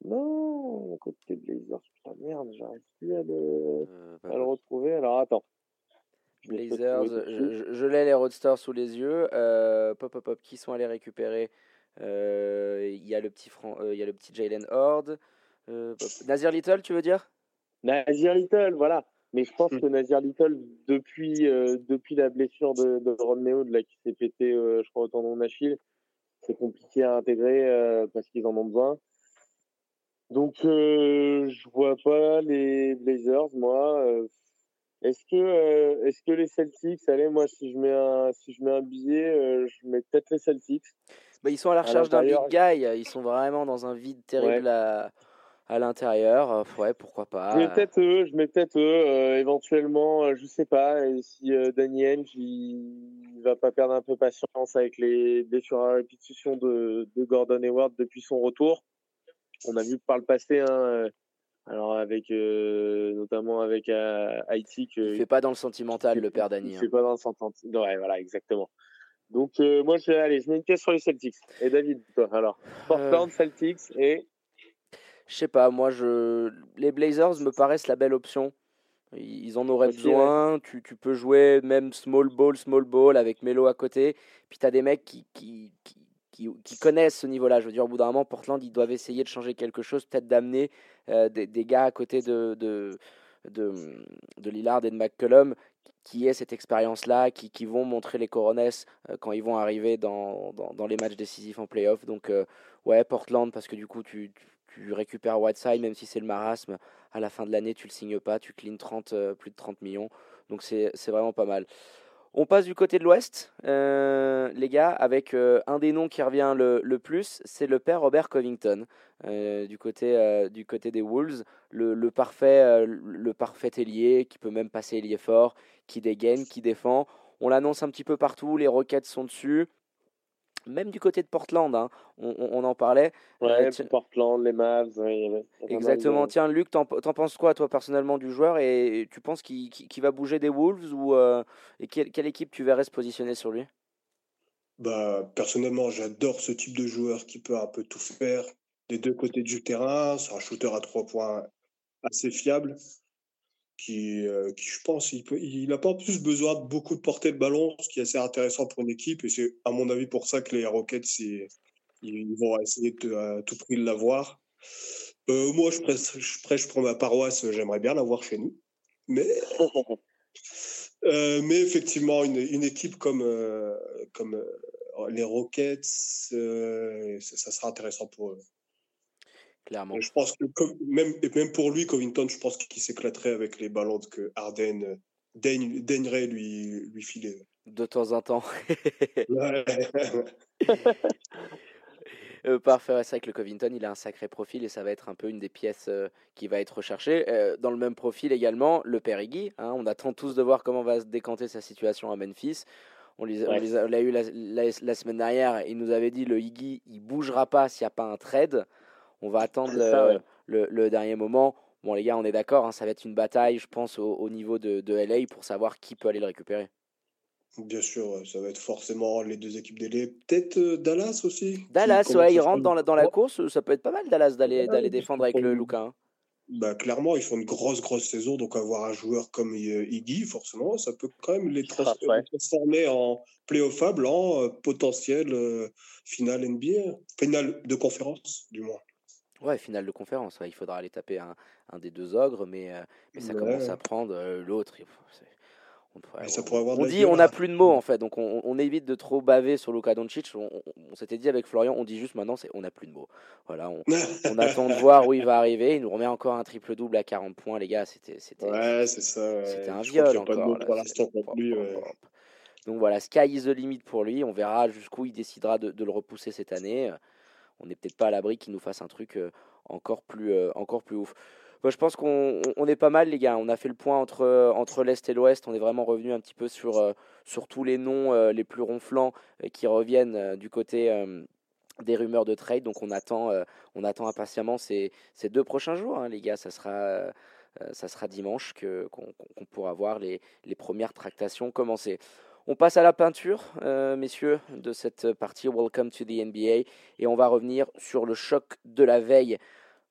Non, côté Blazers, putain merde, j'arrive plus à le, Euh, à le retrouver. Alors attends. Je Blazers, je, suite. je- je l'ai les Roadsters sous les yeux. Euh, pop, pop, pop, qui sont allés récupérer? Euh, Il y a le petit, Fran- y a le petit Jalen Horde. Nazir Little, tu veux dire? Nazir Little, voilà. Mais je pense Mm. que Nazir Little, depuis, depuis la blessure de, de Romeo, de là, qui s'est pété, je crois, au tendon d'Achille, c'est compliqué à intégrer euh, parce qu'ils en ont besoin. Donc, euh, je vois pas les Blazers, moi. Euh, est-ce que, est-ce que les Celtics, allez, moi, si je mets un, si je mets un billet, je mets peut-être les Celtics. bah, Ils sont à la recherche d'un big guy. Ils sont vraiment dans un vide terrible à, à l'intérieur. Euh, Ouais, pourquoi pas. Je mets peut-être eux, je mets peut-être eux, euh, éventuellement, euh, je sais pas, et si euh, Danny Ainge, il, va pas perdre un peu patience avec les blessures à répétition de, de Gordon Hayward depuis son retour. On a vu par le passé, hein, euh, alors avec euh, notamment avec euh, Haïti que Il fait pas dans le sentimental, le père Dany. il hein. fait pas dans le sens Ouais, voilà, exactement. Donc euh, moi je vais aller, je mets une pièce sur les Celtics. Et David, toi, alors? Portland, Celtics et Je sais pas, moi, je... les Blazers me paraissent la belle option. Ils en auraient besoin. Tu, tu peux jouer même small ball, small ball avec Melo à côté. Puis tu as des mecs qui, qui, qui, qui, qui connaissent ce niveau-là. Je veux dire, au bout d'un moment, Portland, ils doivent essayer de changer quelque chose, peut-être d'amener euh, des, des gars à côté de, de, de, de Lillard et de McCollum qui aient cette expérience-là, qui, qui vont montrer les coronesses euh, quand ils vont arriver dans, dans, dans les matchs décisifs en playoff. Donc, euh, ouais, Portland, parce que du coup, tu, tu- tu récupères Whiteside, même si c'est le marasme, à la fin de l'année, tu le signes pas, tu clean 30, plus de 30 millions. Donc c'est vraiment pas mal. On passe du côté de l'Ouest, euh, les gars, avec euh, un des noms qui revient le, plus, c'est le père Robert Covington, euh, du, côté, du côté des Wolves, le, parfait, le parfait ailier, qui peut même passer ailier fort, qui dégaine, qui défend. On l'annonce un petit peu partout, les Rockets sont dessus même du côté de Portland, hein, on, en parlait. Ouais, Portland, les Mavs. Exactement. Tiens, Luc, t'en, penses quoi, toi, personnellement, du joueur Et tu penses qu'il, va bouger des Wolves ou euh, et quelle, équipe tu verrais se positionner sur lui? Bah, Personnellement, j'adore ce type de joueur qui peut un peu tout faire des deux côtés du terrain. C'est un shooter à trois points assez fiable qui, euh, qui, je pense, il, n'a il pas en plus besoin de beaucoup de porter le ballon, ce qui est assez intéressant pour une équipe. Et c'est, à mon avis, pour ça que les Rockets, ils vont essayer de, à tout prix de l'avoir. Euh, moi, je prêche, je prêche pour ma paroisse, j'aimerais bien l'avoir chez nous. Mais, euh, mais effectivement, une, une équipe comme, comme les Rockets, ça, ça sera intéressant pour eux. Je pense que même, même pour lui, Covington, je pense qu'il s'éclaterait avec les ballons que Harden euh, daignerait lui, lui filer. De temps en temps. Euh, parfait, c'est vrai que le Covington, il a un sacré profil et ça va être un peu une des pièces euh, qui va être recherchée. dans le même profil également, le père Iggy. Hein, on attend tous de voir comment va se décanter sa situation à Memphis. On l'a eu la, la, semaine dernière, il nous avait dit le Iggy, il bougera pas s'il n'y a pas un trade. On va attendre le, dernier moment. Bon, les gars, on est d'accord, hein, ça va être une bataille, je pense, au, niveau de, LA pour savoir qui peut aller le récupérer. Bien sûr, ça va être forcément les deux équipes d'LA. Peut-être euh, Dallas aussi. Dallas, ouais, ils rentrent dans la, dans la course. Ça peut être pas mal, Dallas, d'aller défendre avec le Luca. Hein. Bah, clairement, ils font une grosse, grosse saison. Donc, avoir un joueur comme euh, Iggy, forcément, ça peut quand même les, transformer en playoffable, en euh, potentiel finale NBA, finale de conférence, du moins. Ouais, finale de conférence. il faudra aller taper un, un des deux ogres, mais, euh, mais ça commence à prendre euh, l'autre. On, dit on n'a plus de mots en fait, donc on, on, évite de trop baver sur Luka Doncic. On, s'était dit avec Florian, on dit juste maintenant, c'est on n'a plus de mots. Voilà, on, attend de voir où il va arriver. Il nous remet encore un triple double à 40 points, les gars. C'était c'était c'était un viol encore. Donc voilà, sky is the limit pour lui. On verra jusqu'où il décidera de, de le repousser cette année on n'est peut-être pas à l'abri qu'il nous fasse un truc euh, encore, plus, euh, encore plus ouf. je pense qu'on est pas mal, les gars. On a fait le point entre, euh, entre l'Est et l'Ouest. On est vraiment revenu un petit peu sur, sur tous les noms les plus ronflants qui reviennent du côté des rumeurs de trade. Donc, on attend, on attend impatiemment ces, ces deux prochains jours, hein, les gars. Ça sera, ça sera dimanche qu'on pourra voir les, les premières tractations commencer. On passe à la peinture, euh, messieurs, de cette partie Welcome to the NBA. Et on va revenir sur le choc de la veille.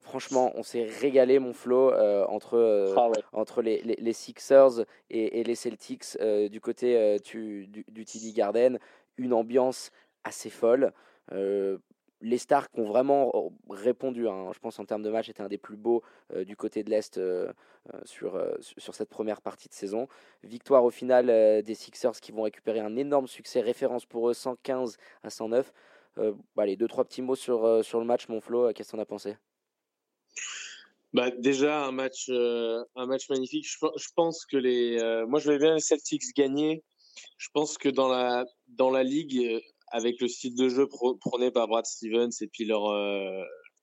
Franchement, on s'est régalé, mon Flo, euh, entre, euh, ah entre les, les, Sixers et, les Celtics du côté du, du, TD Garden. Une ambiance assez folle les Stars qui ont vraiment oh, répondu, je pense en termes de match, c'était un des plus beaux euh, du côté de l'Est euh, euh, sur, sur cette première partie de saison. Victoire au final des Sixers qui vont récupérer un énorme succès, référence pour eux 115 à 109. allez, deux, trois petits mots sur, sur le match, mon Flo, qu'est-ce en as pensé? Bah, déjà un match, un match magnifique. Je, je pense que les, moi je vais bien les Celtics gagner. Je pense que dans la dans la ligue, avec le style de jeu prôné par Brad Stevens et puis leur euh,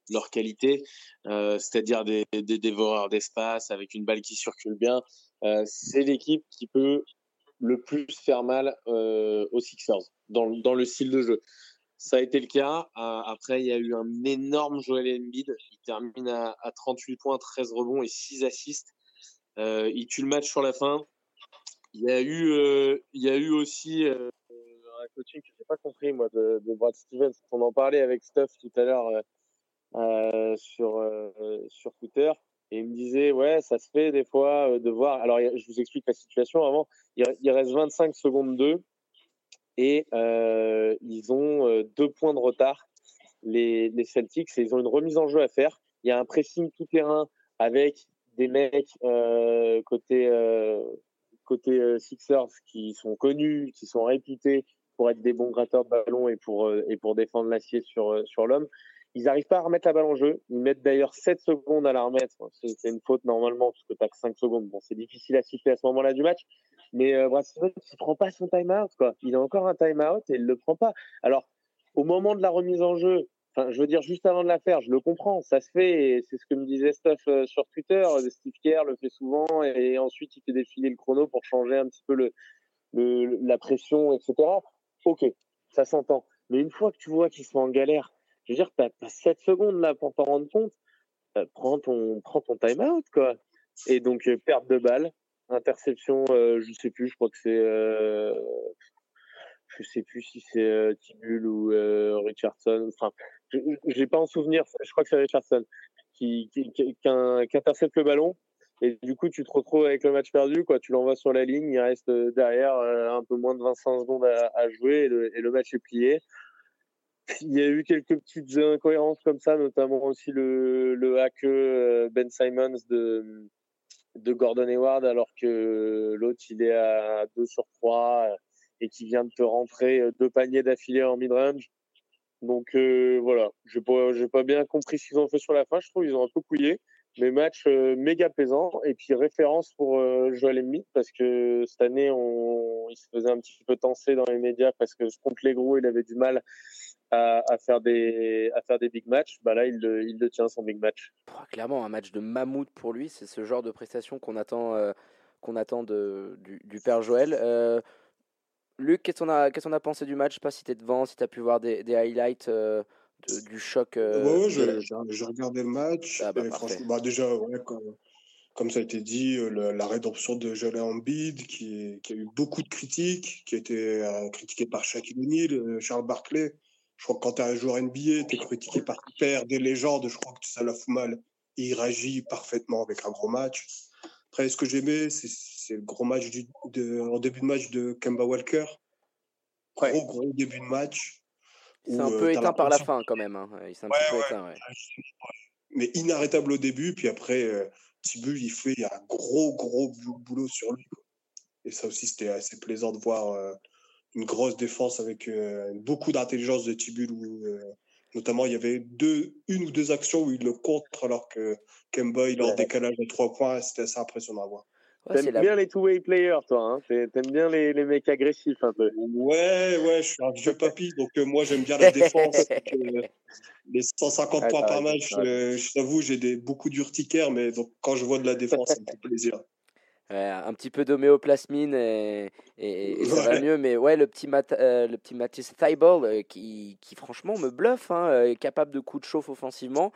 leur qualité, euh, c'est-à-dire des, des, dévoreurs d'espace avec une balle qui circule bien, euh, c'est l'équipe qui peut le plus faire mal aux Sixers dans, dans le style de jeu. Ça a été le cas. après, il y a eu un énorme Joel Embiid. Il termine à, à 38 points, 13 rebonds et 6 assists. il tue le match sur la fin. Il y a eu, il y a eu aussi coaching que j'ai pas compris moi de, Brad Stevens. On en parlait avec Stuff tout à l'heure euh, euh, sur euh, sur Twitter et il me disait ouais ça se fait des fois de voir. Alors je vous explique la situation avant. Il, reste 25 secondes 2 et ils ont deux points de retard les, les Celtics et ils ont une remise en jeu à faire. Il y a un pressing tout terrain avec des mecs côté côté Sixers qui sont connus, qui sont réputés pour être des bons gratteurs de ballon et pour, euh, et pour défendre l'acier sur, euh, sur l'homme. Ils n'arrivent pas à remettre la balle en jeu. Ils mettent d'ailleurs 7 secondes à la remettre. C'est une faute normalement, parce que tu que 5 secondes. Bon, c'est difficile à siffler à ce moment-là du match. Mais euh, Brasilov, il prend pas son time-out. Il a encore un time-out et il le prend pas. Alors, au moment de la remise en jeu, je veux dire, juste avant de la faire, je le comprends. Ça se fait. C'est ce que me disait Steph euh, sur Twitter. Steve Kerr le fait souvent. Et ensuite, il fait défiler le chrono pour changer un petit peu le, le la pression, etc. Ok, ça s'entend. Mais une fois que tu vois qu'ils sont en galère, je veux dire, tu as, 7 secondes là pour t'en rendre compte. Euh, prends ton, prends ton time-out, quoi. Et donc, euh, perte de balle, interception, euh, je sais plus, je crois que c'est. Euh, je sais plus si c'est Tibul ou Richardson. Enfin, j'ai pas en souvenir, je crois que c'est Richardson qui, qui, qui, intercepte le ballon. Et du coup, tu te retrouves avec le match perdu, quoi. Tu l'envoies sur la ligne, il reste derrière un peu moins de 25 secondes à, jouer et le, match est plié il y a eu quelques petites incohérences comme ça, notamment aussi le, hack euh, Ben Simons de, Gordon Hayward, alors que l'autre, il est à 2 sur 3 euh, et qui vient de te rentrer euh, deux paniers d'affilée en mid-range. Donc euh, voilà, j'ai pas, j'ai pas bien compris ce qu'ils ont fait sur la fin. Je trouve qu'ils ont un peu couillé, mais match euh, méga plaisant. Et puis référence pour euh, Joel Embiid parce que cette année, il se faisait un petit peu tenser dans les médias parce que contre les gros, il avait du mal à, faire des à faire des big matchs, bah là il le, il tient son big match. clairement un match de mammouth pour lui, c'est ce genre de prestation qu'on attend euh, qu'on attend de, du, père Joël. Luc, qu'est-ce qu'on a qu'est-ce qu'on a pensé du match? Je sais pas si tu es devant, si tu as pu voir des, highlights de, du choc. je, j'ai regardé le match. Ah bah, franchement, bah déjà ouais, comme, comme ça a été dit, le, la rédemption de Joel Embiid qui, qui a eu beaucoup de critiques, qui a été critiqué par Shaquille O'Neal, Charles Barkley. Je crois que quand tu es un joueur NBA, tu es critiqué par père des légendes, je crois que ça la fout mal. Et il réagit parfaitement avec un gros match. Après, ce que j'aimais, c'est le gros match du, de, en début de match de Kemba Walker. Gros, ouais. gros début de match. C'est un peu euh, éteint par la fin quand même. Hein. Il s'est un ouais, petit peu ouais. éteint. Ouais. Mais inarrêtable au début, puis après, euh, Tibu, il fait un gros, gros boulot sur lui. Quoi. Et ça aussi, c'était assez plaisant de voir. Euh, une grosse défense avec beaucoup d'intelligence de Tibul où notamment il y avait deux une ou deux actions où il le contre alors que Kemba il est en décalage de trois points c'était assez impressionnant à voir Ouais, T'aimes bien la... les two-way players, toi. Hein T'aimes bien les, les mecs agressifs un peu. Ouais, ouais, je suis un vieux papy, donc euh, moi j'aime bien la défense. euh, les 150 ah, points par match, euh, je t'avoue, j'ai des, beaucoup d'urticaire, mais donc quand je vois de la défense, ça me fait plaisir. Ouais, un petit peu d'homéoplasmine et, et, et, ça ouais. va mieux, mais ouais, le petit, Mat, euh, le petit Thibault euh, qui, qui, franchement me bluffe, hein, euh, capable de coups de chauffe offensivement.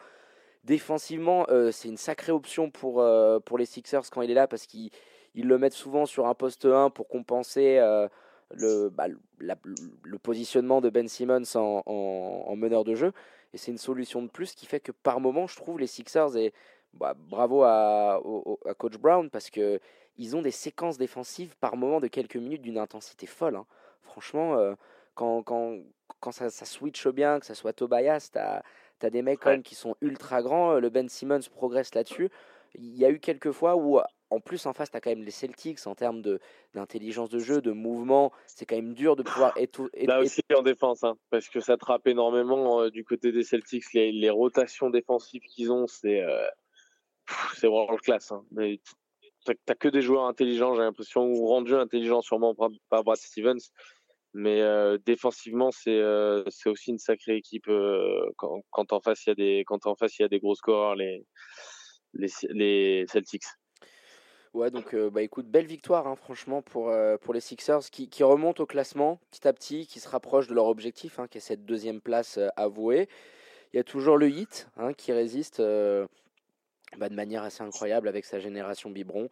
Défensivement, euh, c'est une sacrée option pour, euh, pour les Sixers quand il est là parce qu'ils le mettent souvent sur un poste 1 pour compenser euh, le, bah, le positionnement de Ben Simmons en, en, en meneur de jeu. Et c'est une solution de plus qui fait que par moment, je trouve les Sixers et bah, bravo à, coach Brown parce que ils ont des séquences défensives par moment de quelques minutes d'une intensité folle. Hein. Franchement, quand, quand, quand ça, ça, switch bien, que ça soit Tobias, tu as, des mecs ouais. qui sont ultra grands. Le Ben Simmons progresse là-dessus. Il y a eu quelques fois où, en plus, en face, tu as quand même les Celtics en termes d'intelligence de, de, jeu, de mouvement. C'est quand même dur de pouvoir étou Là aussi en défense, hein, parce que ça trappe énormément euh, du côté des Celtics. Les, les rotations défensives qu'ils ont, c'est. Euh c'est world class. Hein. Mais t'as que des joueurs intelligents, j'ai l'impression, ou rendus intelligents sûrement par, par Brad Stevens. Mais défensivement, c'est aussi une sacrée équipe quand, en face il y a des quand en face il y a des gros scores les les, Celtics. Ouais, donc bah écoute, belle victoire hein, franchement pour pour les Sixers qui, qui remontent au classement petit à petit, qui se rapprochent de leur objectif, hein, qui est cette deuxième place avouée. Il y a toujours le Heat hein, qui résiste bah, de manière assez incroyable avec sa génération biberon.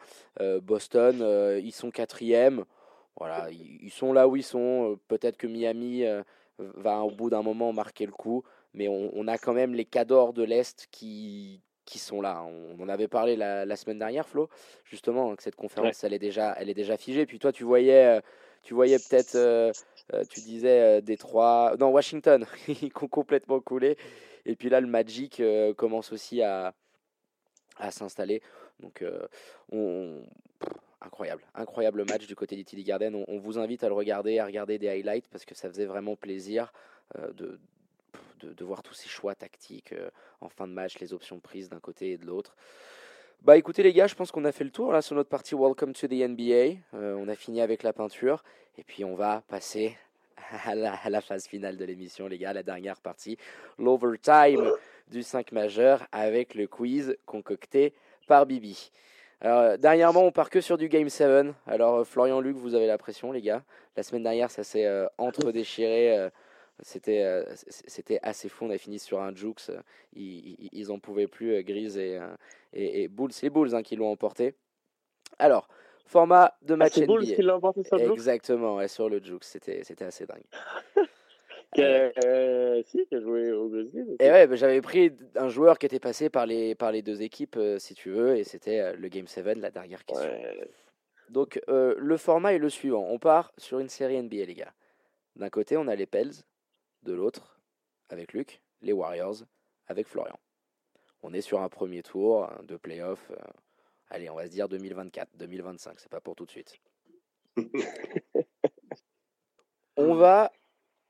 Boston, ils sont quatrième. Voilà, ils, sont là où ils sont. Euh, peut-être que Miami va au bout d'un moment marquer le coup, mais on, on a quand même les cadors de l'Est qui, qui sont là. On en avait parlé la, la semaine dernière, Flo, justement, que cette conférence, ouais. elle, est déjà, elle est déjà figée. Puis toi, tu voyais, tu voyais peut-être, euh, tu disais, euh, Détroit, non, Washington, ils ont complètement coulé. Et puis là, le Magic euh, commence aussi à, à s'installer. Donc, euh, on, incroyable, incroyable match du côté d'Italy Garden. On, vous invite à le regarder, à regarder des highlights parce que ça faisait vraiment plaisir euh, de de, de voir tous ces choix tactiques euh, en fin de match, les options prises d'un côté et de l'autre. Bah écoutez les gars, je pense qu'on a fait le tour là sur notre partie Welcome to the NBA. Euh, on a fini avec la peinture et puis on va passer à la, à la phase finale de l'émission les gars, la dernière partie, l'overtime du 5 majeur avec le quiz concocté par Bibi. Alors, euh, dernièrement, on part que sur du Game 7. Alors, euh, Florian Luc, vous avez la pression, les gars. La semaine dernière, ça s'est euh, entre-déchiré. euh, c'était, euh, c'était assez fou. On a fini sur un Jukes. Ils, ils, en pouvaient plus, Grise et, et, et Bulls. C'est les Bulls hein, qui l'ont emporté. Alors, format de Ah, match c'est Bulls NBA. qui l'a emporté sur le Jukes Exactement, ouais, sur le Jukes. C'était, c'était assez dingue. Qui a- euh, Si, qui a joué au aussi. Et ouais, bah, j'avais pris un joueur qui était passé par les, par les deux équipes, euh, si tu veux, et c'était euh, le Game 7, la dernière question. Ouais. Donc, le format est le suivant. On part sur une série NBA, les gars. D'un côté, on a les Pels. De l'autre, avec Luc, les Warriors, avec Florian. On est sur un premier tour euh, de playoff. allez, on va se dire 2024, 2025. C'est pas pour tout de suite. on va.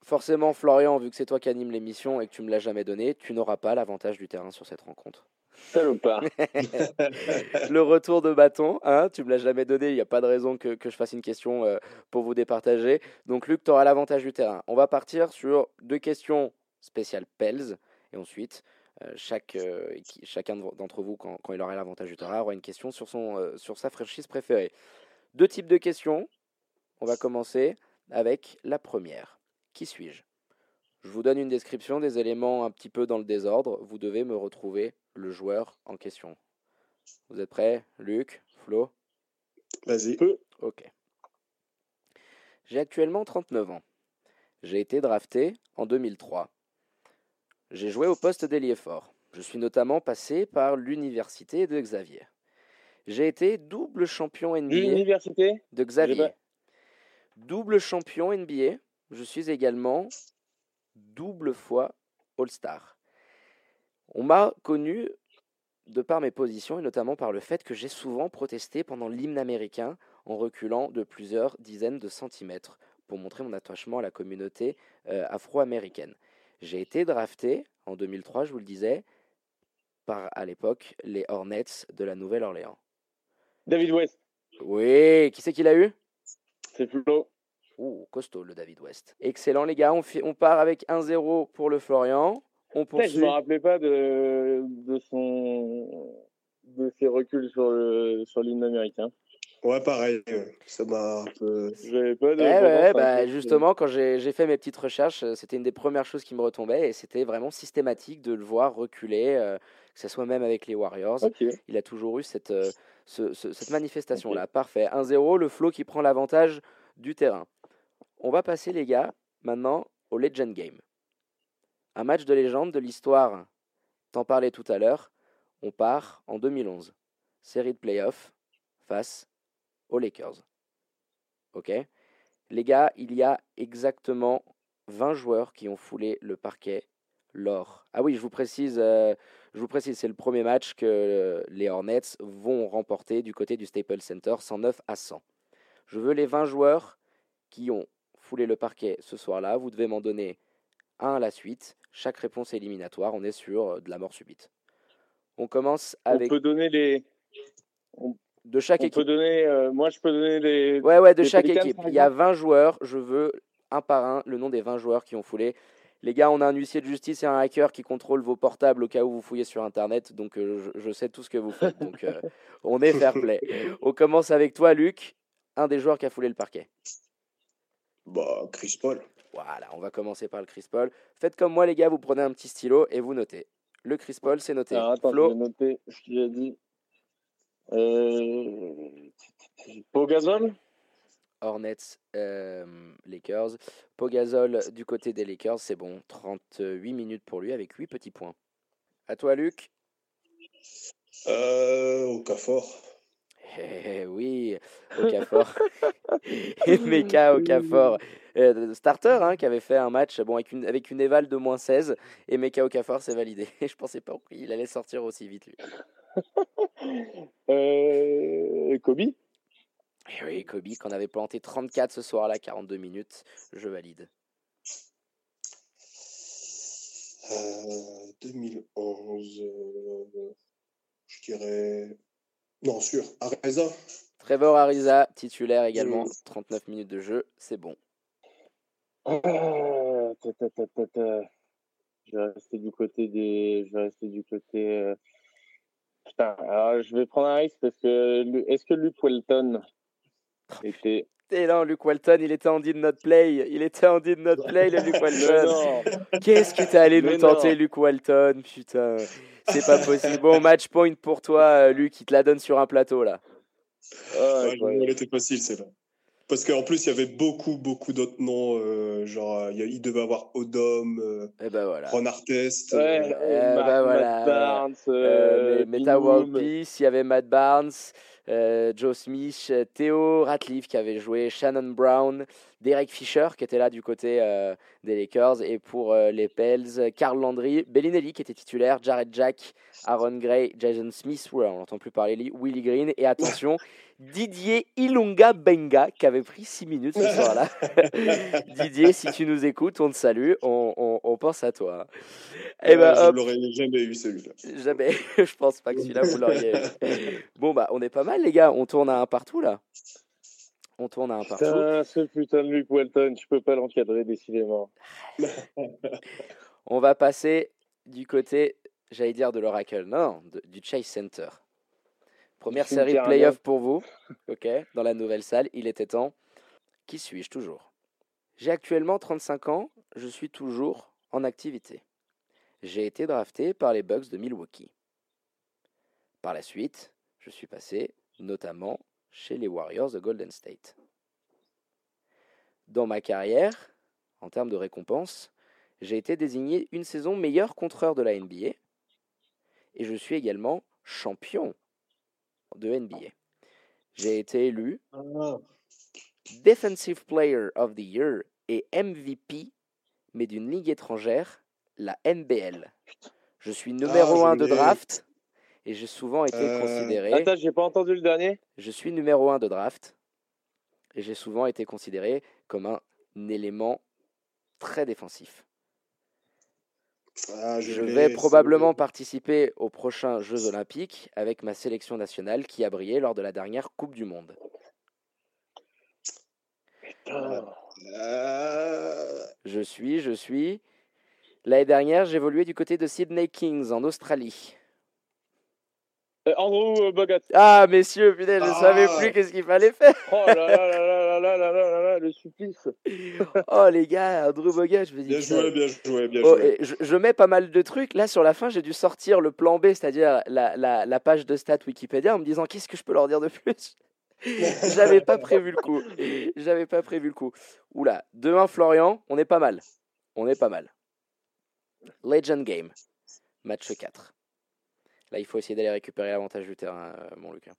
Forcément, Florian, vu que c'est toi qui anime l'émission et que tu me l'as jamais donné, tu n'auras pas l'avantage du terrain sur cette rencontre. Salopard. le retour de bâton, hein, tu me l'as jamais donné, il n'y a pas de raison que, que je fasse une question euh, pour vous départager. Donc Luc, tu auras l'avantage du terrain. On va partir sur deux questions spéciales Pels, et ensuite, euh, chaque, euh, qui- chacun de- d'entre vous, quand, quand il aura l'avantage du terrain, aura une question sur, son, sur sa franchise préférée. Deux types de questions. On va commencer avec la première. Qui suis-je? Je vous donne une description des éléments un petit peu dans le désordre. Vous devez me retrouver le joueur en question. Vous êtes prêts? Luc? Flo? Vas-y. Ok. J'ai actuellement 39 ans. J'ai été drafté en 2003. J'ai joué au poste d'ailier fort. Je suis notamment passé par l'université de Xavier. J'ai été double champion NBA L'université? de Xavier. Double champion NBA. Je suis également double fois All-Star. On m'a connu de par mes positions et notamment par le fait que j'ai souvent protesté pendant l'hymne américain en reculant de plusieurs dizaines de centimètres pour montrer mon attachement à la communauté euh, afro-américaine. J'ai été drafté en 2003, je vous le disais, par à l'époque les Hornets de la Nouvelle-Orléans. David West. Oui, qui c'est qui l'a eu? C'est Flo. Ouh, costaud le David West. Excellent les gars, on, fi- on part avec 1-0 pour le Florian. On Putain, je poursuit. me rappelais pas de, de son de ses reculs sur le sur l'hymne américain. Ouais, pareil. Ça m'a un peu. J'avais pas de. Ouais, c'est un bah, justement, quand j'ai j'ai fait mes petites recherches, euh, c'était une des premières choses qui me retombait et c'était vraiment systématique de le voir reculer, euh, que ce soit même avec les Warriors. Il a toujours eu cette, euh, ce- ce- cette manifestation-là. Parfait. 1-0, le flow qui prend l'avantage du terrain. On va passer, les gars, maintenant au Legend Game. Un match de légende de l'histoire. T'en parlais tout à l'heure. On part en 2011. Série de playoffs face aux Lakers. Ok? Les gars, il y a exactement 20 joueurs qui ont foulé le parquet lors. Ah oui, je vous précise, euh, c'est le premier match que euh, les Hornets vont remporter du côté du Staples Center, 109 à 100. Je veux les 20 joueurs qui ont foulé le parquet ce soir-là. Vous devez m'en donner un à la suite. Chaque réponse est éliminatoire. On est sur euh, de la mort subite. On commence avec On peut donner les. de chaque On équipe. peut donner. euh, moi, je peux donner les. Ouais, ouais, de les chaque équipe. Il y a exemple 20 joueurs. Je veux un par un le nom des 20 joueurs qui ont foulé. Les gars, on a un huissier de justice et un hacker qui contrôle vos portables au cas où vous fouillez sur Internet. Donc, euh, je, je sais tout ce que vous faites. Donc, euh, on est fair play. On commence avec toi, Luc, un des joueurs qui a foulé le parquet. Bah, Chris Paul. Voilà, on va commencer par le Chris Paul. Faites comme moi, les gars, vous prenez un petit stylo et vous notez. Le Chris Paul, c'est noté. Alors, attends, je Flo, vais noter ce qu'il a dit. Euh... Pogazol Hornets, euh, Lakers. Pogazol du côté des Lakers, c'est bon. 38 minutes pour lui avec 8 petits points. À toi, Luc. Euh, Okafor. Eh oui, Okafor. Meka Okafor. Euh, starter hein, qui avait fait un match bon, avec, une, avec une éval de moins 16 et Meka Okafor s'est validé. Je pensais pas qu'il allait sortir aussi vite lui. euh... Kobe? Et oui, Kobe, qu'on avait planté 34 ce soir-là, 42 minutes, je valide. Euh, 2011, euh, je dirais. Non, sûr. Areza. Trevor Ariza, titulaire également, 39 minutes de jeu, c'est bon. Ah, ta, ta, ta, ta, ta. Je vais rester du côté des. Je vais rester du côté. euh, Putain, alors je vais prendre un risque parce que. Est-ce que Luke Welton était. Et non, Luke Walton, il était en did not play. Il était en did not play, le Luke Walton. Qu'est-ce que t'es allé Mais nous tenter, non. Luke Walton? Putain, c'est pas possible. Bon, match point pour toi, euh, Luc. Il te la donne sur un plateau, là. Ah, Ouais, elle était facile, celle-là. Parce qu'en plus, il y avait beaucoup, beaucoup d'autres noms. euh, genre, il y a- il devait avoir Odom, euh, Et ben voilà. Ron Artest. Ouais, euh, Euh, Matt- bah Matt voilà. Barnes, Euh, euh, Meta World. Peace, il y avait Matt Barnes, Joe Smith, euh, Theo Ratliff qui avait joué, Shannon Brown, Derek Fisher qui était là du côté euh, des Lakers, et pour euh, les Pels, Carl Landry, Bellinelli qui était titulaire, Jared Jack, Aaron Gray, Jason Smith, oula, on n'entend plus parler, Willie Green, et attention, Didier Ilunga Benga qui avait pris 6 minutes ce soir-là. Didier, si tu nous écoutes, on te salue, on, on- on pense à toi. Et ouais, ben, je hop, l'aurais jamais eu, celui-là. Jamais. je pense pas que celui-là, vous l'auriez eu. Bon, bah, on est pas mal, les gars. On tourne à un partout, là. On tourne à un partout. Putain, ce putain de Luke Welton, tu peux pas l'encadrer décidément. On va passer du côté, j'allais dire de l'Oracle. Non, de- du Chase Center. Première série de playoff pour vous. OK, dans la nouvelle salle. Il était temps. Qui suis-je toujours? J'ai actuellement 35 ans. Je suis toujours en activité. J'ai été drafté par les Bucks de Milwaukee. Par la suite, je suis passé notamment chez les Warriors de Golden State. Dans ma carrière, en termes de récompenses, j'ai été désigné une saison meilleur contreur de la NBA et je suis également champion de NBA. J'ai été élu Ah, Defensive Player of the Year et MVP, mais d'une ligue étrangère, la NBL. Je suis numéro je 1 de l'ai. draft et j'ai souvent été Euh, considéré. Attends, j'ai pas entendu le dernier. Je suis numéro 1 de draft et j'ai souvent été considéré comme un élément très défensif. ah, Je vais probablement participer aux prochains Jeux Olympiques avec ma sélection nationale qui a brillé lors de la dernière Coupe du Monde. Putain. Ah, Je suis, je suis. L'année dernière, j'évoluais du côté de Sydney Kings en Australie. Euh, Andrew euh, Bogut. Ah, messieurs, putain, je Ah. savais plus qu'est-ce qu'il fallait faire. Oh là là là là là là là là le supplice. Oh, les gars, Andrew Bogut, je me dis. Bien joué, bien joué, bien Oh, joué. je, je mets pas mal de trucs. Là, sur la fin, j'ai dû sortir le plan B, c'est-à-dire la, la, la page de stats Wikipédia, en me disant qu'est-ce que je peux leur dire de plus? J'avais pas prévu le coup. J'avais pas prévu le coup. Oula, 2-1 Florian, on est pas mal. On est pas mal. Legend Game, match 4. Là, il faut essayer d'aller récupérer l'avantage du terrain, euh, mon Lucas.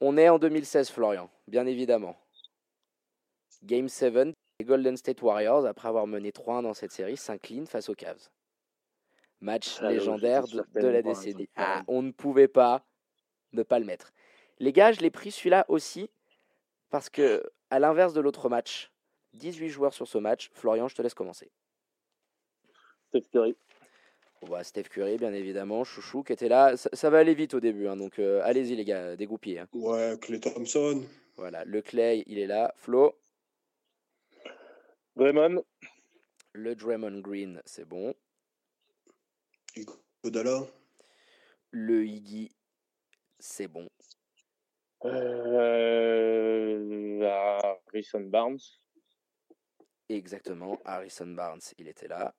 On est en 2016, Florian, bien évidemment. Game 7, les Golden State Warriors, après avoir mené 3-1 dans cette série, s'inclinent face aux Cavs. Match Ah, légendaire de, la un décennie. Ah, on ne pouvait pas ne pas le mettre. Les gars, je l'ai pris celui-là aussi parce que, à l'inverse de l'autre match, 18 joueurs sur ce match. Florian, je te laisse commencer. Steph Curry. On voit Steph Curry, bien évidemment, Chouchou qui était là. Ça, ça va aller vite au début, hein, donc euh, allez-y les gars, dégoupillez. hein. Ouais, Clay Thompson. Voilà, le Clay, il est là. Flo, Draymond. le Draymond Green, c'est bon. Godala. Le Iggy, c'est bon. Euh, Harrison Barnes. Exactement, Harrison Barnes, il était là.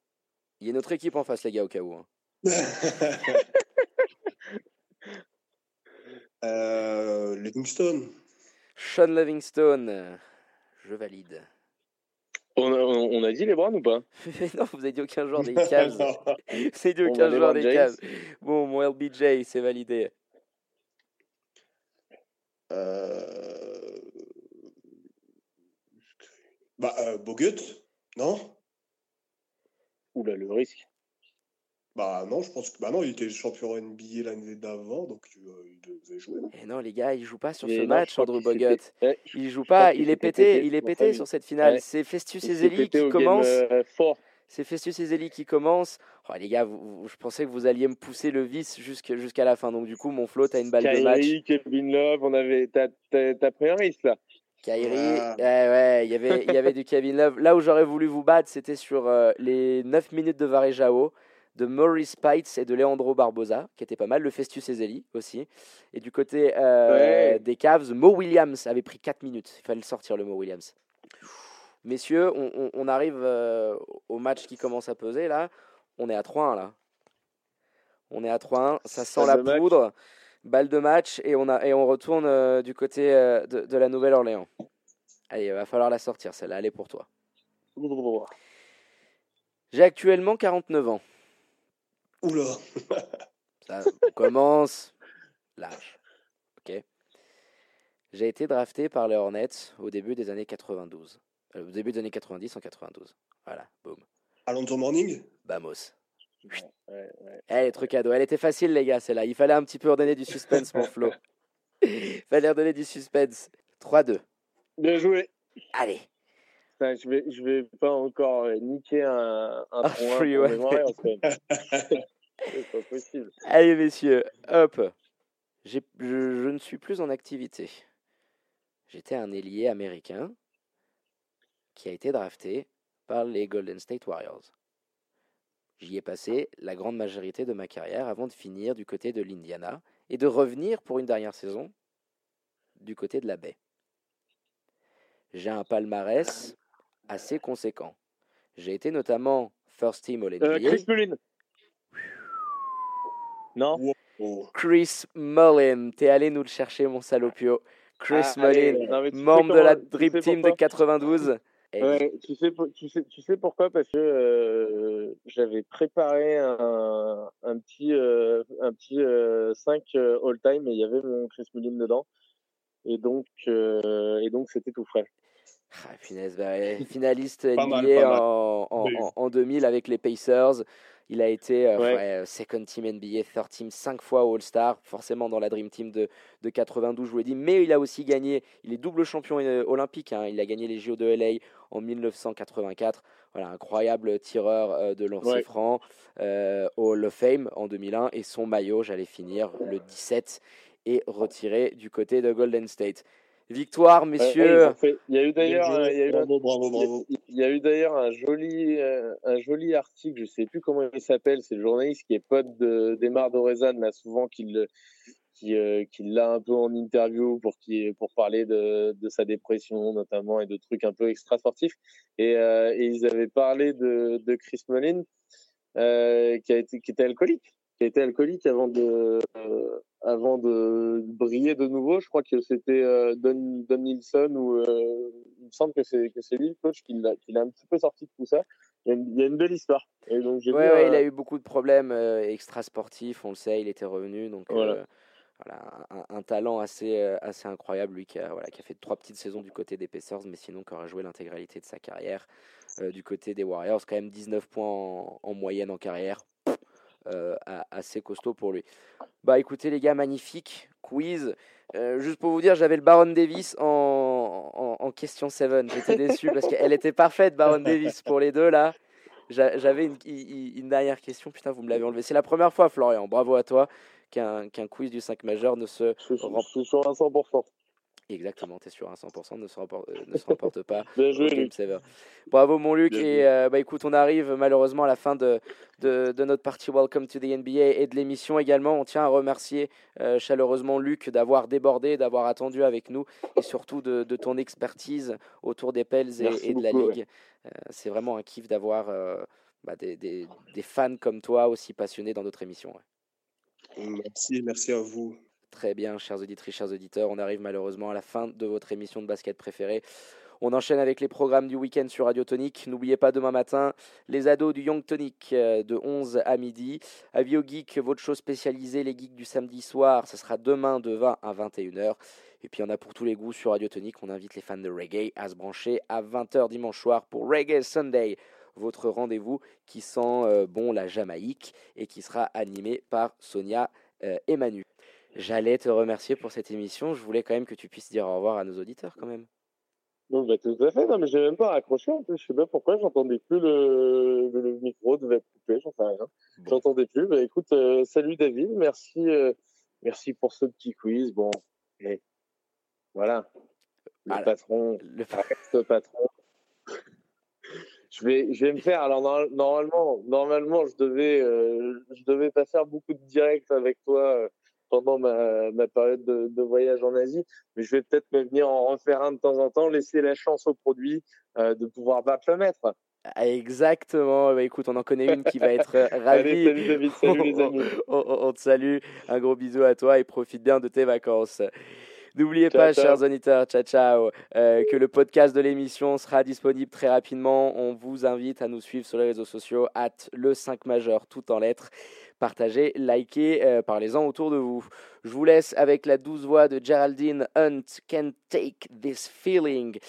Il y a notre équipe en face, les gars, au cas où. hein. euh, Livingston. Sean Livingstone, je valide. On a, on on a dit les Browns ou pas? Non, vous avez dit aucun joueur des Cavs. Vous avez dit aucun joueur des. Cavs. Bon, mon LBJ, c'est validé. Euh... Bah, euh, Bogut, non? Oula, le risque? Bah non, je pense que bah non, il était champion NBA l'année d'avant, donc euh, il devait jouer. non? Et non, les gars, il joue pas sur Et ce non, match, Andrew Bogut. Je- Il joue pas, il est pété, pété, il est pété sur cette finale. Ouais. C'est Festus Ezeli qui commence. game, euh, fort. C'est Festus Ezeli qui commence. Oh, les gars, vous- vous- je pensais que vous alliez me pousser le vice jusqu'à la fin. Donc, du coup, mon flow, t'as une balle de match. Kevin Love, on avait. T'as t'as- t'as pris un risque là. Kyrie, Ah. ouais, ouais, il y avait, il y avait du Kevin Love. Là où j'aurais voulu vous battre, c'était sur euh, les 9 minutes de Varejao, de Maurice Pites et de Leandro Barbosa, qui était pas mal. Le Festus Ezeli aussi. Et du côté euh, Ouais. des Cavs, Mo Williams avait pris 4 minutes. Il fallait sortir, le Mo Williams. Messieurs, on, on- on arrive euh, au match qui commence à peser là. On est à 3-1 là. On est à 3-1, ça sent la de match. Balle de match et on, a, et on retourne euh, du côté euh, de, de la Nouvelle-Orléans. Allez, il va falloir la sortir celle-là, elle est pour toi. J'ai actuellement 49 ans. Oula. Ça, on commence large. Ok. J'ai été drafté par les Hornets au début des années 92. Euh, au début des années 90 en 92. Voilà, boum. Alonso Morning. Vamos. Ouais, ouais. Eh, les trucs cadeaux. Elle était facile, les gars, celle-là. Il fallait un petit peu redonner du suspense, mon flow. Il fallait redonner du suspense. 3-2. Bien joué. Allez. Je vais, je vais pas encore euh, niquer un, un point free. C'est pas possible. Allez, messieurs, hop. J'ai- Je, je ne suis plus en activité. J'étais un ailier américain qui a été drafté par les Golden State Warriors. J'y ai passé la grande majorité de ma carrière avant de finir du côté de l'Indiana et de revenir pour une dernière saison du côté de la baie. J'ai un palmarès assez conséquent. J'ai été notamment first team All NBA. Euh, Chris Mullin. Non. Chris Mullin, t'es allé nous le chercher, mon salopio. Chris Ah, allez, Mullin, non, membre de la Dream Team de pourquoi 92. Et Ouais, tu sais, tu sais, tu sais pourquoi? Parce que euh, j'avais préparé un, un petit, euh, un petit euh, 5 euh, all-time et il y avait mon Chris Mullin dedans. Et donc, euh, et donc c'était tout frais. Ah, punaise, bah finaliste NBA mal. en, en- Oui. en- en 2000 avec les Pacers. Il a été euh, Ouais. ouais, second team NBA, third team, 5 fois All-Star, forcément dans la Dream Team de, de 92, je vous l'ai dit. Mais il a aussi gagné, il est double champion euh, olympique. hein, il a gagné les JO de LA en 1984. Voilà, incroyable tireur euh, de lancer Ouais. franc euh, au Hall of Fame en 2001. Et son maillot, j'allais finir le 17 et retiré du côté de Golden State. Victoire, messieurs. ouais, il y a eu d'ailleurs, Bien euh, joué. il y a eu un- d'ailleurs joli, euh, un joli article, je sais plus comment il s'appelle, c'est le journaliste qui est pote de d'Emar Dorezan, là souvent qui le- qui, euh, qui l'a un peu en interview pour qui pour parler de, de sa dépression notamment et de trucs un peu extra sportifs et, euh, et ils avaient parlé de, de Chris Mullin euh, qui a été qui était alcoolique qui a été alcoolique avant de euh, avant de briller de nouveau je crois que c'était euh, Don, Don Nilsson ou euh, il me semble que c'est que c'est lui le coach qui l'a qui l'a un petit peu sorti de tout ça il y a une, il y a une belle histoire et donc Ouais, vu ouais, un- il a eu beaucoup de problèmes euh, extra-sportifs, on le sait, il était revenu. Donc, Voilà. Voilà, un, talent assez, euh, assez incroyable, lui qui a, voilà, qui a fait trois petites saisons du côté des Pacers, mais sinon qui aura joué l'intégralité de sa carrière euh, du côté des Warriors. Quand même 19 points en, en moyenne en carrière. Euh, assez costaud pour lui. Bah écoutez les gars, magnifique quiz. Juste pour vous dire, j'avais le Baron Davis en, en, question 7. J'étais déçu parce qu'elle était parfaite, Baron Davis, pour les deux là. J'a- J'avais une dernière question, putain, vous me l'avez enlevé. C'est la première fois, Florian, bravo à toi, qu'un qu'un quiz du 5 majeur ne se. je, suis- rem- je suis sur un 100% Exactement, t'es sûr à 100%, ne se remporte, ne se remporte pas. bien joué Luc. Bravo mon Luc Bien et euh, bah écoute on arrive malheureusement à la fin de, de, de notre partie Welcome to the NBA et de l'émission également. On tient à remercier euh, chaleureusement Luc d'avoir débordé, d'avoir attendu avec nous et surtout de, de ton expertise autour des Pels et, de la beaucoup, ouais. Ligue. Euh, C'est vraiment un kiff d'avoir bah, des, des, des fans comme toi aussi passionnés dans notre émission. ouais. Merci, merci à vous. Très bien, chers auditrices, chers auditeurs, on arrive malheureusement à la fin de votre émission de basket préférée. On enchaîne avec les programmes du week-end sur Radio Tonic. N'oubliez pas demain matin les ados du Young Tonic euh, de 11 à midi. Avio Geek, votre show spécialisé, les geeks du samedi soir, ce sera demain de 20 à 21h. Et puis on a pour tous les goûts sur Radio Tonic, on invite les fans de reggae à se brancher à 20h dimanche soir pour Reggae Sunday, votre rendez-vous qui sent euh, bon la Jamaïque et qui sera animé par Sonia euh, et Manu. J'allais te remercier pour cette émission. Je voulais quand même que tu puisses dire au revoir à nos auditeurs quand même. Donc, bah, tout à fait. Non, mais j'ai même pas raccroché. En plus, je sais pas pourquoi. J'entendais plus le, le, micro devait coupé. J'en sais rien. J'entendais plus. Bah, écoute, euh, salut David. Merci, euh, merci pour ce petit quiz. Bon, et voilà. Le patron, le patron. Je vais, je vais me faire. Alors normalement, normalement, je devais, euh, je devais pas faire beaucoup de directs avec toi pendant ma, ma période de, de, voyage en Asie, mais je vais peut-être me venir en refaire un de temps en temps, laisser la chance au produit euh, de pouvoir battre le maître. Ah, exactement. Bah, écoute, on en connaît une qui va être euh, ravie. salut David, salut les amis. On, te salue. Un gros bisou à toi et profite bien de tes vacances. N'oubliez pas, chers auditeurs, ciao ciao, euh, que le podcast de l'émission sera disponible très rapidement. On vous invite à nous suivre sur les réseaux sociaux, at le 5 majeur, tout en lettres partagez, likez, euh, parlez-en autour de vous. Je vous laisse avec la douce voix de Geraldine Hunt, Can't Take This Feeling.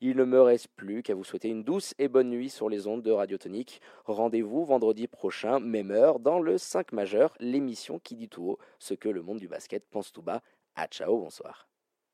Il ne me reste plus qu'à vous souhaiter une douce et bonne nuit sur les ondes de Radio Tonique. Rendez-vous vendredi prochain, même heure, dans le 5 majeur, l'émission qui dit tout haut ce que le monde du basket pense tout bas. À ciao, bonsoir.